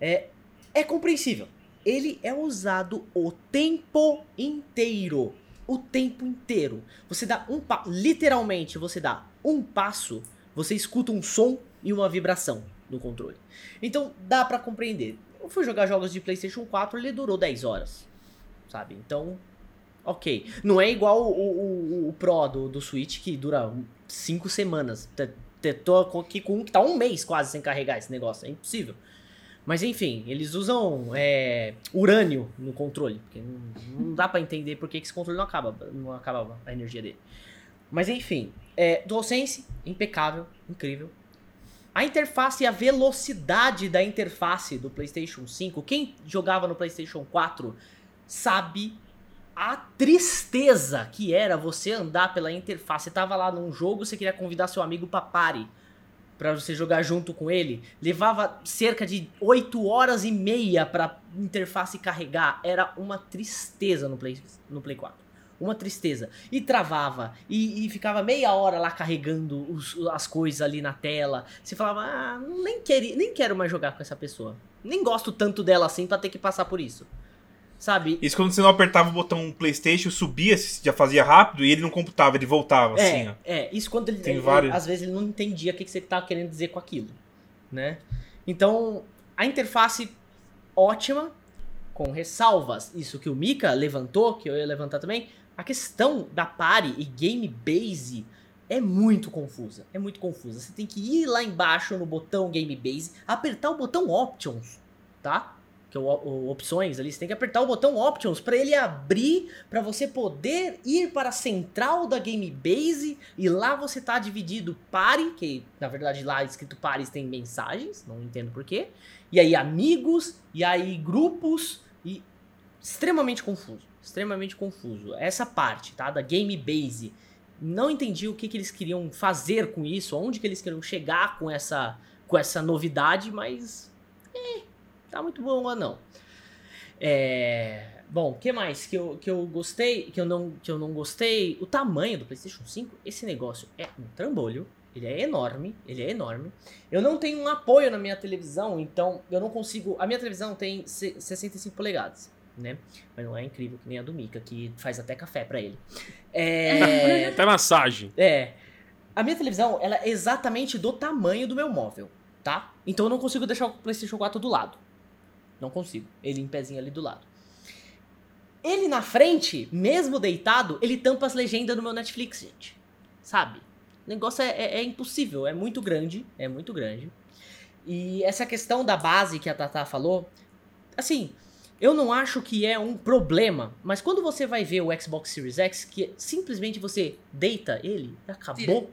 É, é compreensível. Ele é usado o tempo inteiro. O tempo inteiro. Você dá um passo. Literalmente, você dá um passo, você escuta um som e uma vibração no controle. Então dá para compreender. Eu fui jogar jogos de PlayStation 4, ele durou 10 horas. Sabe? Então ok. Não é igual o, o, o Pro do, do Switch que dura 5 semanas. Tô aqui com um que tá um mês quase sem carregar esse negócio. É impossível. Mas enfim, eles usam é, urânio no controle. Porque não, não dá para entender por que esse controle não acaba, não acaba a energia dele. Mas enfim, é, DualSense, impecável, incrível. A interface e a velocidade da interface do PlayStation 5, quem jogava no PlayStation 4 sabe a tristeza que era você andar pela interface. Você tava lá num jogo, você queria convidar seu amigo pra party para você jogar junto com ele. Levava cerca de 8 horas e meia pra interface carregar. Era uma tristeza no Play, no Play 4. Uma tristeza. E travava. E, e ficava meia hora lá carregando os, as coisas ali na tela. Você falava, ah, nem, queri, nem quero mais jogar com essa pessoa. Nem gosto tanto dela assim pra ter que passar por isso. Sabe?
Isso quando você não apertava o botão PlayStation, subia, já fazia rápido e ele não computava, ele voltava
é,
assim, ó.
É, isso quando ele,
Tem
ele,
vários...
às vezes ele não entendia o que, que você estava querendo dizer com aquilo, né? Então, a interface ótima, com ressalvas, isso que o Mika levantou, que eu ia levantar também, a questão da pare e game base é muito confusa, é muito confusa. Você tem que ir lá embaixo no botão game base, apertar o botão options, tá? Que é o, o, opções ali, você tem que apertar o botão options para ele abrir, para você poder ir para a central da Game Base e lá você tá dividido pare, que na verdade lá escrito pares tem mensagens, não entendo porquê, e aí amigos, e aí grupos, e extremamente confuso, extremamente confuso. Essa parte, tá, da Game Base, não entendi o que, que eles queriam fazer com isso, onde que eles queriam chegar com essa, com essa novidade, mas... Eh, tá muito bom lá não. É... Bom, o que mais que eu, que eu gostei, que eu, não, que eu não gostei? O tamanho do PlayStation 5, esse negócio é um trambolho. Ele é enorme, ele é enorme. Eu não tenho um apoio na minha televisão, então eu não consigo. A minha televisão tem 65 polegadas, né? Mas não é incrível que nem a do Mika, que faz até café para ele.
É. até massagem.
É. A minha televisão, ela é exatamente do tamanho do meu móvel, tá? Então eu não consigo deixar o PlayStation 4 do lado. Não consigo. Ele em pezinho ali do lado. Ele na frente, mesmo deitado, ele tampa as legendas do meu Netflix, gente. Sabe? O negócio é, é, é impossível, é muito grande, é muito grande. E essa questão da base que a Tata falou, assim, eu não acho que é um problema, mas quando você vai ver o Xbox Series X, que simplesmente você deita ele, acabou.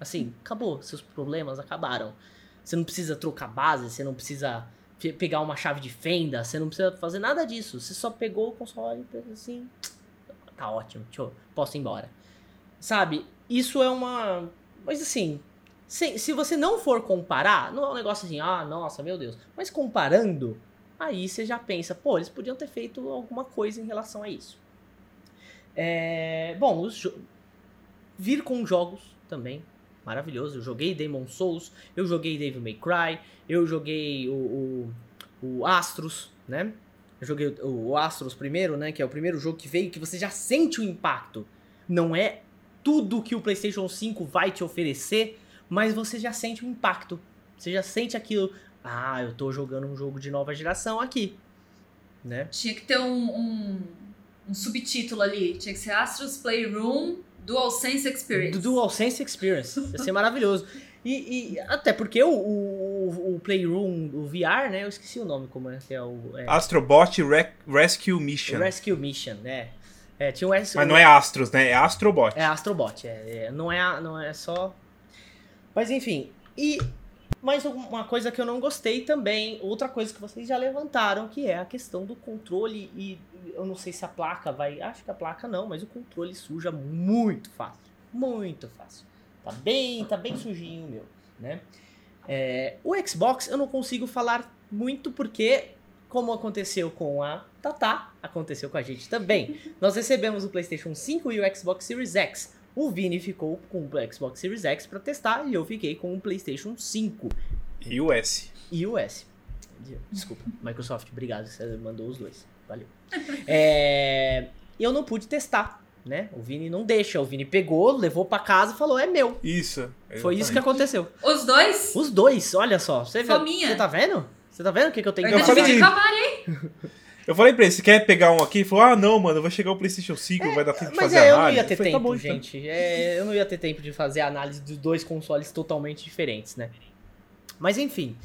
Assim, acabou, seus problemas acabaram. Você não precisa trocar base, você não precisa pegar uma chave de fenda, você não precisa fazer nada disso. Você só pegou o console e assim, tá ótimo, eu, posso ir embora. Sabe? Isso é uma. Mas assim, se, se você não for comparar, não é um negócio assim, ah, nossa, meu Deus. Mas comparando, aí você já pensa, pô, eles podiam ter feito alguma coisa em relação a isso. É, bom, os vir com jogos também maravilhoso. Eu joguei Demon Souls, eu joguei Devil May Cry, eu joguei o, o, o Astros, né? Eu joguei o, o Astros primeiro, né? Que é o primeiro jogo que veio que você já sente o impacto. Não é tudo que o PlayStation 5 vai te oferecer, mas você já sente o impacto. Você já sente aquilo. Ah, eu tô jogando um jogo de nova geração aqui. Né?
Tinha que ter um, um, um subtítulo ali. Tinha que ser Astros Playroom DualSense Experience.
Do DualSense Experience. Ia ser maravilhoso. E, e, até porque o, o, o, Playroom, o VR, né? Eu esqueci o nome, como é que é o. É,
Astrobot Rec- Rescue Mission.
Rescue Mission, né? É, tinha o S-
Mas não é Astros, né? É Astrobot.
É Astrobot, é, é, não, é, não é só. Mas enfim, e mais uma coisa que eu não gostei também, outra coisa que vocês já levantaram, que é a questão do controle e eu não sei se a placa vai, acho que a placa não, mas o controle suja muito fácil, muito fácil. Tá bem, tá bem sujinho meu, né? É, o Xbox eu não consigo falar muito porque como aconteceu com a Tata, aconteceu com a gente também. Nós recebemos o PlayStation 5 e o Xbox Series X. O Vini ficou com o Xbox Series X para testar e eu fiquei com o PlayStation 5
E o S.
e o S. Desculpa, Microsoft, obrigado, você mandou os dois. Valeu. É, eu não pude testar, né? O Vini não deixa. O Vini pegou, levou para casa e falou: é meu.
Isso.
Foi isso que aconteceu.
Os dois?
Os dois, olha só. Você, vê- você tá vendo? Você tá vendo o que, que eu tenho
Eu
que
que acabar,
Eu falei pra ele, você quer pegar um aqui? Ele falou, ah, não, mano, vai chegar o PlayStation 5, vai dar tempo de
Mas
fazer
é, eu não
análise.
ia ter
falei,
tempo,
tá bom, então.
gente. É, eu não ia ter tempo de fazer a análise dos dois consoles totalmente diferentes, né? Mas enfim.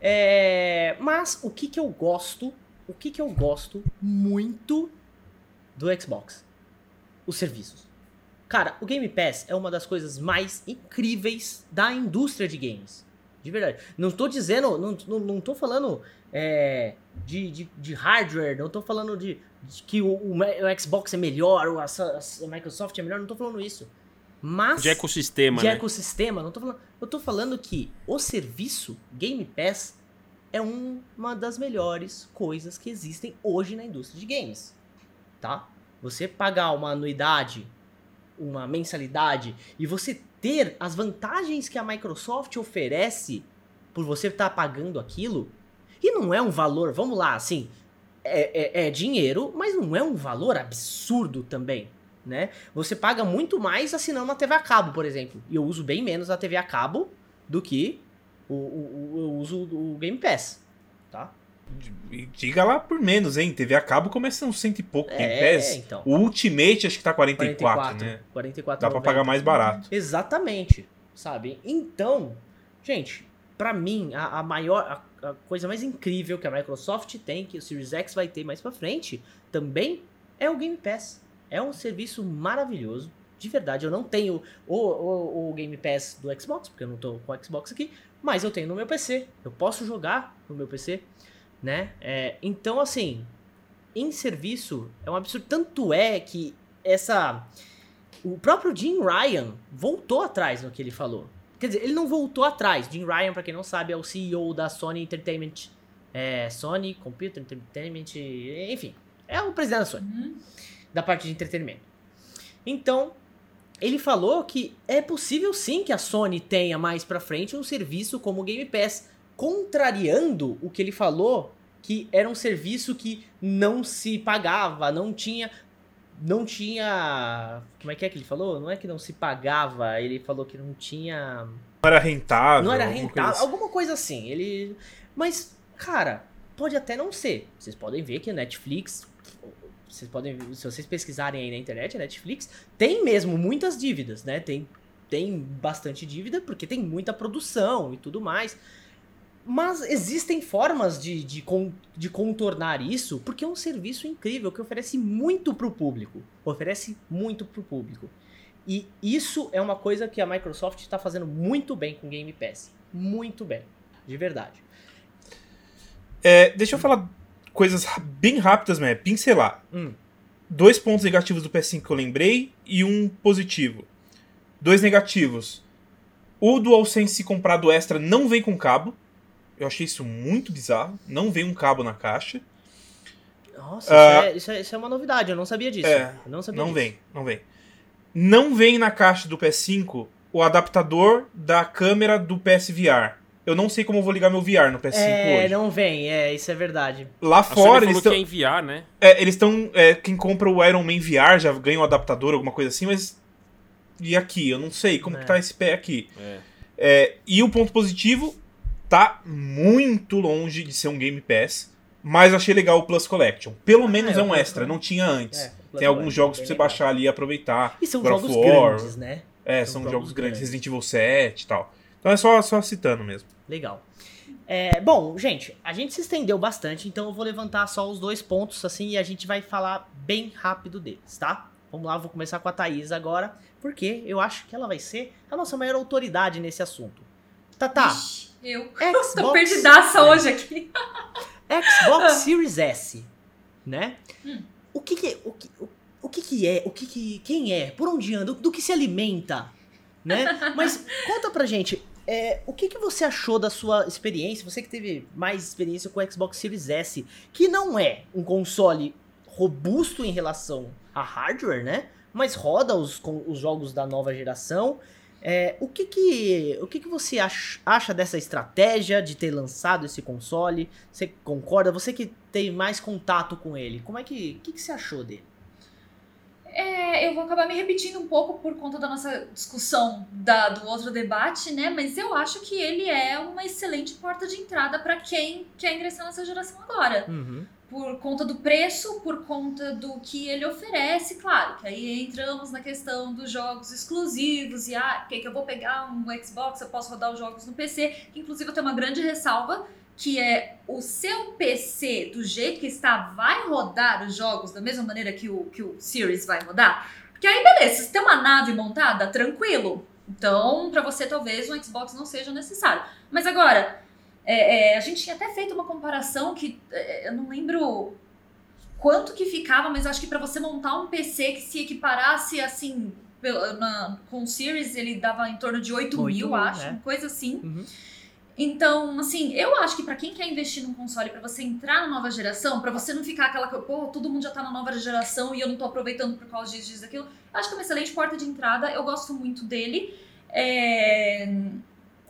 é, Mas o que que eu gosto, o que que eu gosto muito do Xbox? Os serviços. Cara, o Game Pass é uma das coisas mais incríveis da indústria de games. De verdade. Não tô dizendo, não, não, não tô falando é, de, de, de hardware, não tô falando de, de que o, o Xbox é melhor, ou a, a Microsoft é melhor, não tô falando isso. Mas
De ecossistema,
de
né?
ecossistema, não tô falando. Eu tô falando que o serviço Game Pass é um- uma das melhores coisas que existem hoje na indústria de games. Tá? Você pagar uma anuidade, uma mensalidade e você ter as vantagens que a Microsoft oferece por você estar pagando aquilo, e não é um valor, vamos lá, assim, é, é- é dinheiro, mas não é um valor absurdo também, né? Você paga muito mais assinando uma TV a cabo, por exemplo. E eu uso bem menos a TV a cabo do que o, o- o- eu uso o Game Pass, tá?
Diga lá por menos, hein? TV a cabo começa uns cento e pouco. Game
É,
Pass.
então.
O Ultimate acho que tá 44, né?
44
Dá pra pagar mais barato.
Exatamente, sabe? Então, gente, pra mim, a, a maior, a, a coisa mais incrível que a Microsoft tem, que o Series X vai ter mais pra frente, também é o Game Pass. É um serviço maravilhoso. De verdade, eu não tenho o, o, o Game Pass do Xbox, porque eu não tô com o Xbox aqui, mas eu tenho no meu PC. Eu posso jogar no meu PC, né? É, então, assim, em serviço é um absurdo. Tanto é que essa. O próprio Jim Ryan voltou atrás no que ele falou. Quer dizer, ele não voltou atrás. Jim Ryan, pra quem não sabe, é o CEO da Sony Entertainment. É, Sony Computer Entertainment. Enfim, é o presidente da Sony
Uhum.
da parte de entretenimento. Então, ele falou que é possível sim que a Sony tenha mais pra frente um serviço como o Game Pass, contrariando o que ele falou que era um serviço que não se pagava, não tinha não tinha, como é que é que ele falou? Não é que não se pagava, ele falou que não tinha
Não era rentável.
não era
alguma coisa
rentável,
assim.
alguma coisa assim. Ele. Mas, cara, pode até não ser. Vocês podem ver que a Netflix. Vocês podem ver, se vocês pesquisarem aí na internet, a Netflix tem mesmo muitas dívidas, né? Tem, tem bastante dívida porque tem muita produção e tudo mais. Mas existem formas de, de, de contornar isso, porque é um serviço incrível que oferece muito pro público. Oferece muito pro público. E isso é uma coisa que a Microsoft está fazendo muito bem com o Game Pass. Muito bem. De verdade.
É, deixa eu falar coisas bem rápidas, né? Pincelar.
Hum.
Dois pontos negativos do PS5 que eu lembrei e um positivo. Dois negativos. O DualSense comprado extra não vem com cabo. Eu achei isso muito bizarro. Não vem um cabo na caixa.
Nossa,
Ah.
isso, é, isso, é, isso é uma novidade. Eu não sabia disso.
É,
não sabia
Não
disso.
vem, não vem. Não vem na caixa do PS5 o adaptador da câmera do PSVR. Eu não sei como eu vou ligar meu VR no PS5
É,
hoje.
não vem. É, isso é verdade.
Lá
A Sony
fora eles estão.
enviar, né?
É, eles estão. é, quem compra o Iron Man VR já ganha um adaptador, alguma coisa assim, mas. E aqui? Eu não sei como
É.
que tá esse pé aqui.
É.
É, e o ponto positivo, tá muito longe de ser um Game Pass, mas eu achei legal o Plus Collection. Pelo menos
é,
é um extra, não tinha antes.
É,
Tem alguns
Collection,
jogos pra você
legal.
baixar ali e aproveitar.
E são
God
jogos
War.
grandes, né?
É,
São
são
jogos
jogos grandes,
grandes.
Resident Evil 7 e tal. Então é só, só citando mesmo.
Legal. É, bom, gente, a gente se estendeu bastante, então eu vou levantar só os dois pontos assim e a gente vai falar bem rápido deles, tá? Vamos lá, vou começar com a Thaís agora, porque eu acho que ela vai ser a nossa maior autoridade nesse assunto. Tata,
Ixi, eu
Xbox,
tô perdidaça hoje aqui.
Xbox Series S, né?
Hum.
O que que, o que, o, o que que é, o que que, quem é, por onde anda, do que se alimenta, né? Mas conta pra gente, é, o que que você achou da sua experiência, você que teve mais experiência com o Xbox Series S, que não é um console robusto em relação a hardware, né? Mas roda os, com- os jogos da nova geração. É, o que que, o que que você ach- acha dessa estratégia de ter lançado esse console? Você concorda? Você que tem mais contato com ele, como é que, o que que você achou dele?
É, eu vou acabar me repetindo um pouco por conta da nossa discussão da- do outro debate, né? Mas eu acho que ele é uma excelente porta de entrada para quem quer ingressar nessa geração agora. Por conta do preço, por conta do que ele oferece, claro. Que aí entramos na questão dos jogos exclusivos e ah, que, que eu vou pegar um Xbox, eu posso rodar os jogos no PC. Que, inclusive eu tenho uma grande ressalva, que é o seu PC, do jeito que está, vai rodar os jogos da mesma maneira que o, que o Series vai rodar? Porque aí, beleza, se tem uma nave montada, tranquilo. Então, para você, talvez um Xbox não seja necessário. Mas agora, é, é, a gente tinha até feito uma comparação que é, eu não lembro quanto que ficava, mas acho que para você montar um PC que se equiparasse assim na- com o Series, ele dava em torno de 8,
8
mil,
mil,
acho,
é.
uma coisa assim.
Uhum.
Então, assim, eu acho que pra quem quer investir num console, pra você entrar na nova geração, pra você não ficar aquela coisa, pô, todo mundo já tá na nova geração e eu não tô aproveitando por causa disso, disso, daquilo, acho que é uma excelente porta de entrada, eu gosto muito dele. É,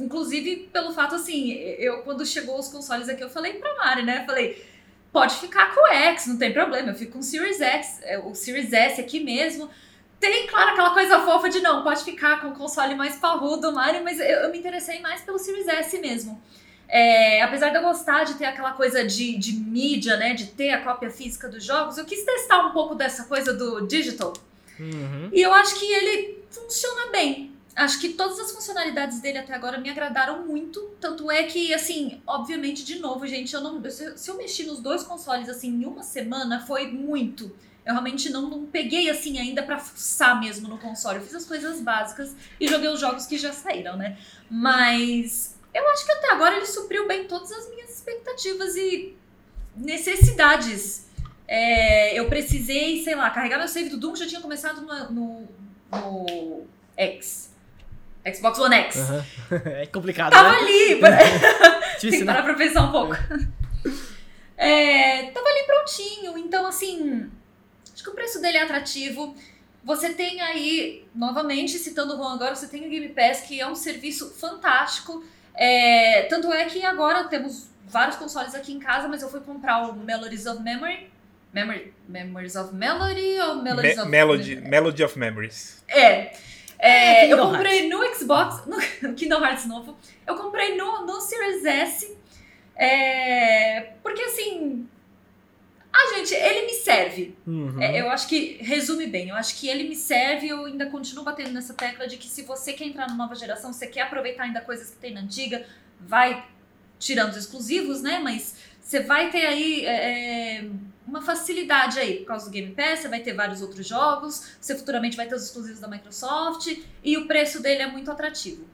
Inclusive, pelo fato, assim, eu quando chegou os consoles aqui, eu falei pra Mari, né? Falei, pode ficar com o X, não tem problema, eu fico com o Series X, é, o Series S aqui mesmo. Tem, claro, aquela coisa fofa de não, pode ficar com o console mais parrudo, Mari, mas eu, eu me interessei mais pelo Series S mesmo. É, apesar de eu gostar de ter aquela coisa de, de mídia, né, de ter a cópia física dos jogos, eu quis testar um pouco dessa coisa do digital.
Uhum.
E eu acho que ele funciona bem. Acho que todas as funcionalidades dele até agora me agradaram muito. Tanto é que, assim, obviamente, de novo, gente, eu não. Se, se eu mexi nos dois consoles assim em uma semana, foi muito. Eu realmente não, não peguei assim ainda pra fuçar mesmo no console. Eu fiz as coisas básicas e joguei os jogos que já saíram, né? Mas eu acho que até agora ele supriu bem todas as minhas expectativas e necessidades. É, eu precisei, sei lá, carregar meu save do Doom, já tinha começado no, no, no X. Xbox One X.
Uhum. É complicado,
Tava
né?
ali, tem
Difícil,
que
né?
parar pra pensar um pouco. É, tava ali prontinho, então assim, acho que o preço dele é atrativo. Você tem aí, novamente, citando o Juan agora, você tem o Game Pass, que é um serviço fantástico. É, tanto é que agora temos vários consoles aqui em casa, mas eu fui comprar o Melodies of Memory. Memory Memories of Melody ou Melodies
Me-
of
Melody, Melody of Memories.
É.
É,
É, eu comprei no Xbox, no Kingdom Hearts novo. Eu comprei no, no Series S. é, porque assim. Ah, gente, ele me serve.
Uhum.
É, eu acho que resume bem. Eu acho que ele me serve. Eu ainda continuo batendo nessa tecla de que se você quer entrar na nova geração, você quer aproveitar ainda coisas que tem na antiga, vai tirando os exclusivos, né? Mas você vai ter aí é, é, uma facilidade aí por causa do Game Pass. Você vai ter vários outros jogos. Você futuramente vai ter os exclusivos da Microsoft e o preço dele é muito atrativo.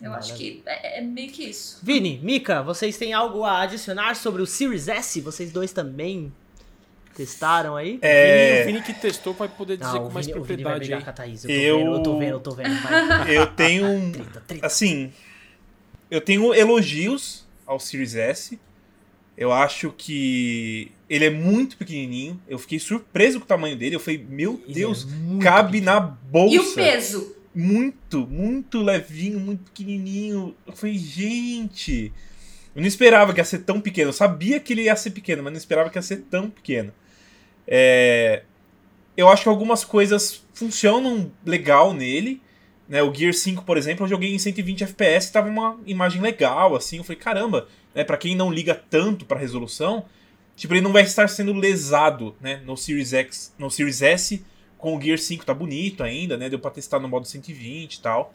Eu acho que é, é meio que isso.
Vini, Mika, vocês têm algo a adicionar sobre o Series S? Vocês dois também testaram aí?
É,
O Vini que testou vai poder dizer
Não,
com mais
Vini, o Vini vai
propriedade
com a Thaís. Eu tô
Eu-
vendo, eu tô vendo, eu tô vendo. Vai,
eu tenho um.
treta, treta.
Assim, eu tenho elogios ao Series S. Eu acho que ele é muito pequenininho. Eu fiquei surpreso com o tamanho dele. Eu falei, meu
Ele
Deus,
é
cabe
pequeno.
na bolsa.
E o peso?
Muito, muito levinho, muito pequenininho. Eu falei, gente. Eu não esperava que ia ser tão pequeno. Eu sabia que ele ia ser pequeno, mas não esperava que ia ser tão pequeno. É, Eu acho que algumas coisas funcionam legal nele. Né? O Gear 5, por exemplo, eu joguei em 120 FPS e tava uma imagem legal, assim. Eu falei, caramba, né? Pra quem não liga tanto pra resolução, tipo, ele não vai estar sendo lesado, né? No Series X, no Series S, com o Gear 5 tá bonito ainda, né? Deu pra testar no modo 120 e tal.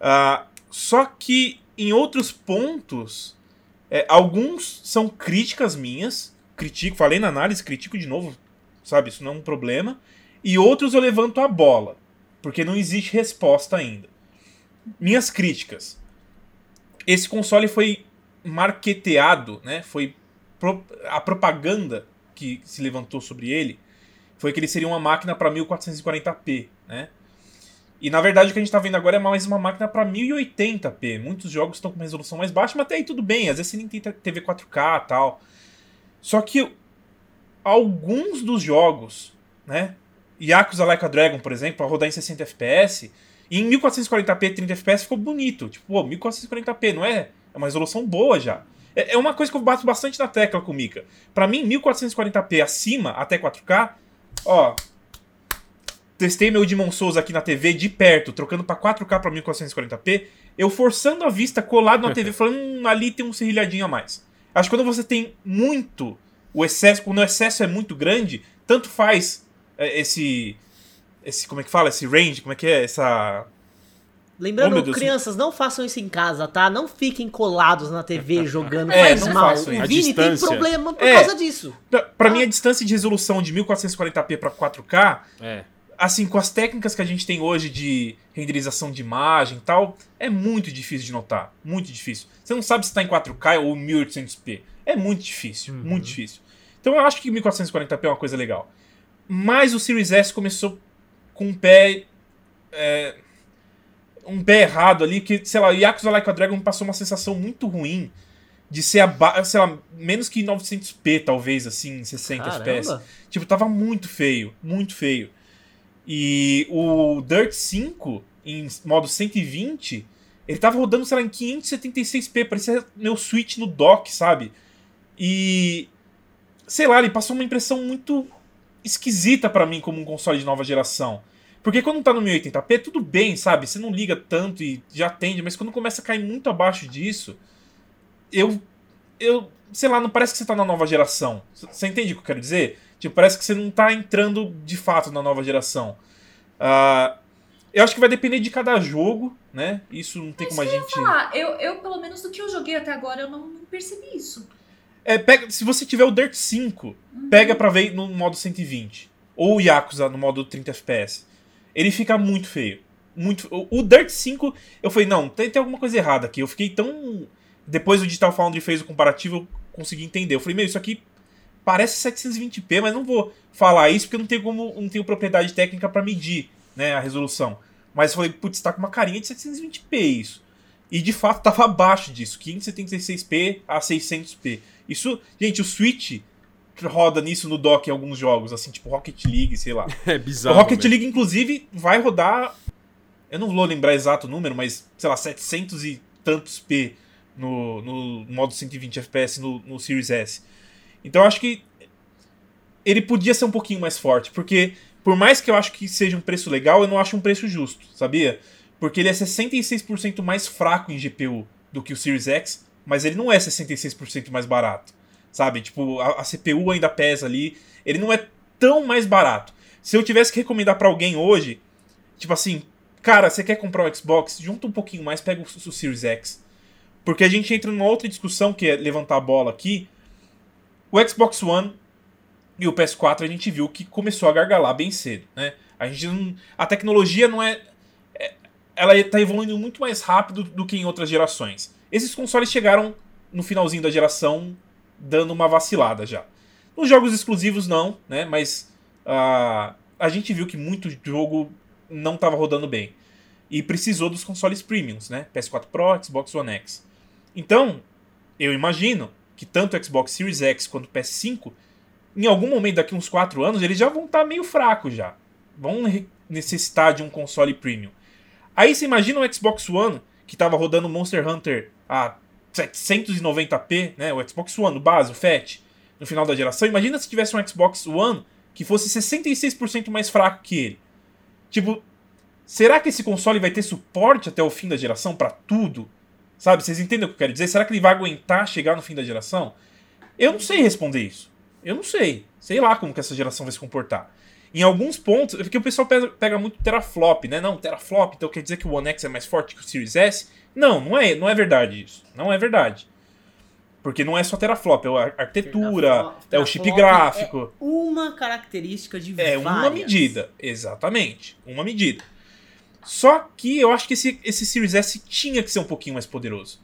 Ah, só que em outros pontos, É, alguns são críticas minhas, critico, falei na análise, critico de novo, sabe? Isso não é um problema. E outros eu levanto a bola, porque não existe resposta ainda. Minhas críticas. Esse console foi marketeado, né? Foi pro, a propaganda que se levantou sobre ele foi que ele seria uma máquina para 1440p, né? E na verdade o que a gente está vendo agora é mais uma máquina para 1080p. Muitos jogos estão com resolução mais baixa, mas até aí tudo bem. Às vezes você nem tem TV 4K e tal. Só que alguns dos jogos, né? Yakuza Like a Dragon, por exemplo, a rodar em 60 FPS, e em 1440p, 30 FPS ficou bonito. Tipo, pô, 1440p, não é? É uma resolução boa já. É, é uma coisa que eu bato bastante na tecla com o Mika. Pra mim, 1440p acima, até 4K, ó. Testei meu Demon Souls aqui na TV de perto, trocando pra 4K pra 1440p, eu forçando a vista, colado na TV, falando, hum, ali tem um serrilhadinho a mais. Acho que quando você tem muito, o excesso, quando o excesso é muito grande, tanto faz é, esse. Esse. Como é que fala? Esse range, como é que é? Essa.
Lembrando, oh, crianças, não façam isso em casa, tá? Não fiquem colados na TV jogando,
é,
faz mal. O Vini tem problema por é, causa disso.
Pra, pra ah. mim, a distância de resolução de 1440p pra 4K,
é.
assim, com as técnicas que a gente tem hoje de renderização de imagem e tal, é muito difícil de notar. Muito difícil. Você não sabe se tá em 4K ou 1800p. É muito difícil, uhum. muito difícil. Então eu acho que 1440p é uma coisa legal. Mas o Series S começou com um pé. É, um pé errado ali, que, sei lá, Yakuza Like a Dragon passou uma sensação muito ruim de ser, aba sei lá, menos que 900p, talvez, assim, 60 Caramba. FPS. Tipo, tava muito feio, muito feio. E o Dirt 5, em modo 120, ele tava rodando, sei lá, em 576p, parecia meu Switch no dock, sabe? E. Sei lá, ele passou uma impressão muito esquisita para mim como um console de nova geração. Porque quando tá no 1080p, tudo bem, sabe? Você não liga tanto e já atende, mas quando começa a cair muito abaixo disso, eu. Eu. Sei lá, não parece que você tá na nova geração. Você entende o que eu quero dizer? Tipo, parece que você não tá entrando de fato na nova geração. Uh, eu acho que vai depender de cada jogo, né? Isso não tem
mas
como a gente.
Falar. Eu, eu, pelo menos do que eu joguei até agora, eu não, não percebi isso.
É, pega, se você tiver o Dirt 5, uhum. pega pra ver no modo 120. Ou o Yakuza no modo 30 FPS. Ele fica muito feio. Muito, o, Dirt 5, eu falei, não, tem, tem alguma coisa errada aqui. Eu fiquei tão. Depois o Digital Foundry fez o comparativo, eu consegui entender. Eu falei, meu, isso aqui parece 720p, mas não vou falar isso porque não tenho como não tenho propriedade técnica para medir né, a resolução. Mas eu falei, putz, tá com uma carinha de 720p isso. E de fato tava abaixo disso, 576p a 600p. Isso, gente, o Switch roda nisso no dock em alguns jogos, assim, tipo Rocket League, sei lá.
É bizarro.
O Rocket mesmo. League, inclusive, vai rodar. Eu não vou lembrar exato o número, mas, sei lá, 700 e tantos P no, no modo 120 FPS no, no Series S. Então eu acho que ele podia ser um pouquinho mais forte, porque por mais que eu acho que seja um preço legal, eu não acho um preço justo, sabia? Porque ele é 66% mais fraco em GPU do que o Series X, mas ele não é 66% mais barato. Sabe? Tipo, a, a, CPU ainda pesa ali. Ele não é tão mais barato. Se eu tivesse que recomendar para alguém hoje, tipo assim, cara, você quer comprar um Xbox? Junta um pouquinho mais, pega o, o Series X. Porque a gente entra numa outra discussão que é levantar a bola aqui. O Xbox One e o PS4 a gente viu que começou a gargalar bem cedo, né? A gente não, a tecnologia não é, é ela está evoluindo muito mais rápido do que em outras gerações. Esses consoles chegaram no finalzinho da geração dando uma vacilada já. Nos jogos exclusivos não, né? Mas uh, a gente viu que muito jogo não estava rodando bem. E precisou dos consoles premiums, né? PS4 Pro, Xbox One X. Então, eu imagino que tanto o Xbox Series X quanto o PS5, em algum momento daqui uns 4 anos, eles já vão estar tá meio fracos já. Vão necessitar de um console premium. Aí você imagina o Xbox One, que estava rodando Monster Hunter a 790p, né? O Xbox One, o base, o FAT, no final da geração. Imagina se tivesse um Xbox One que fosse 66% mais fraco que ele. Tipo, será que esse console vai ter suporte até o fim da geração para tudo? Sabe, vocês entendem o que eu quero dizer? Será que ele vai aguentar chegar no fim da geração? Eu não sei responder isso. Eu não sei. Sei lá como que essa geração vai se comportar. Em alguns pontos, porque o pessoal pega muito teraflop, né? Não, teraflop, então quer dizer que o One X é mais forte que o Series S. Não, não é, não é verdade isso. Não é verdade. Porque não é só teraflop, é a arquitetura,
Teraflop-
é o chip
teraflop
gráfico.
É uma característica de
É uma
várias.
medida, exatamente. Uma medida. Só que eu acho que esse, esse Series S tinha que ser um pouquinho mais poderoso.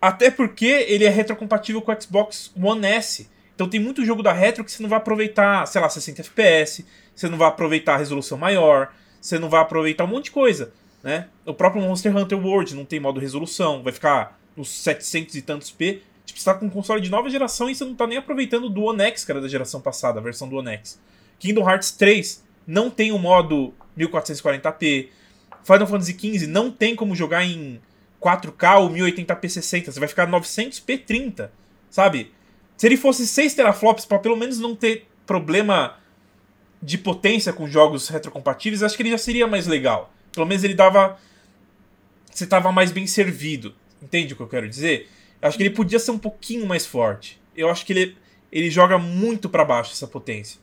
Até porque ele é retrocompatível com o Xbox One S. Então tem muito jogo da retro que você não vai aproveitar, sei lá, 60 FPS, você não vai aproveitar a resolução maior, você não vai aproveitar um monte de coisa, né? O próprio Monster Hunter World não tem modo resolução, vai ficar nos 700 e tantos P. Tipo, você tá com um console de nova geração e você não tá nem aproveitando do One X, era da geração passada, a versão do One X. Kingdom Hearts 3 não tem o modo 1440p. Final Fantasy XV não tem como jogar em 4K ou 1080p 60. Você vai ficar 900p 30, sabe? Se ele fosse 6 teraflops, para pelo menos não ter problema de potência com jogos retrocompatíveis, acho que ele já seria mais legal. Pelo menos ele dava. Você tava mais bem servido. Entende o que eu quero dizer? Acho que ele podia ser um pouquinho mais forte. Eu acho que ele, ele joga muito para baixo essa potência.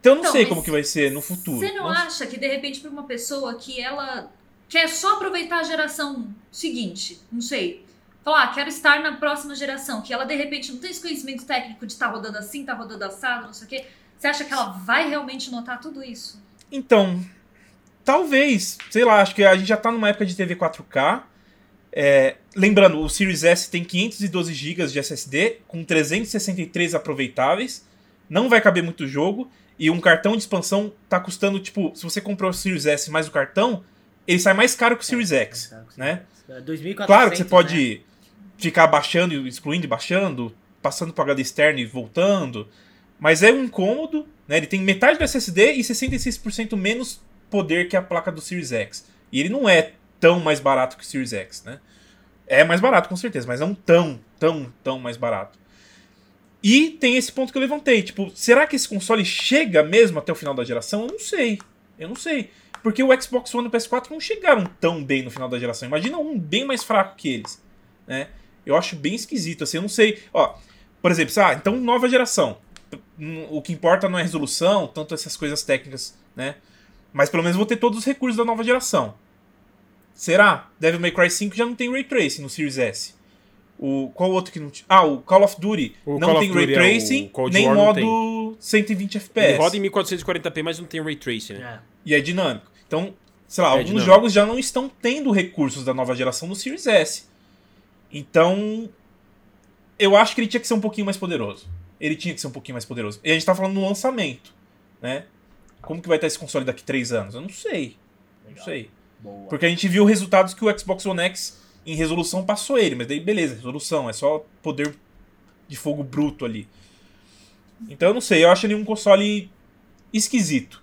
Então eu não
Então,
sei como que vai ser no futuro.
Você não acha que, de repente, pra uma pessoa que ela quer só aproveitar a geração seguinte, não sei, falar, ah, quero estar na próxima geração, que ela, de repente, não tem esse conhecimento técnico de estar rodando assim, tá rodando assado, não sei o quê, você acha que ela vai realmente notar tudo isso?
Então, talvez, sei lá, acho que a gente já tá numa época de TV 4K. É, lembrando, o Series S tem 512 GB de SSD, com 363 aproveitáveis. Não vai caber muito jogo. E um cartão de expansão tá custando, tipo, se você comprou o Series S mais o cartão, ele sai mais caro que o Series X, né?
É, 2.400,
Claro que você
né?
pode ficar baixando, excluindo e baixando, passando para HD externo e voltando. Mas é um incômodo, né? Ele tem metade do SSD e 66% menos poder que a placa do Series X. E ele não é tão mais barato que o Series X, né? É mais barato, com certeza, mas não tão, tão, tão mais barato. E tem esse ponto que eu levantei, tipo, será que esse console chega mesmo até o final da geração? Eu não sei. Eu não sei. Porque o Xbox One e o PS4 não chegaram tão bem no final da geração. Imagina um bem mais fraco que eles, né? Eu acho bem esquisito, assim, eu não sei. Ó, por exemplo, ah, então nova geração. O que importa não é resolução, tanto essas coisas técnicas, né? Mas pelo menos vou ter todos os recursos da nova geração. Será? Devil May Cry 5 já não tem Ray Tracing no Series S. O, qual outro que não tinha? Ah, o Call of Duty
O
não
Call
tem Ray
Duty é o
Tracing,
Cold
nem
War
modo 120
Ele
FPS.
roda em 1440p, mas não tem ray tracing, né?
É.
E é dinâmico. Então, sei lá,
É
alguns
dinâmico.
jogos já não estão tendo recursos da nova geração no Series S. Então, eu acho que ele tinha que ser um pouquinho mais poderoso. Ele tinha que ser um pouquinho mais poderoso. E a gente tá falando no lançamento, né? Como que vai estar esse console daqui três anos? Eu não sei. Não sei.
Boa.
Porque a gente viu resultados que o Xbox One X em resolução passou ele, mas daí beleza, resolução, é só poder de fogo bruto ali. Então eu não sei, eu acho ele um console esquisito.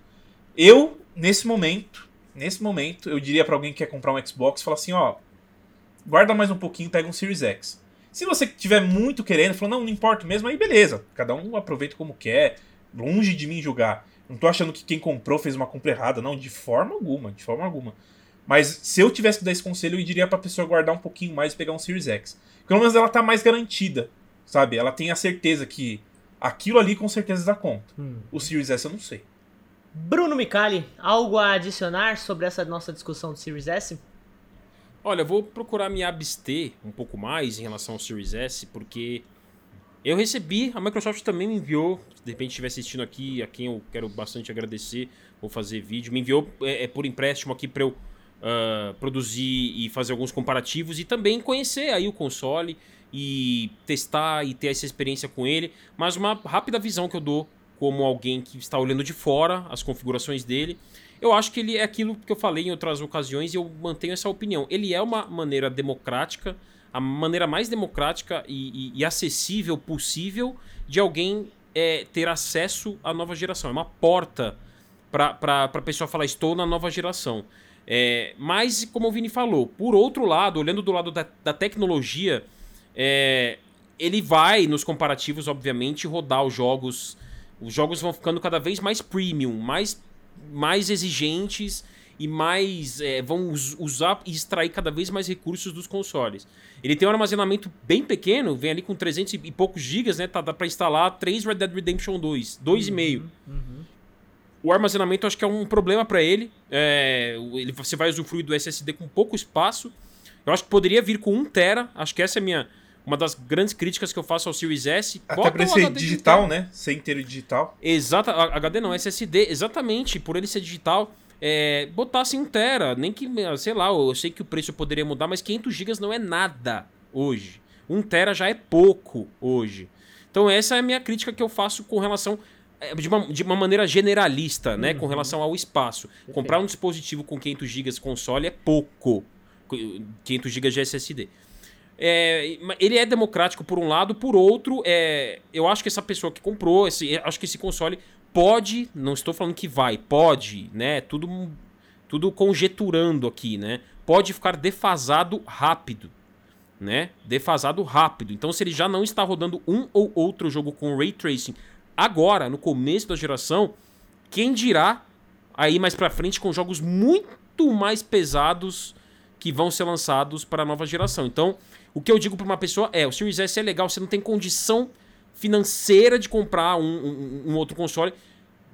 Eu, nesse momento, nesse momento, eu diria pra alguém que quer comprar um Xbox, fala assim, ó, guarda mais um pouquinho, pega um Series X. Se você tiver muito querendo, falou, não, não importa mesmo, aí beleza. Cada um aproveita como quer, longe de mim julgar. Não tô achando que quem comprou fez uma compra errada, não, de forma alguma, de forma alguma. Mas se eu tivesse que dar esse conselho, eu diria pra pessoa guardar um pouquinho mais e pegar um Series X. Pelo menos ela tá mais garantida, sabe? Ela tem a certeza que aquilo ali com certeza dá conta.
Hum.
O Series S eu não sei.
Bruno Micali, algo a adicionar sobre essa nossa discussão do Series S?
Olha, eu vou procurar me abster um pouco mais em relação ao Series S, porque eu recebi, a Microsoft também me enviou, se de repente estiver assistindo aqui, a quem eu quero bastante agradecer, vou fazer vídeo, me enviou é, é, por empréstimo aqui para eu ah, produzir e fazer alguns comparativos e também conhecer aí o console e testar e ter essa experiência com ele, mas uma rápida visão que eu dou como alguém que está olhando de fora as configurações dele. Eu acho que ele é aquilo que eu falei em outras ocasiões e eu mantenho essa opinião. Ele é uma maneira democrática, a maneira mais democrática e, e- e acessível possível de alguém é, ter acesso à nova geração. É uma porta para a pessoa falar: estou na nova geração. É, mas, como o Vini falou, por outro lado, olhando do lado da, da tecnologia, é, ele vai, nos comparativos, obviamente, rodar os jogos. Os jogos vão ficando cada vez mais premium, mais, mais exigentes e mais é, vão us- usar e extrair cada vez mais recursos dos consoles. Ele tem um armazenamento bem pequeno, vem ali com 300 e poucos gigas, né? Tá, dá pra instalar 3 Red Dead Redemption 2, 2,5.
Uhum.
O armazenamento acho que é um problema para ele. É, ele. Você vai usufruir do SSD com pouco espaço. Eu acho que poderia vir com 1 tera. Acho que essa é a minha uma das grandes críticas que eu faço ao Series S.
Até
o
ser digital,
interno.
né? Ser inteiro digital.
Exata, HD não, SSD, exatamente, por ele ser digital, é, botasse 1 tera, nem que, sei lá, eu sei que o preço poderia mudar, mas 500 GB não é nada hoje. 1 tera já é pouco hoje. Então essa é a minha crítica que eu faço com relação é, de uma, de uma maneira generalista, né, com relação ao espaço. Comprar um dispositivo com 500 GB console é pouco. 500 GB de SSD. É, ele é democrático por um lado, por outro, é, eu acho que essa pessoa que comprou, esse, acho que esse console pode, não estou falando que vai, pode, né? Tudo, tudo conjeturando aqui, né? Pode ficar defasado rápido, né? Defasado rápido. Então, se ele já não está rodando um ou outro jogo com ray tracing agora, no começo da geração, quem dirá aí mais pra frente com jogos muito mais pesados que vão ser lançados para a nova geração. Então, o que eu digo para uma pessoa é: o Series S é legal, você não tem condição financeira de comprar um, um- um outro console.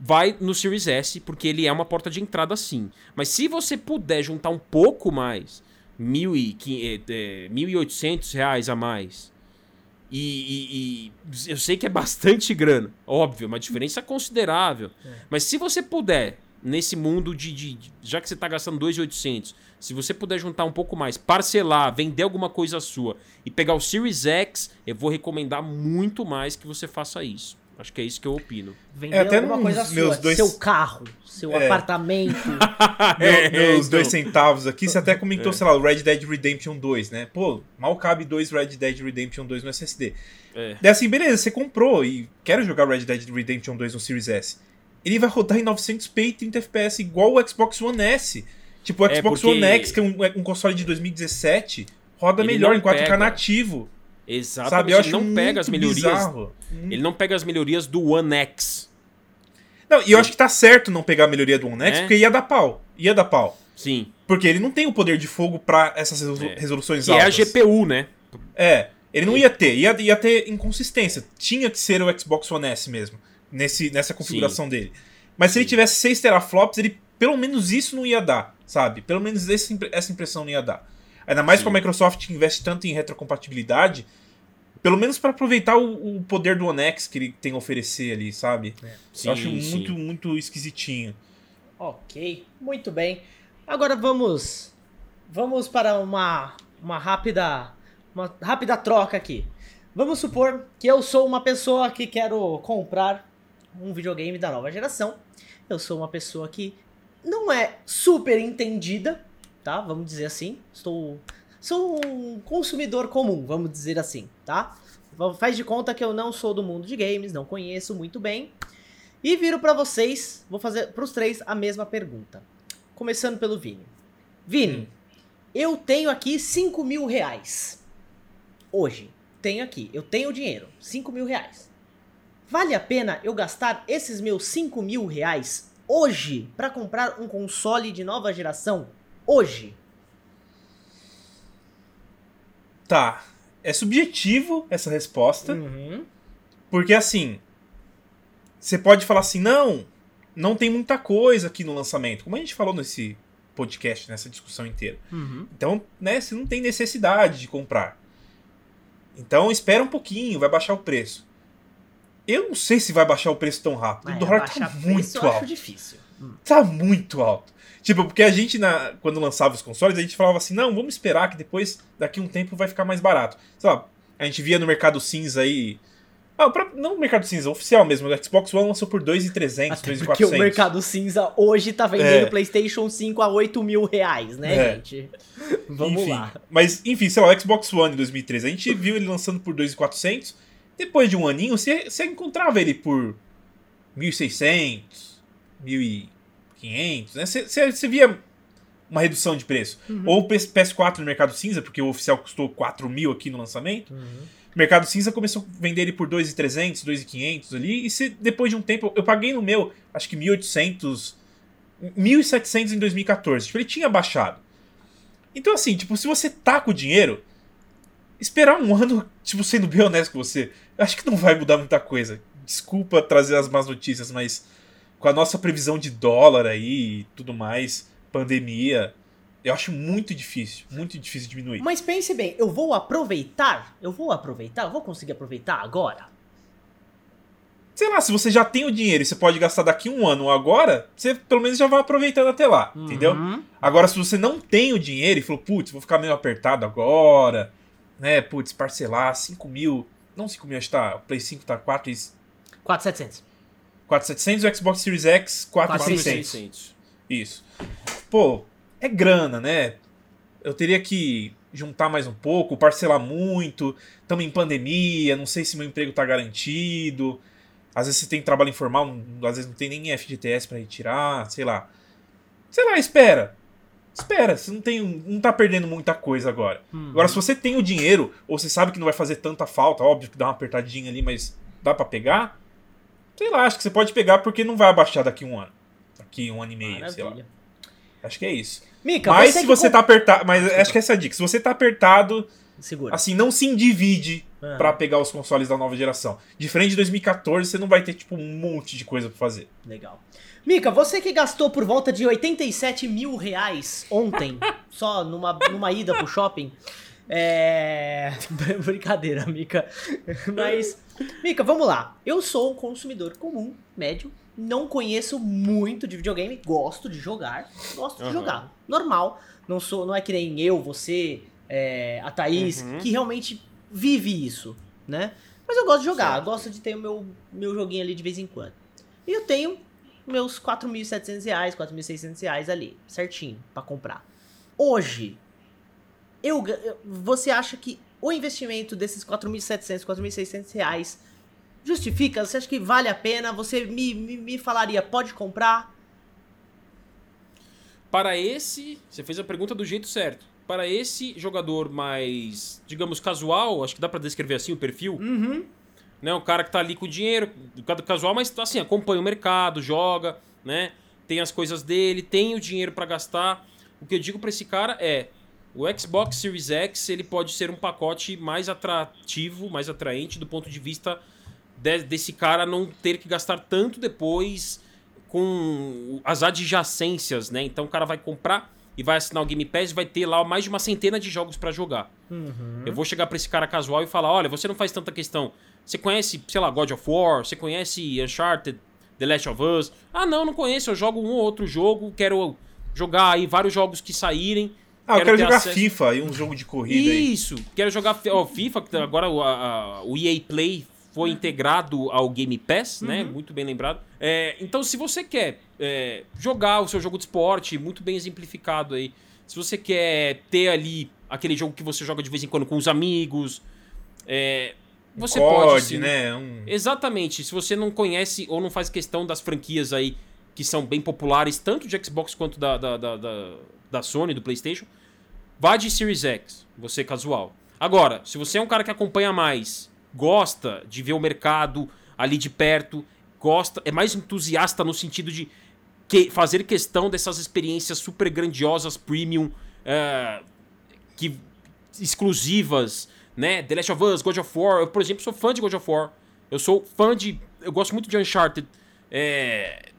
Vai no Series S, porque ele é uma porta de entrada sim. Mas se você puder juntar um pouco mais, mil e eh, eh, 1.800 reais a mais, e, e- e eu sei que é bastante grana, óbvio, uma diferença considerável. Mas se você puder, nesse mundo de. de- de- já que você está gastando 2.800, se você puder juntar um pouco mais, parcelar, vender alguma coisa sua e pegar o Series X, eu vou recomendar muito mais que você faça isso. Acho que é isso que eu opino.
Vender
É, até
alguma coisa
meus
sua,
dois-
seu carro, seu
É.
apartamento.
É,
Meu- meus
então.
dois centavos aqui, você até comentou,
É.
sei lá, o Red Dead Redemption 2, né? Pô, mal cabe dois Red Dead Redemption 2 no SSD.
É.
Daí assim, beleza, você comprou e quero jogar Red Dead Redemption 2 no Series S. Ele vai rodar em 900p e 30 FPS igual o Xbox One S. Tipo, o
É,
Xbox
porque-
One X, que é um, é um console de 2017, roda
Ele
melhor em 4K
pega.
nativo.
Exatamente.
Sabe? Eu acho
ele não pega as melhorias.
bizarro.
Ele não pega as melhorias do One X.
Não, e eu acho que tá certo não pegar a melhoria do One X,
É.
porque ia dar pau. Ia dar pau.
Sim.
Porque ele não tem o poder de fogo pra essas resolu-
É.
resoluções
Que é a
altas.
GPU, né?
É, ele não ia ter, ia, ia ter inconsistência. Tinha que ser o Xbox One S mesmo, nesse, nessa configuração dele. Mas se ele tivesse 6 teraflops, ele pelo menos isso não ia dar, sabe? Pelo menos esse, essa impressão não ia dar. Ainda mais
Sim.
com a Microsoft que investe tanto em retrocompatibilidade, pelo menos para aproveitar o, o poder do One X que ele tem a oferecer ali, sabe?
Sim,
Eu acho
sim.
muito, muito esquisitinho.
ok, muito bem. Agora vamos vamos para uma uma rápida uma rápida troca aqui. Vamos supor que eu sou uma pessoa que quero comprar um videogame da nova geração. Eu sou uma pessoa que não é super entendida, tá? Vamos dizer assim. Estou sou um consumidor comum, vamos dizer assim, tá? Faz de conta que eu não sou do mundo de games, não conheço muito bem. E viro pra vocês, vou fazer pros três a mesma pergunta. Começando pelo Vini. Vini,
Hum.
eu tenho aqui 5 mil reais. Hoje, tenho aqui, eu tenho dinheiro, 5 mil reais. Vale a pena eu gastar esses meus 5 mil reais hoje pra comprar um console de nova geração? Hoje?
Tá. É subjetivo essa resposta.
Uhum.
Porque assim, você pode falar assim, não, não tem muita coisa aqui no lançamento, como a gente falou nesse podcast, nessa discussão inteira.
Uhum.
Então, né, você não tem necessidade de comprar. Então, espera um pouquinho, vai baixar o preço. Eu não sei se vai baixar o preço tão rápido.
É,
o dólar tá
baixar preço
muito
eu acho
alto.
difícil. Hum.
Tá muito alto. Tipo, porque a gente, na, quando lançava os consoles, a gente falava assim, não, vamos esperar que depois, daqui um tempo, vai ficar mais barato. Sei lá, a gente via no Mercado Cinza aí... Ah, próprio- não no Mercado Cinza, oficial mesmo. O Xbox One lançou por 2,300,
Até porque
2,400.
o mercado cinza hoje tá vendendo
É.
PlayStation 5 a 8 mil reais, né,
É.
gente? Vamos
enfim,
lá.
Mas, enfim, sei lá, o Xbox One em 2013, a gente viu ele lançando por 2,400. Depois de um aninho, você, você encontrava ele por 1.600, 1.500, né? Você, você, você via uma redução de preço.
Uhum.
Ou o PS- PS4 no Mercado Cinza, porque o oficial custou 4 mil aqui no lançamento.
Uhum.
O Mercado Cinza começou a vender ele por 2.300, 2.500 ali. E se depois de um tempo, eu paguei no meu, acho que 1.800, 1.700 em 2014. Tipo, ele tinha baixado. Então, assim, tipo, se você tá com o dinheiro, esperar um ano, tipo, sendo bem honesto com você, eu acho que não vai mudar muita coisa. Desculpa trazer as más notícias, mas com a nossa previsão de dólar aí e tudo mais, pandemia, Eu acho muito difícil, muito difícil diminuir.
Mas pense bem, eu vou aproveitar? Eu vou aproveitar? Eu vou conseguir aproveitar agora?
Sei lá, se você já tem o dinheiro e você pode gastar daqui um ano ou agora, você pelo menos já vai aproveitando até lá, entendeu?
Uhum.
Agora, se você não tem o dinheiro e falou, putz, vou ficar meio apertado agora, né, putz, parcelar 5 mil, não 5 mil, acho que tá, o Play 5 tá 4 e
4,700.
4,700 e o Xbox Series X 4,600.
4.600.
Isso. Pô, é grana, né? Eu teria que juntar mais um pouco, parcelar muito, estamos em pandemia, não sei se meu emprego tá garantido. Às vezes você tem trabalho informal, às vezes não tem nem FGTS pra retirar, sei lá. Sei lá, espera. Espera, você não, tem, não tá perdendo muita coisa agora.
Uhum.
Agora, se você tem o dinheiro, ou você sabe que não vai fazer tanta falta, óbvio que dá uma apertadinha ali, mas dá pra pegar, sei lá, acho que você pode pegar porque não vai abaixar daqui um ano. Daqui um ano e meio, sei lá.
Maravilha.
Acho que é isso.
Mika,
mas se você
com-
tá apertado. Mas acho que essa é a dica. Se você tá apertado,
Segura.
assim, não se individe
Ah.
pra pegar os consoles da nova geração. Diferente de 2014, você não vai ter, tipo, um monte de coisa pra fazer.
Legal. Mika, você que gastou por volta de 87 mil reais ontem, só numa, numa ida pro shopping. É. Brincadeira, Mika. Mas, Mika, vamos lá. Eu sou um consumidor comum, médio. Não conheço muito de videogame. Gosto de jogar. Gosto de jogar. Normal. Não sou, não é que nem eu, você, é, a Thaís,
Uhum.
que realmente vive isso, né? Mas eu gosto de jogar.
Certo.
Gosto de ter o meu, meu joguinho ali de vez em quando. E eu tenho meus 4.700 reais, 4.600 reais ali, certinho, pra comprar. Hoje, eu, você acha que o investimento desses 4.700, 4.600 reais justifica? Você acha que vale a pena? Você me, me, me falaria, pode comprar?
Para esse, você fez a pergunta do jeito certo. Para esse jogador mais, digamos, casual, acho que dá pra descrever assim o perfil,
Uhum.
Né? O cara que tá ali com dinheiro, do casual, mas assim, acompanha o mercado, joga, né? Tem as coisas dele, tem o dinheiro pra gastar. O que eu digo pra esse cara é, o Xbox Series X, ele pode ser um pacote mais atrativo, mais atraente do ponto de vista de- desse cara não ter que gastar tanto depois com as adjacências, né? Então o cara vai comprar e vai assinar o Game Pass e vai ter lá mais de uma centena de jogos pra jogar.
Uhum.
Eu vou chegar pra esse cara casual e falar: olha, você não faz tanta questão. Você conhece, sei lá, God of War? Você conhece Uncharted, The Last of Us? Ah, não, não conheço. Eu jogo um ou outro jogo, quero jogar aí vários jogos que saírem.
Ah, eu quero jogar
acesso-
FIFA e um jogo de corrida aí.
Isso, quero jogar ó, FIFA, que agora o, a- o EA Play foi integrado ao Game Pass, né? Muito bem lembrado. É, então, se você quer é, jogar o seu jogo de esporte, muito bem exemplificado aí, se você quer ter ali aquele jogo que você joga de vez em quando com os amigos, é, você
COD,
pode sim.
né? Um...
Exatamente. Se você não conhece ou não faz questão das franquias aí que são bem populares, tanto de Xbox quanto da, da, da, da, da Sony, do PlayStation, vá de Series X, você casual. Agora, se você é um cara que acompanha mais, gosta de ver o mercado ali de perto, gosta, é mais entusiasta no sentido de que- fazer questão dessas experiências super grandiosas, premium, é, que exclusivas, né? The Last of Us, God of War. Eu, por exemplo, sou fã de God of War. Eu sou fã de. Eu gosto muito de Uncharted. É,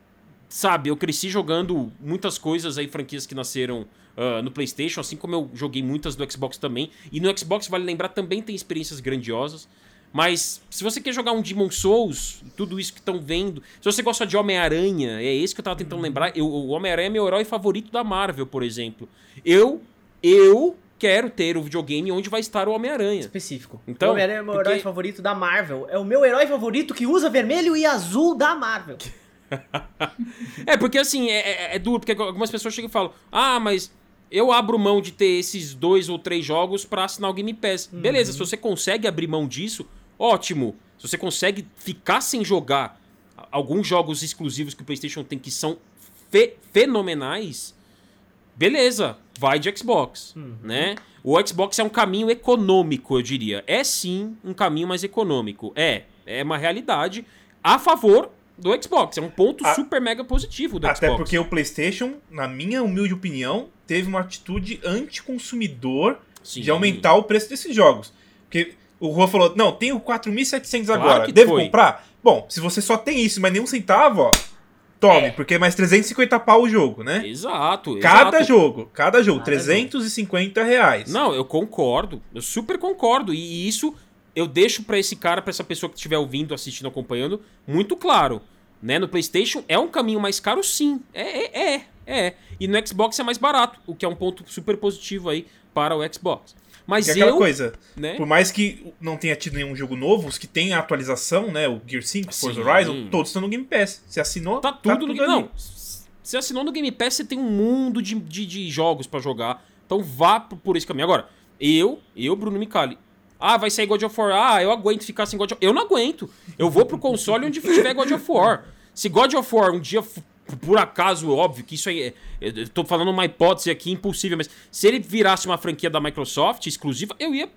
sabe, eu cresci jogando muitas coisas aí, franquias que nasceram ah, no PlayStation, assim como eu joguei muitas do Xbox também. E no Xbox, vale lembrar, também tem experiências grandiosas. Mas se você quer jogar um Demon Souls, tudo isso que estão vendo. Se você gosta de Homem-Aranha, é esse que eu tava tentando lembrar. Eu, o Homem-Aranha é meu herói favorito da Marvel, por exemplo. Eu, eu quero ter o videogame onde vai estar o Homem-Aranha.
Específico.
Então,
o Homem-Aranha é o meu
porque-
herói favorito da Marvel. É o meu herói favorito que usa vermelho e azul da Marvel.
É, porque assim, é, é- é duro, porque algumas pessoas chegam e falam: Ah, mas eu abro mão de ter esses dois ou três jogos pra assinar o Game Pass. Beleza, se você consegue abrir mão disso, ótimo. Se você consegue ficar sem jogar alguns jogos exclusivos que o PlayStation tem que são fe- fenomenais, beleza, vai de Xbox, né? O Xbox é um caminho econômico, eu diria. É sim um caminho mais econômico. É, é uma realidade a favor do Xbox. É um ponto
A-
super mega positivo do
Até
Xbox.
porque o PlayStation, na minha humilde opinião, teve uma atitude anticonsumidor
Sim.
de aumentar o preço desses jogos. Porque o Juan falou: não, tenho 4.700
Claro
agora,
que
devo
foi.
comprar? Bom, se você só tem isso, mas nem um centavo, ó, Tome,
É.
porque é mais 350 pau o jogo, né?
Exato.
Cada
exato.
jogo, cada jogo,
Cada
350 reais.
Não, eu concordo. Eu super concordo. E isso eu deixo pra esse cara, pra essa pessoa que estiver ouvindo, assistindo, acompanhando, muito claro. Né? No PlayStation é um caminho mais caro, sim. É, é, é, é. E no Xbox é mais barato, o que é um ponto super positivo aí para o Xbox. Mas
é aquela
eu,
coisa,
né?
por mais que não tenha tido nenhum jogo novo, os que tem a atualização, né, o Gear 5, Forza. Horizon, todos estão no Game Pass. Você assinou,
Tá tudo no
ali.
Game Não, você assinou no Game Pass, você tem um mundo de, de, de jogos pra jogar. Então vá por, esse caminho. Agora, eu, eu, Bruno Micali. Ah, vai sair God of War. Ah, eu aguento ficar sem God of War. Eu não aguento. Eu vou pro console onde tiver God of War. Se God of War um dia, por acaso, óbvio que isso aí é. Eu tô falando uma hipótese aqui impossível, mas se ele virasse uma franquia da Microsoft exclusiva, eu ia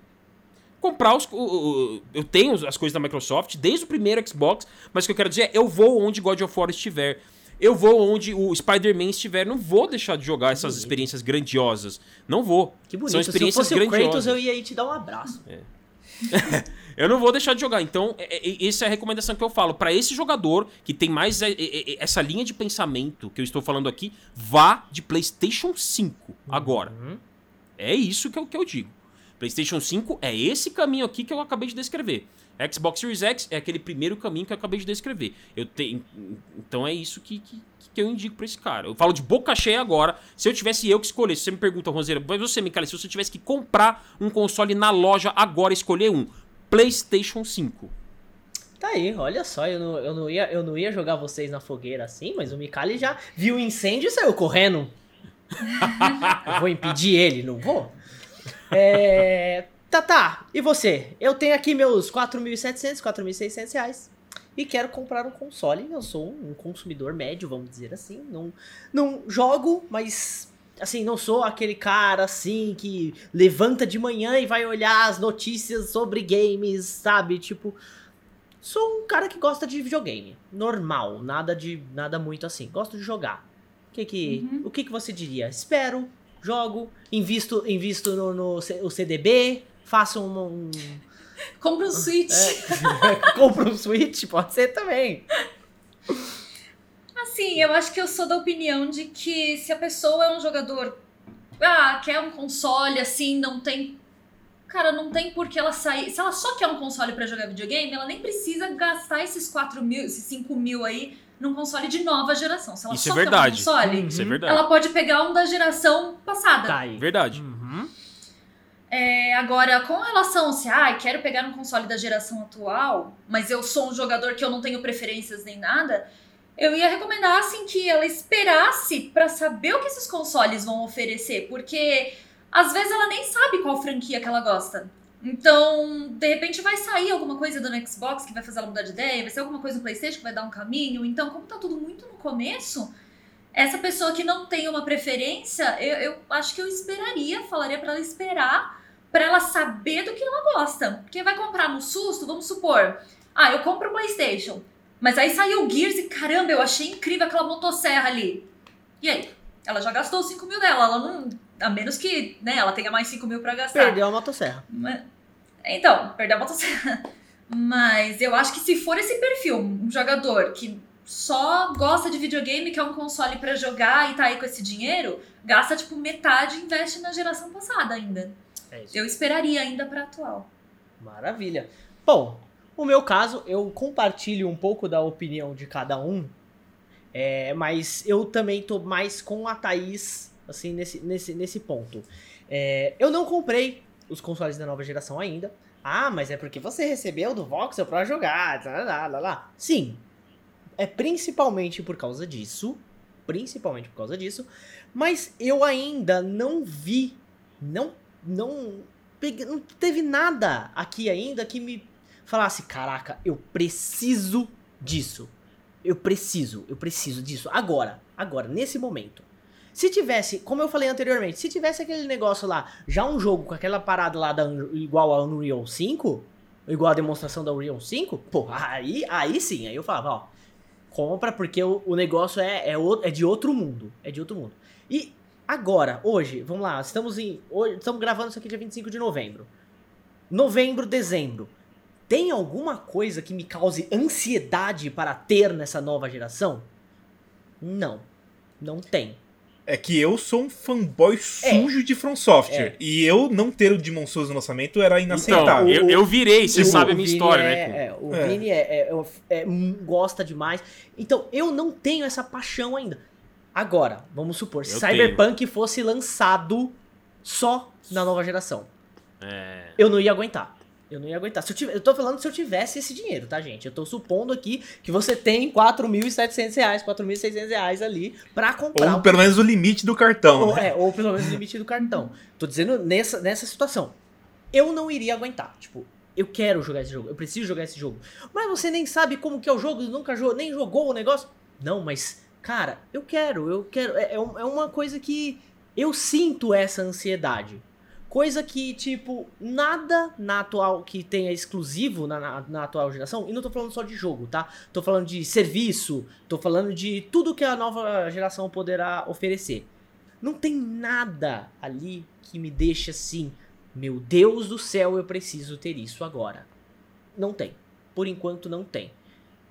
comprar os. o- o- eu tenho as coisas da Microsoft desde o primeiro Xbox, mas o que eu quero dizer é: eu vou onde God of War estiver. Eu vou onde o Spider-Man estiver. Não vou deixar de jogar essas
bonito.
experiências grandiosas. Não vou.
Que bonito.
São
Se eu
experiências
fosse o Kratos,
grandiosas.
eu ia te dar um abraço.
Eu não vou deixar de jogar. Então, é- é- essa é a recomendação que eu falo. Pra esse jogador que tem mais é, é, é, essa linha de pensamento que eu estou falando aqui, vá de PlayStation 5 agora.
Uhum.
É isso que eu, que eu digo. PlayStation 5 é esse caminho aqui que eu acabei de descrever. Xbox Series X é aquele primeiro caminho que eu acabei de descrever. Eu tenho, então é isso que, que, que eu indico pra esse cara. Eu falo de boca cheia agora. Se eu tivesse eu que escolher, se você me pergunta, Roseira, mas você, Micaela, se você tivesse que comprar um console na loja agora, escolher um, PlayStation 5.
Tá aí, olha só, eu não, eu, não ia, eu não ia jogar vocês na fogueira assim, mas o Mikali já viu o incêndio e saiu correndo. eu vou impedir ele, não vou? É. Tá, tá. E você? Eu tenho aqui meus 4.700, 4.600 reais. E quero comprar um console. Eu sou um consumidor médio, vamos dizer assim. Não, não jogo, mas. Assim, não sou aquele cara assim que levanta de manhã e vai olhar as notícias sobre games, sabe? Tipo. Sou um cara que gosta de videogame. Normal, nada de nada muito assim. Gosto de jogar. O que que,
Uhum.
o que, que você diria? Espero, jogo, invisto, invisto no, no o CDB, faço um, um
Compra um Switch.
é, compro um Switch, pode ser também.
Assim, eu acho que eu sou da opinião de que se a pessoa é um jogador. Ah, quer um console assim, não tem. Cara, não tem por que ela sair. Se ela só quer um console pra jogar videogame, ela nem precisa gastar esses 4 mil, esses 5 mil aí num console de nova geração. Se ela
Isso
só
é
quer
verdade.
um console,
Uhum.
Isso é verdade.
ela pode pegar um da geração passada.
Tá aí.
Verdade.
Uhum.
É, agora, com relação a se, ah, quero pegar um console da geração atual, mas eu sou um jogador que eu não tenho preferências nem nada, eu ia recomendar assim que ela esperasse pra saber o que esses consoles vão oferecer, porque às vezes ela nem sabe qual franquia que ela gosta. Então, de repente vai sair alguma coisa do Xbox que vai fazer ela mudar de ideia, vai ser alguma coisa no PlayStation que vai dar um caminho. Então, como tá tudo muito no começo, essa pessoa que não tem uma preferência, eu, eu acho que eu esperaria, falaria pra ela esperar, pra ela saber do que ela gosta. Porque vai comprar no susto, vamos supor, ah, eu compro o PlayStation, mas aí saiu o Gears e caramba, eu achei incrível aquela motosserra ali. E aí? Ela já gastou os 5 mil dela, ela não. A menos que né, ela tenha mais 5 mil pra gastar.
Perdeu a motosserra.
Mas- Então, perdeu a motosserra. Mas eu acho que se for esse perfil, um jogador que só gosta de videogame, quer um console pra jogar e tá aí com esse dinheiro, gasta tipo metade e investe na geração passada ainda.
É isso.
Eu esperaria ainda pra atual.
Maravilha. Bom, o meu caso, eu compartilho um pouco da opinião de cada um, é, mas eu também tô mais com a Thaís, assim, nesse, nesse, nesse ponto. É, eu não comprei os consoles da nova geração ainda. Ah, mas é porque você recebeu do Voxel pra jogar, lá, lá, lá. Sim, é principalmente por causa disso, principalmente por causa disso, mas eu ainda não vi, não, não, peguei, não teve nada aqui ainda que me falasse, caraca, eu preciso disso, eu preciso, eu preciso disso, agora, agora, nesse momento. Se tivesse, como eu falei anteriormente, se tivesse aquele negócio lá, já um jogo com aquela parada lá da, igual a Unreal 5, igual a demonstração da Unreal 5, pô, aí, aí sim, aí eu falava, ó, compra porque o, o negócio é, é, é de outro mundo, é de outro mundo. E agora, hoje, vamos lá, estamos em, hoje, estamos gravando isso aqui dia 25 de novembro. Novembro, dezembro. Tem alguma coisa que me cause ansiedade para ter nessa nova geração? Não. Não tem.
É que eu sou um fanboy sujo de From Software.
É.
E eu não ter o Demon Souls no lançamento era
Então,
inaceitável.
eu, eu virei, você
O-
sabe a
o
minha
Vini
história,
é,
né?
É, o
É.
Vini é, é- é- é- hum, gosta demais. Então, eu não tenho essa paixão ainda. Agora, vamos supor, se Cyberpunk fosse lançado só na nova geração.
É.
Eu não ia aguentar. Eu não ia aguentar. Se eu, tive- eu tô falando se eu tivesse esse dinheiro, tá, gente? Eu tô supondo aqui que você tem 4.700 reais, 4.600 reais ali pra comprar.
Ou
um-
pelo menos o limite do cartão.
ou,
né?
é, ou pelo menos o limite do cartão. Tô dizendo nessa, nessa situação. Eu não iria aguentar. Tipo, eu quero jogar esse jogo. Eu preciso jogar esse jogo. Mas você nem sabe como que é o jogo, nunca jogou, nem jogou o negócio. Não, mas, cara, eu quero, eu quero. É, é é uma coisa que eu sinto essa ansiedade. Coisa que, tipo, nada na atual que tenha exclusivo na, na, na atual geração, e não tô falando só de jogo, tá? Tô falando de serviço, tô falando de tudo que a nova geração poderá oferecer. Não tem nada ali que me deixe assim, meu Deus do céu, eu preciso ter isso agora. Não tem. Por enquanto não tem.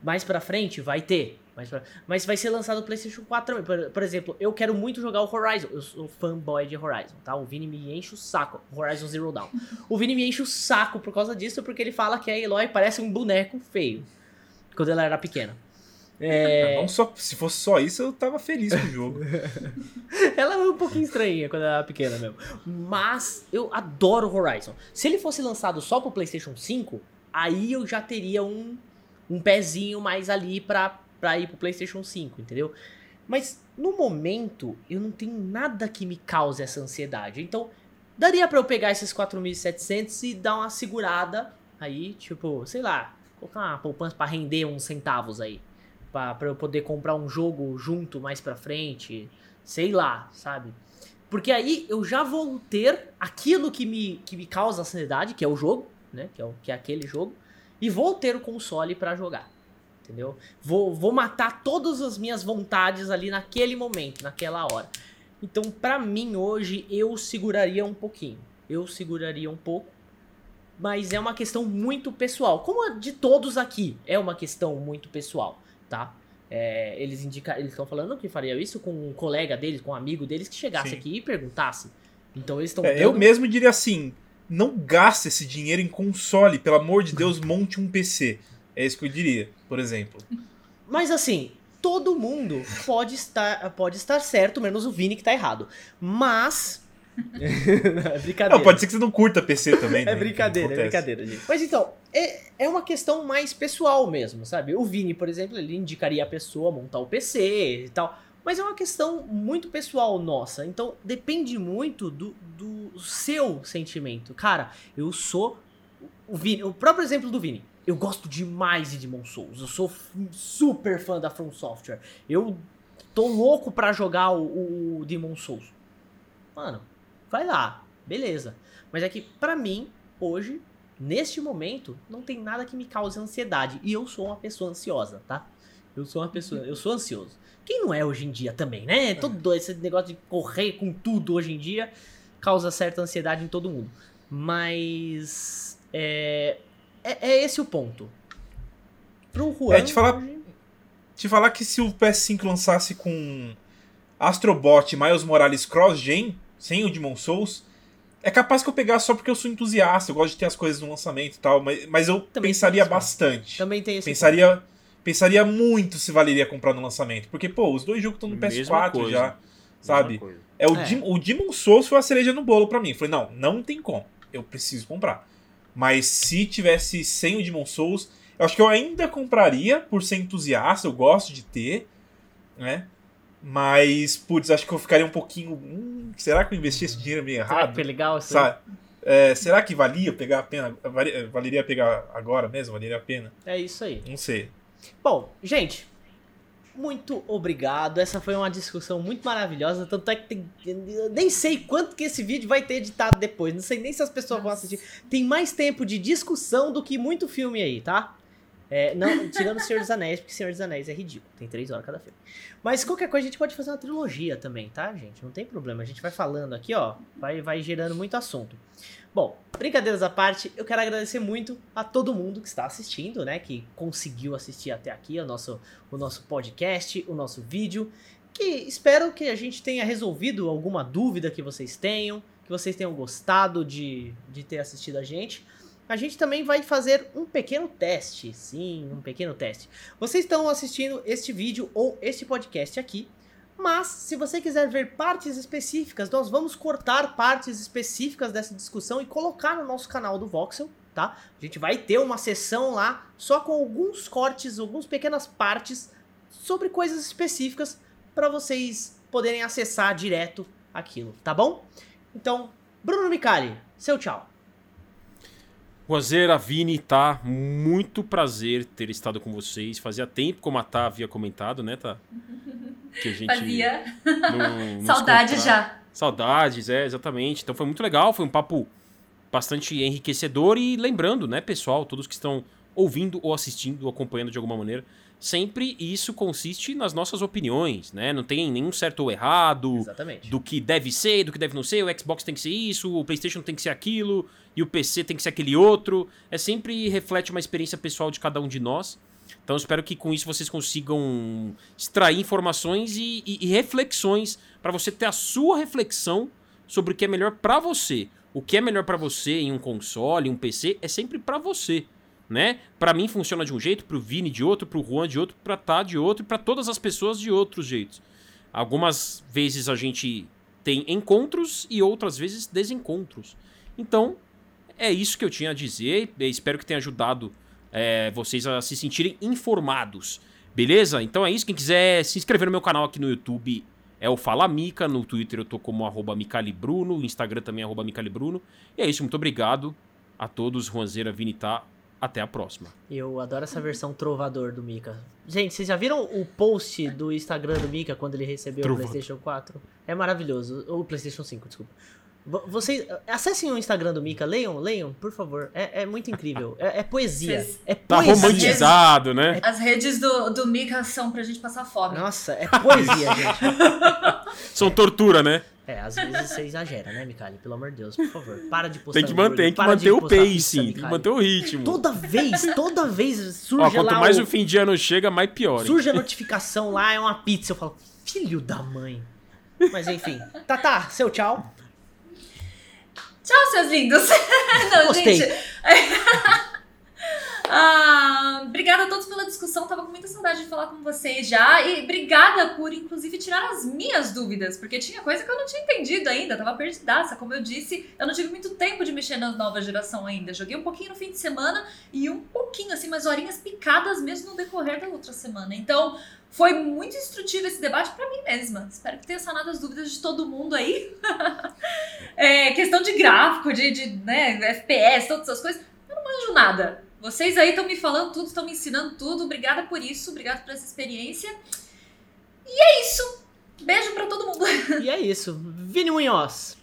Mais pra frente vai ter. Pra... Mas vai ser lançado o PlayStation 4 também. Por, por exemplo, eu quero muito jogar o Horizon. Eu sou fanboy de Horizon, tá? O Vini me enche o saco. Horizon Zero Dawn. O Vini me enche o saco por causa disso, porque ele fala que a Eloy parece um boneco feio. Quando ela era pequena. É...
Não só, se fosse só isso, eu tava feliz com o jogo.
Ela é um pouquinho estranha quando ela era pequena mesmo. Mas eu adoro Horizon. Se ele fosse lançado só pro PlayStation 5, aí eu já teria um, um pezinho mais ali pra, pra ir pro PlayStation 5, entendeu? Mas no momento, eu não tenho nada que me cause essa ansiedade. Então, daria pra eu pegar esses 4.700 e dar uma segurada aí, tipo, sei lá, colocar uma poupança pra render uns centavos aí. Pra eu poder comprar um jogo junto mais pra frente. Sei lá, sabe? Porque aí eu já vou ter aquilo que me, que me causa ansiedade, que é o jogo, né? Que é, o, que é aquele jogo. E vou ter o console pra jogar. Entendeu? Vou, vou matar todas as minhas vontades ali naquele momento, naquela hora. Então, pra mim, hoje, eu seguraria um pouquinho. Eu seguraria um pouco. Mas é uma questão muito pessoal. Como a de todos aqui, é uma questão muito pessoal, tá? É, eles indica, eles estão falando que faria isso com um colega deles, com um amigo deles que chegasse
Sim.
aqui e perguntasse. Então eles estão
É, eu mesmo diria assim: não gaste esse dinheiro em console, pelo amor de Deus, monte um PC. É isso que eu diria, por exemplo.
Mas assim, todo mundo pode estar, pode estar certo, menos o Vini que tá errado. Mas. é brincadeira.
Não, pode ser que você não curta PC também. né?
É brincadeira, é brincadeira, gente. Mas então, é, é uma questão mais pessoal mesmo, sabe? O Vini, por exemplo, ele indicaria a pessoa montar o PC e tal. Mas é uma questão muito pessoal nossa. Então, depende muito do, do seu sentimento. Cara, eu sou. O, Vini, o próprio exemplo do Vini. Eu gosto demais de Demon Souls. Eu sou super fã da From Software. Eu tô louco pra jogar o, o Demon Souls. Mano, vai lá, beleza. Mas é que, pra mim, hoje, neste momento, não tem nada que me cause ansiedade. E eu sou uma pessoa ansiosa, tá? Eu sou uma pessoa, eu sou ansioso. Quem não é hoje em dia também, né? Todo esse negócio de correr com tudo hoje em dia causa certa ansiedade em todo mundo. Mas é, é, é esse o ponto. Pro Juan,
É, te falar-
hoje-
Te falar que se o PS5 lançasse com Astrobot e Miles Morales cross-gen, sem o Demon Souls, é capaz que eu pegasse só porque eu sou entusiasta, eu gosto de ter as coisas no lançamento e tal, mas, mas eu
Também
pensaria bastante.
também tem esse
Pensaria, pensaria muito se valeria comprar no lançamento. Porque, pô, os dois jogos estão no
Mesma
PS4
coisa.
já, sabe? É, o,
É.
Dim- o Demon Souls foi a cereja no bolo pra mim. Falei, não, não tem como. Eu preciso comprar. Mas se tivesse sem o Demon Souls, eu acho que eu ainda compraria por ser entusiasta, eu gosto de ter, né? Mas, putz, acho que eu ficaria um pouquinho. Hum, será que eu investi esse dinheiro meio
Será que
errado?
foi legal?
Sabe? É, será que valia pegar a pena? vale- Valeria pegar agora mesmo? Valeria a pena?
É isso aí.
Não sei.
Bom, gente, muito obrigado. Essa foi uma discussão muito maravilhosa. Tanto é que tem, nem sei quanto que esse vídeo vai ter editado depois. Não sei nem se as pessoas vão assistir. Tem mais tempo de discussão do que muito filme aí, tá? É, não, tirando o Senhor dos Anéis, porque Senhor dos Anéis é ridículo. Tem três horas cada filme. Mas qualquer coisa a gente pode fazer uma trilogia também, tá, gente? Não tem problema. A gente vai falando aqui, ó. Vai, vai gerando muito assunto. Bom, brincadeiras à parte, eu quero agradecer muito a todo mundo que está assistindo, né? Que conseguiu assistir até aqui o nosso, o nosso podcast, o nosso vídeo. Que espero que a gente tenha resolvido alguma dúvida que vocês tenham, que vocês tenham gostado de, de ter assistido a gente. A gente também vai fazer um pequeno teste, sim, um pequeno teste. Vocês estão assistindo este vídeo ou este podcast aqui mas, se você quiser ver partes específicas, nós vamos cortar partes específicas dessa discussão e colocar no nosso canal do Voxel, tá? A gente vai ter uma sessão lá só com alguns cortes, algumas pequenas partes sobre coisas específicas para vocês poderem acessar direto aquilo, tá bom? Então, Bruno Micali, seu tchau.
Roseira, Vini, tá? Muito prazer ter estado com vocês. Fazia tempo, como a Tá havia comentado, né, Tá?
Que a gente. Fazia. No, Saudades já.
Saudades, é, exatamente. Então foi muito legal, foi um papo bastante enriquecedor e lembrando, né, pessoal, todos que estão ouvindo ou assistindo ou acompanhando de alguma maneira, sempre isso consiste nas nossas opiniões, né? Não tem nenhum certo ou errado
Exatamente.
do que deve ser, do que deve não ser, o Xbox tem que ser isso, o PlayStation tem que ser aquilo e o PC tem que ser aquele outro. É sempre reflete uma experiência pessoal de cada um de nós. Então espero que com isso vocês consigam extrair informações e, e, e reflexões para você ter a sua reflexão sobre o que é melhor para você. O que é melhor para você em um console, em um PC, é sempre para você né? Para mim funciona de um jeito, pro Vini de outro, pro Juan de outro, pra Tá de outro e para todas as pessoas de outros jeitos. Algumas vezes a gente tem encontros e outras vezes desencontros. Então, é isso que eu tinha a dizer. Espero que tenha ajudado é, vocês a se sentirem informados. Beleza? Então é isso. Quem quiser se inscrever no meu canal aqui no YouTube é o Fala Mica. No Twitter eu tô como arroba Micalibruno. No Instagram também é arroba Micalibruno. E é isso. Muito obrigado a todos. Juanzeira, Vini, tá? Até a próxima.
Eu adoro essa versão trovador do Mika. Gente, vocês já viram o post do Instagram do Mika quando ele recebeu o PlayStation 4? É maravilhoso. O PlayStation 5, desculpa. Vocês acessem o Instagram do Mika, leiam, leiam, por favor. É, é muito incrível. É, é poesia. É
tá poesia. Tá romantizado, né?
As redes do, do Mika são pra gente passar fome.
Nossa, é poesia, gente.
São tortura, né?
É, às vezes você exagera, né, Mikali? Pelo amor de Deus, por favor. Para de postar.
Tem que manter, tem que manter o pace, tem que manter o ritmo.
Toda vez, toda vez surge
Ó, quanto mais
o...
o fim de ano chega, mais pior. Hein?
Surge a notificação lá, é uma pizza. Eu falo, filho da mãe. Mas enfim. Tá, tá, seu tchau.
Tchau, seus lindos. Não,
Gostei.
gente. Ah, obrigada a todos pela discussão, tava com muita saudade de falar com vocês já. E obrigada por, inclusive, tirar as minhas dúvidas, porque tinha coisa que eu não tinha entendido ainda, tava perdidaça. Como eu disse, eu não tive muito tempo de mexer na nova geração ainda. Joguei um pouquinho no fim de semana e um pouquinho, assim, umas horinhas picadas mesmo no decorrer da outra semana. Então, foi muito instrutivo esse debate para mim mesma. Espero que tenha sanado as dúvidas de todo mundo aí. é, questão de gráfico, de, de né, FPS, todas essas coisas. Eu não manjo nada. Vocês aí estão me falando tudo, estão me ensinando tudo. Obrigada por isso, obrigada por essa experiência. E é isso. Beijo para todo mundo.
E é isso. Vini Munhoz.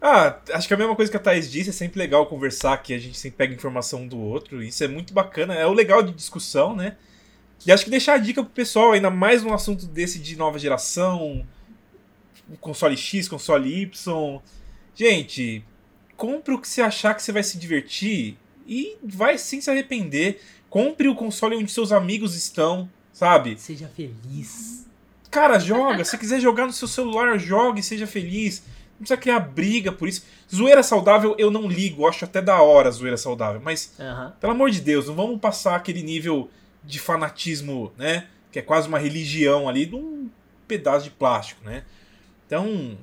Ah, acho que a mesma coisa que a Thaís disse, é sempre legal conversar, que a gente sempre pega informação um do outro. Isso é muito bacana, é o legal de discussão, né? E acho que deixar a dica pro pessoal, ainda mais num assunto desse de nova geração, console X, console Y. Gente, compre o que você achar que você vai se divertir e vai sim se arrepender. Compre o console onde seus amigos estão, sabe?
Seja feliz.
Cara, joga. Se quiser jogar no seu celular, jogue, seja feliz. Não precisa criar briga por isso. Zoeira saudável eu não ligo, acho até da hora zoeira saudável. Mas, pelo amor de Deus, não vamos passar aquele nível de fanatismo, né? Que é quase uma religião ali de um pedaço de plástico, né? Então,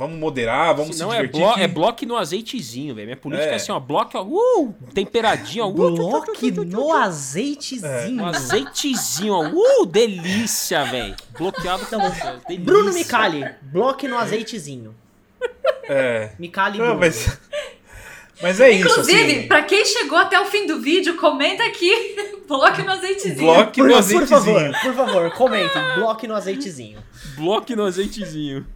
Vamos moderar, vamos
Se não
se
é
divertir.
Blo
que...
É bloco no azeitezinho, velho. Minha política é.
É.
assim, ó. Bloco, ó, uh, temperadinho, ó. Uh,
Bloque no azeitezinho.
Um azeitezinho, ó. Uh, delícia, velho. Bloqueado
Então,
delícia.
Bruno Micali, bloque no azeitezinho.
É.
Micali
Não,
Bruno.
mas... mas é isso,
Inclusive,
assim.
pra quem chegou até o fim do vídeo, comenta aqui. Bloque no azeitezinho.
Bloque
Por,
no
por
azeitezinho.
favor, por favor, comentem. Bloque no azeitezinho.
Bloco no azeitezinho.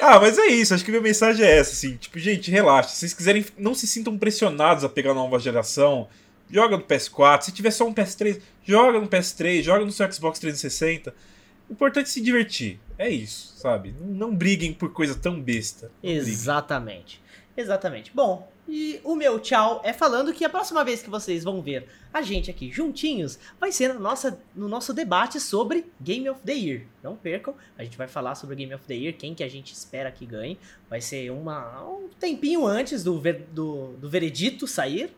Ah, mas é isso, acho que a minha mensagem é essa, assim, tipo, gente, relaxa. Se vocês quiserem, não se sintam pressionados a pegar a nova geração. Joga no PS4, se tiver só um PS3, joga no PS3, joga no seu Xbox 360. O importante é se divertir. É isso, sabe? Não, não briguem por coisa tão besta. Não briguem.
Exatamente. Exatamente. Bom, e o meu tchau é falando que a próxima vez que vocês vão ver a gente aqui juntinhos vai ser no, nossa, no nosso debate sobre Game of the Year. Não percam, a gente vai falar sobre Game of the Year, quem que a gente espera que ganhe. Vai ser uma, um tempinho antes do, ver, do, do veredito sair,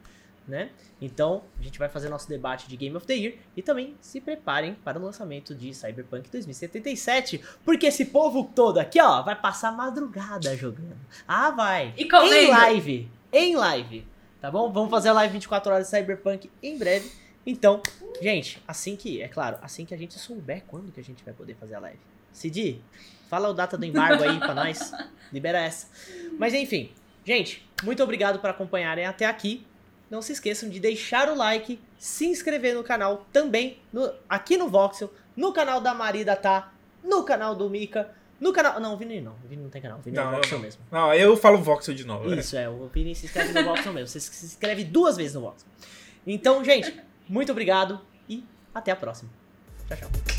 né? Então, a gente vai fazer nosso debate de Game of the Year e também se preparem para o lançamento de Cyberpunk 2077, porque esse povo todo aqui, ó, vai passar madrugada jogando. Ah, vai.
E comendo.
Em live, em live, tá bom? Vamos fazer a live 24 horas de Cyberpunk em breve. Então, gente, assim que, é claro, assim que a gente souber quando que a gente vai poder fazer a live. Cid, fala o data do embargo aí pra nós. Libera essa. Mas enfim, gente, muito obrigado por acompanharem até aqui. Não se esqueçam de deixar o like, se inscrever no canal também, no- aqui no Voxel, no canal da Marida tá, no canal do Mika, no canal. Não, o Vini não. O Vini não tem canal. O Vini é
Não,
o
eu
Voxel mesmo.
Não, eu falo Voxel de novo. né?
Isso, é. O Vini se inscreve no Voxel mesmo. Você se inscreve duas vezes no Voxel. Então, gente, muito obrigado e até a próxima. Tchau.
Tchau.